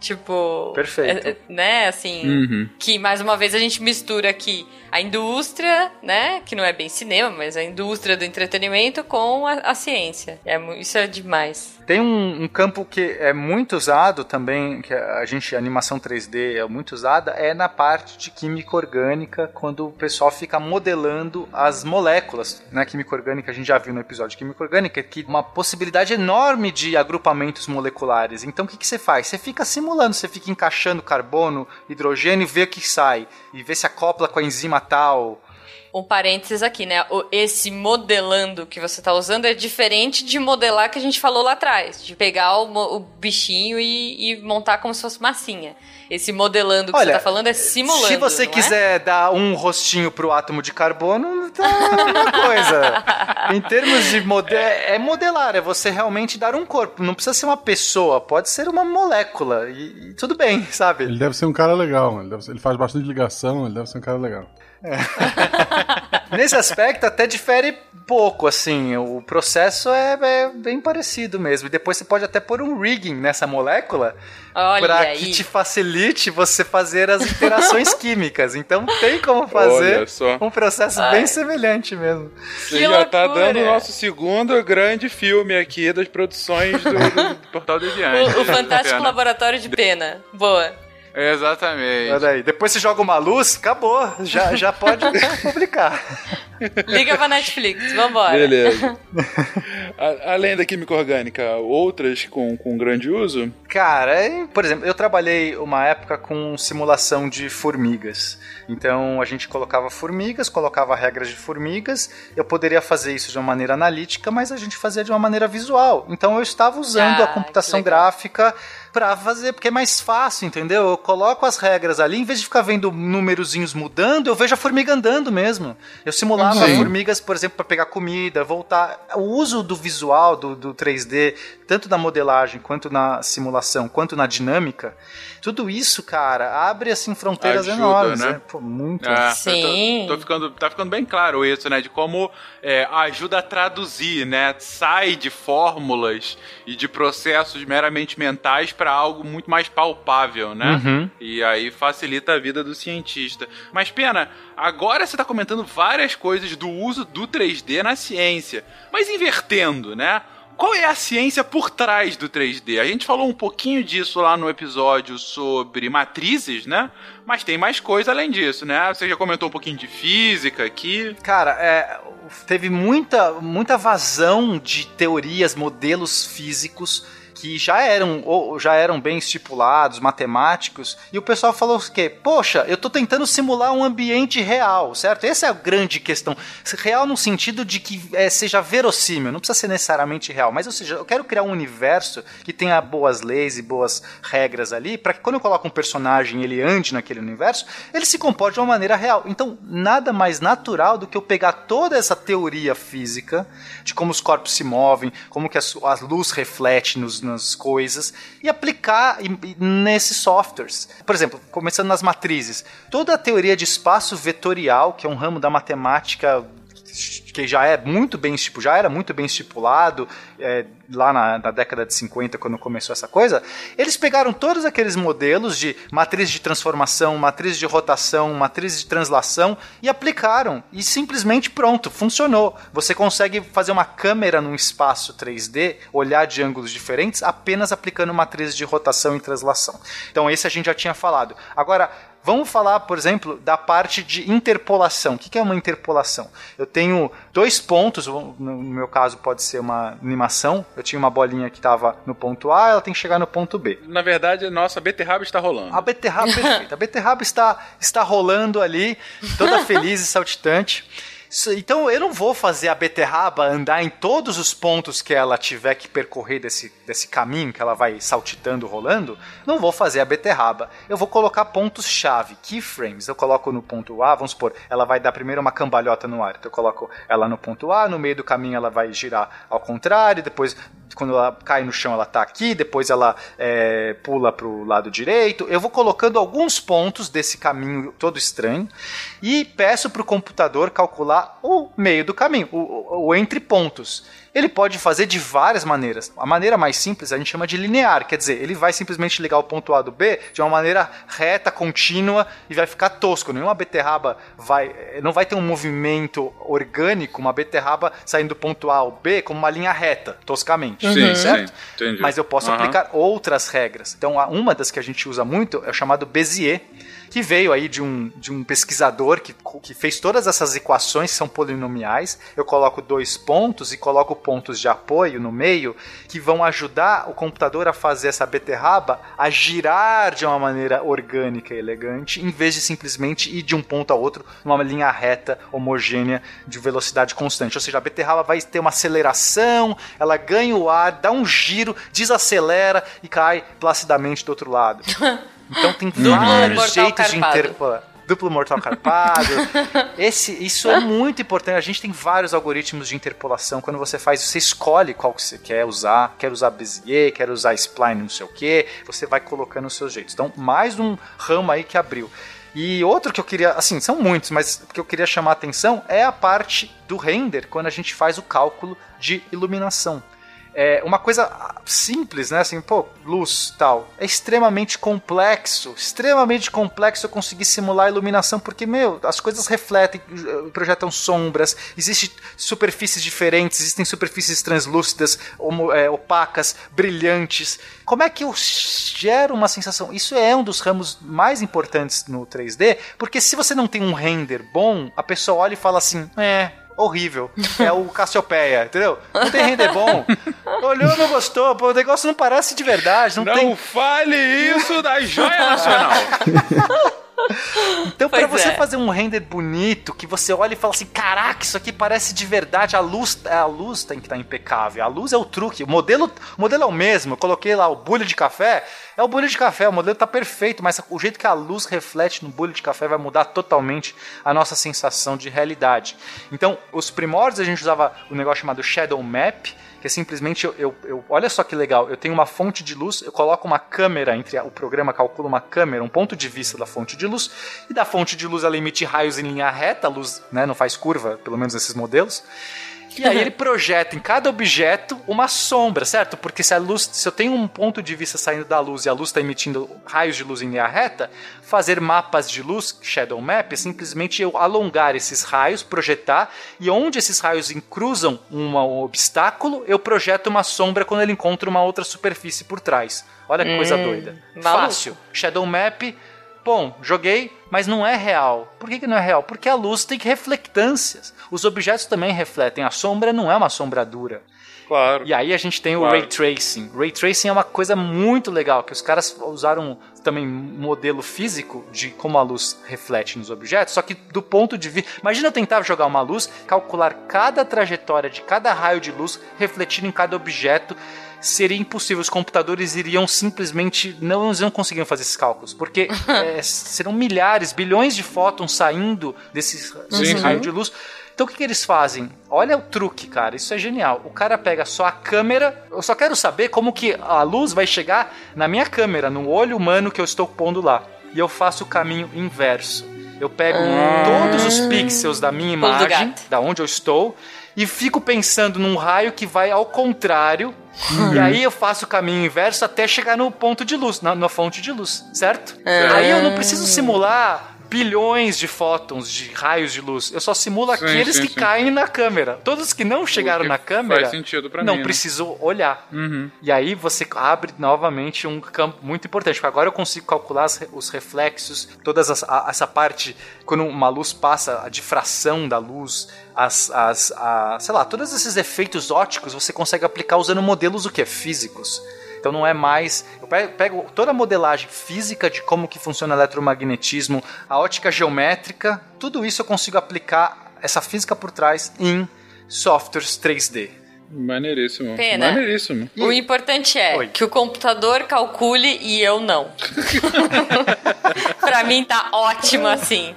Tipo. Perfeito. é- é, né, assim. Uhum. Que mais uma vez a gente mistura aqui a indústria, né? Que não é bem cinema, mas a indústria do entretenimento com a, a ciência. É, isso é demais. Tem um, um campo que é muito usado também, que a gente, a animação 3D é muito usada, é na parte de química orgânica, quando o pessoal fica modelando as moléculas. Na química orgânica, a gente já viu no episódio de química orgânica, que uma possibilidade enorme de agrupamentos moleculares. Então o que, que você faz? Você fica simulando, você fica encaixando carbono, hidrogênio vê o que sai. E vê se acopla com a enzima tal. Um parênteses aqui, né? O- esse modelando que você tá usando é diferente de modelar que a gente falou lá atrás. De pegar o, o bichinho e, e montar como se fosse massinha. Esse modelando que Olha, você tá falando é simulando. Se você não é? quiser dar um rostinho pro átomo de carbono, tá a mesma coisa. em termos de modelo, é modelar, é você realmente dar um corpo. Não precisa ser uma pessoa, pode ser uma molécula. E, e tudo bem, sabe? Ele deve ser um cara legal, ele, deve ser- ele faz bastante ligação, ele deve ser um cara legal. Nesse aspecto até difere pouco, assim. O processo é, é bem parecido mesmo. E depois você pode até pôr um rigging nessa molécula para que te facilite você fazer as interações químicas. Então tem como fazer um processo bem semelhante mesmo. Você Que já tá loucura. dando o nosso segundo grande filme aqui das produções do, do Portal Deviante. O, o Fantástico Pena. Laboratório de Pena. Boa. Exatamente. Olha aí, depois você joga uma luz, acabou. Já, já pode publicar. Liga pra Netflix, vambora. Beleza. A- além da química orgânica, outras com, com grande uso? Cara, é- por exemplo, eu trabalhei uma época com simulação de formigas. Então a gente colocava formigas, colocava regras de formigas. Eu poderia fazer isso de uma maneira analítica, mas a gente fazia de uma maneira visual. Então eu estava usando Ah, a computação gráfica pra fazer, porque é mais fácil, entendeu? Eu coloco as regras ali, em vez de ficar vendo númerozinhos mudando, eu vejo a formiga andando mesmo. Eu simulava Sim. formigas, por exemplo, para pegar comida, voltar. O uso do visual, do, do 3D, tanto na modelagem, quanto na simulação, quanto na dinâmica, tudo isso, cara, abre assim fronteiras Ajuda, enormes, né? né? Pô, muito. É, Sim. Tô, tô, ficando, tá ficando bem claro isso, né? De como é, ajuda a traduzir, né? Sai de fórmulas e de processos meramente mentais para algo muito mais palpável, né? Uhum. E aí facilita a vida do cientista. Mas, Pena, agora você está comentando várias coisas do uso do 3D na ciência, mas invertendo, né? Qual é a ciência por trás do 3D? A gente falou um pouquinho disso lá no episódio sobre matrizes, né? Mas tem mais coisa além disso, né? Você já comentou um pouquinho de física aqui. Cara, é, teve muita, muita vazão de teorias, modelos físicos que já eram, já eram bem estipulados, matemáticos, e o pessoal falou que, poxa, eu estou tentando simular um ambiente real, certo? Essa é a grande questão. Real no sentido de que é, seja verossímil, não precisa ser necessariamente real, mas ou seja, eu quero criar um universo que tenha boas leis e boas regras ali, para que quando eu coloco um personagem ele ande naquele universo, ele se comporte de uma maneira real. Então, nada mais natural do que eu pegar toda essa teoria física de como os corpos se movem, como que a, a luz reflete nos, nas coisas e aplicar nesses softwares. Por exemplo, começando nas matrizes, toda a teoria de espaço vetorial, que é um ramo da matemática que já é muito bem já era muito bem estipulado é, lá na, na, década de 50, quando começou essa coisa, eles pegaram todos aqueles modelos de matriz de transformação, matriz de rotação, matriz de translação e aplicaram. E simplesmente pronto, funcionou. Você consegue fazer uma câmera num espaço 3D, olhar de ângulos diferentes, apenas aplicando matriz de rotação e translação. Então, esse a gente já tinha falado. Agora, Vamos falar, por exemplo, da parte de interpolação. O que é uma interpolação? Eu tenho dois pontos, no meu caso pode ser uma animação. Eu tinha uma bolinha que estava no ponto A, ela tem que chegar no ponto B. Na verdade, nossa beterraba está rolando. A beterraba, perfeita. A beterraba está, está rolando ali, toda feliz e saltitante. Então eu não vou fazer a beterraba andar em todos os pontos que ela tiver que percorrer desse, desse caminho que ela vai saltitando, rolando. Não vou fazer a beterraba. Eu vou colocar pontos-chave, keyframes. Eu coloco no ponto A, vamos supor, ela vai dar primeiro uma cambalhota no ar. Então eu coloco ela no ponto A, no meio do caminho ela vai girar ao contrário, depois quando ela cai no chão ela está aqui, depois ela é, pula para o lado direito. Eu vou colocando alguns pontos desse caminho todo estranho e peço para o computador calcular o meio do caminho, o, o, o entre pontos ele pode fazer de várias maneiras. A maneira mais simples a gente chama de linear, quer dizer, ele vai simplesmente ligar o ponto A do B de uma maneira reta, contínua e vai ficar tosco. Nenhuma beterraba vai, não vai ter um movimento orgânico, uma beterraba saindo do ponto A ao B como uma linha reta, toscamente, sim, certo? Sim, entendi. Mas eu posso uhum. aplicar outras regras. Então, uma das que a gente usa muito é o chamado Bézier que veio aí de um, de um pesquisador que, que fez todas essas equações que são polinomiais. Eu coloco dois pontos e coloco pontos de apoio no meio que vão ajudar o computador a fazer essa beterraba a girar de uma maneira orgânica e elegante, em vez de simplesmente ir de um ponto a outro numa linha reta, homogênea, de velocidade constante. Ou seja, a beterraba vai ter uma aceleração, ela ganha o ar, dá um giro, desacelera e cai placidamente do outro lado. Então tem vários jeitos de interpolar duplo mortal carpado. Esse, isso é muito importante. A gente tem vários algoritmos de interpolação. Quando você faz, você escolhe qual que você quer usar. Quer usar Bezier, quer usar Spline, não sei o que. Você vai colocando os seus jeitos. Então, mais um ramo aí que abriu. E outro que eu queria, assim, são muitos, mas que eu queria chamar a atenção é a parte do render, quando a gente faz o cálculo de iluminação é uma coisa simples, né? Assim, pô, luz tal. É extremamente complexo, extremamente complexo eu conseguir simular a iluminação, porque, meu, as coisas refletem, projetam sombras, existem superfícies diferentes, existem superfícies translúcidas, é, opacas, brilhantes. Como é que eu gero uma sensação? Isso é um dos ramos mais importantes no 3D, porque se você não tem um render bom, a pessoa olha e fala assim, é, horrível. É o Cassiopeia, entendeu? Não tem render bom. Olhou, não gostou. Pô, o negócio não parece de verdade. Não, não tem... fale isso da joia nacional. Então, para você é. fazer um render bonito, que você olha e fala assim: caraca, isso aqui parece de verdade, a luz, a luz tem que estar tá impecável. A luz é o truque. O modelo, o modelo é o mesmo. Eu coloquei lá o bulho de café, É o bolho de café, o modelo tá perfeito, mas o jeito que a luz reflete no bolho de café vai mudar totalmente a nossa sensação de realidade. Então, os primórdios a gente usava o um negócio chamado Shadow Map, que é simplesmente eu, eu, eu, olha só que legal, eu tenho uma fonte de luz, eu coloco uma câmera entre a, o programa calcula uma câmera, um ponto de vista da fonte de luz e da fonte de luz ela emite raios em linha reta, a luz, né, não faz curva, pelo menos esses modelos. E aí ele projeta em cada objeto uma sombra, certo? Porque se a luz, se eu tenho um ponto de vista saindo da luz e a luz está emitindo raios de luz em linha reta, fazer mapas de luz, shadow map, é simplesmente eu alongar esses raios, projetar, e onde esses raios cruzam um obstáculo, eu projeto uma sombra quando ele encontra uma outra superfície por trás. Olha que hum, coisa doida. Maluco. Fácil. Shadow map Bom, joguei, mas não é real. Por que, que não é real? Porque a luz tem reflectâncias. Os objetos também refletem. A sombra não é uma sombra dura. Claro. E aí a gente tem claro. o Ray Tracing. Ray Tracing é uma coisa muito legal, que os caras usaram também modelo físico de como a luz reflete nos objetos, só que do ponto de vista... Imagina eu tentar jogar uma luz, calcular cada trajetória de cada raio de luz refletindo em cada objeto seria impossível. Os computadores iriam simplesmente não, não conseguiriam fazer esses cálculos, porque é, serão milhares, bilhões de fótons saindo desses, desse raio de luz. Então o que, que, eles fazem? Olha o truque, cara. Isso é genial. O cara pega só a câmera. Eu só quero saber como que a luz vai chegar na minha câmera, no olho humano que eu estou pondo lá. E eu faço o caminho inverso. Eu pego ah. todos os pixels da minha imagem, da onde eu estou, e fico pensando num raio que vai ao contrário. Uhum. E aí eu faço o caminho inverso até chegar no ponto de luz, na, na fonte de luz, certo? É. Aí eu não preciso simular bilhões de fótons, de raios de luz. Eu só simulo sim, aqueles sim, que sim. caem na câmera. Todos que não chegaram na câmera, não mim, né? preciso olhar. Uhum. E aí você abre novamente um campo muito importante, porque agora eu consigo calcular os reflexos, toda essa parte, quando uma luz passa, a difração da luz, as, as, a, sei lá, todos esses efeitos óticos você consegue aplicar usando modelos o que? Físicos. Então não é mais. Eu pego toda a modelagem física de como que funciona o eletromagnetismo, a ótica geométrica, tudo isso eu consigo aplicar essa física por trás em softwares 3D. Maneiríssimo. Pena. Maneiríssimo. O importante é Oi. que o computador calcule e eu não. pra mim tá ótimo assim.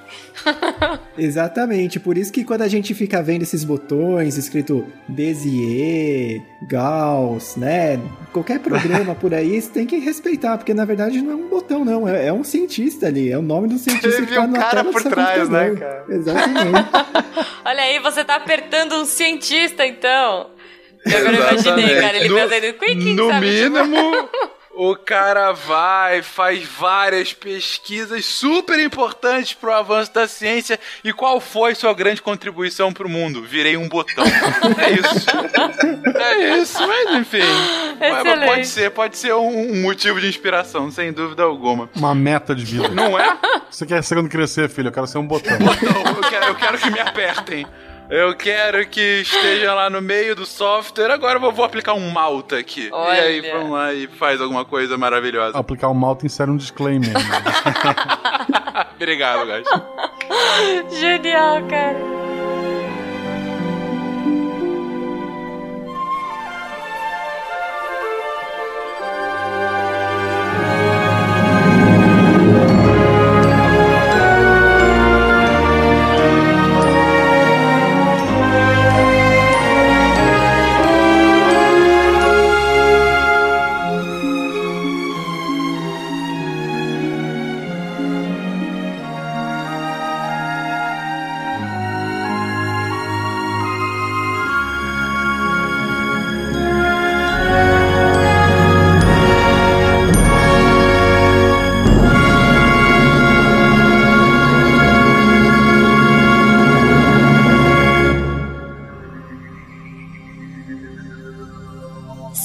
Exatamente, por isso que quando a gente fica vendo esses botões escrito Bezier, Gauss, né? Qualquer programa por aí, você tem que respeitar, porque na verdade não é um botão, não. É, é um cientista ali, é o nome do cientista Teve que tá um na cara por trás, né, cara? Exatamente. Olha aí, você tá apertando um cientista, então. Eu agora imaginei, cara, ele no, fazendo quick, No mínimo, o cara vai, faz várias pesquisas super importantes para o avanço da ciência. E qual foi sua grande contribuição para o mundo? Virei um botão. é isso. É isso, mas enfim. Excelente. Pode ser, pode ser um, motivo de inspiração, sem dúvida alguma. Uma meta de vida. Não é? Você quer ser quando crescer, filho? Eu quero ser um botão. botão. Eu quero, eu quero que me apertem. Eu quero que esteja lá no meio do software. Agora eu vou aplicar um malta aqui. Olha. E aí vamos lá e faz alguma coisa maravilhosa. Aplicar um malta insere um disclaimer. Né? Obrigado, guys. Genial, cara.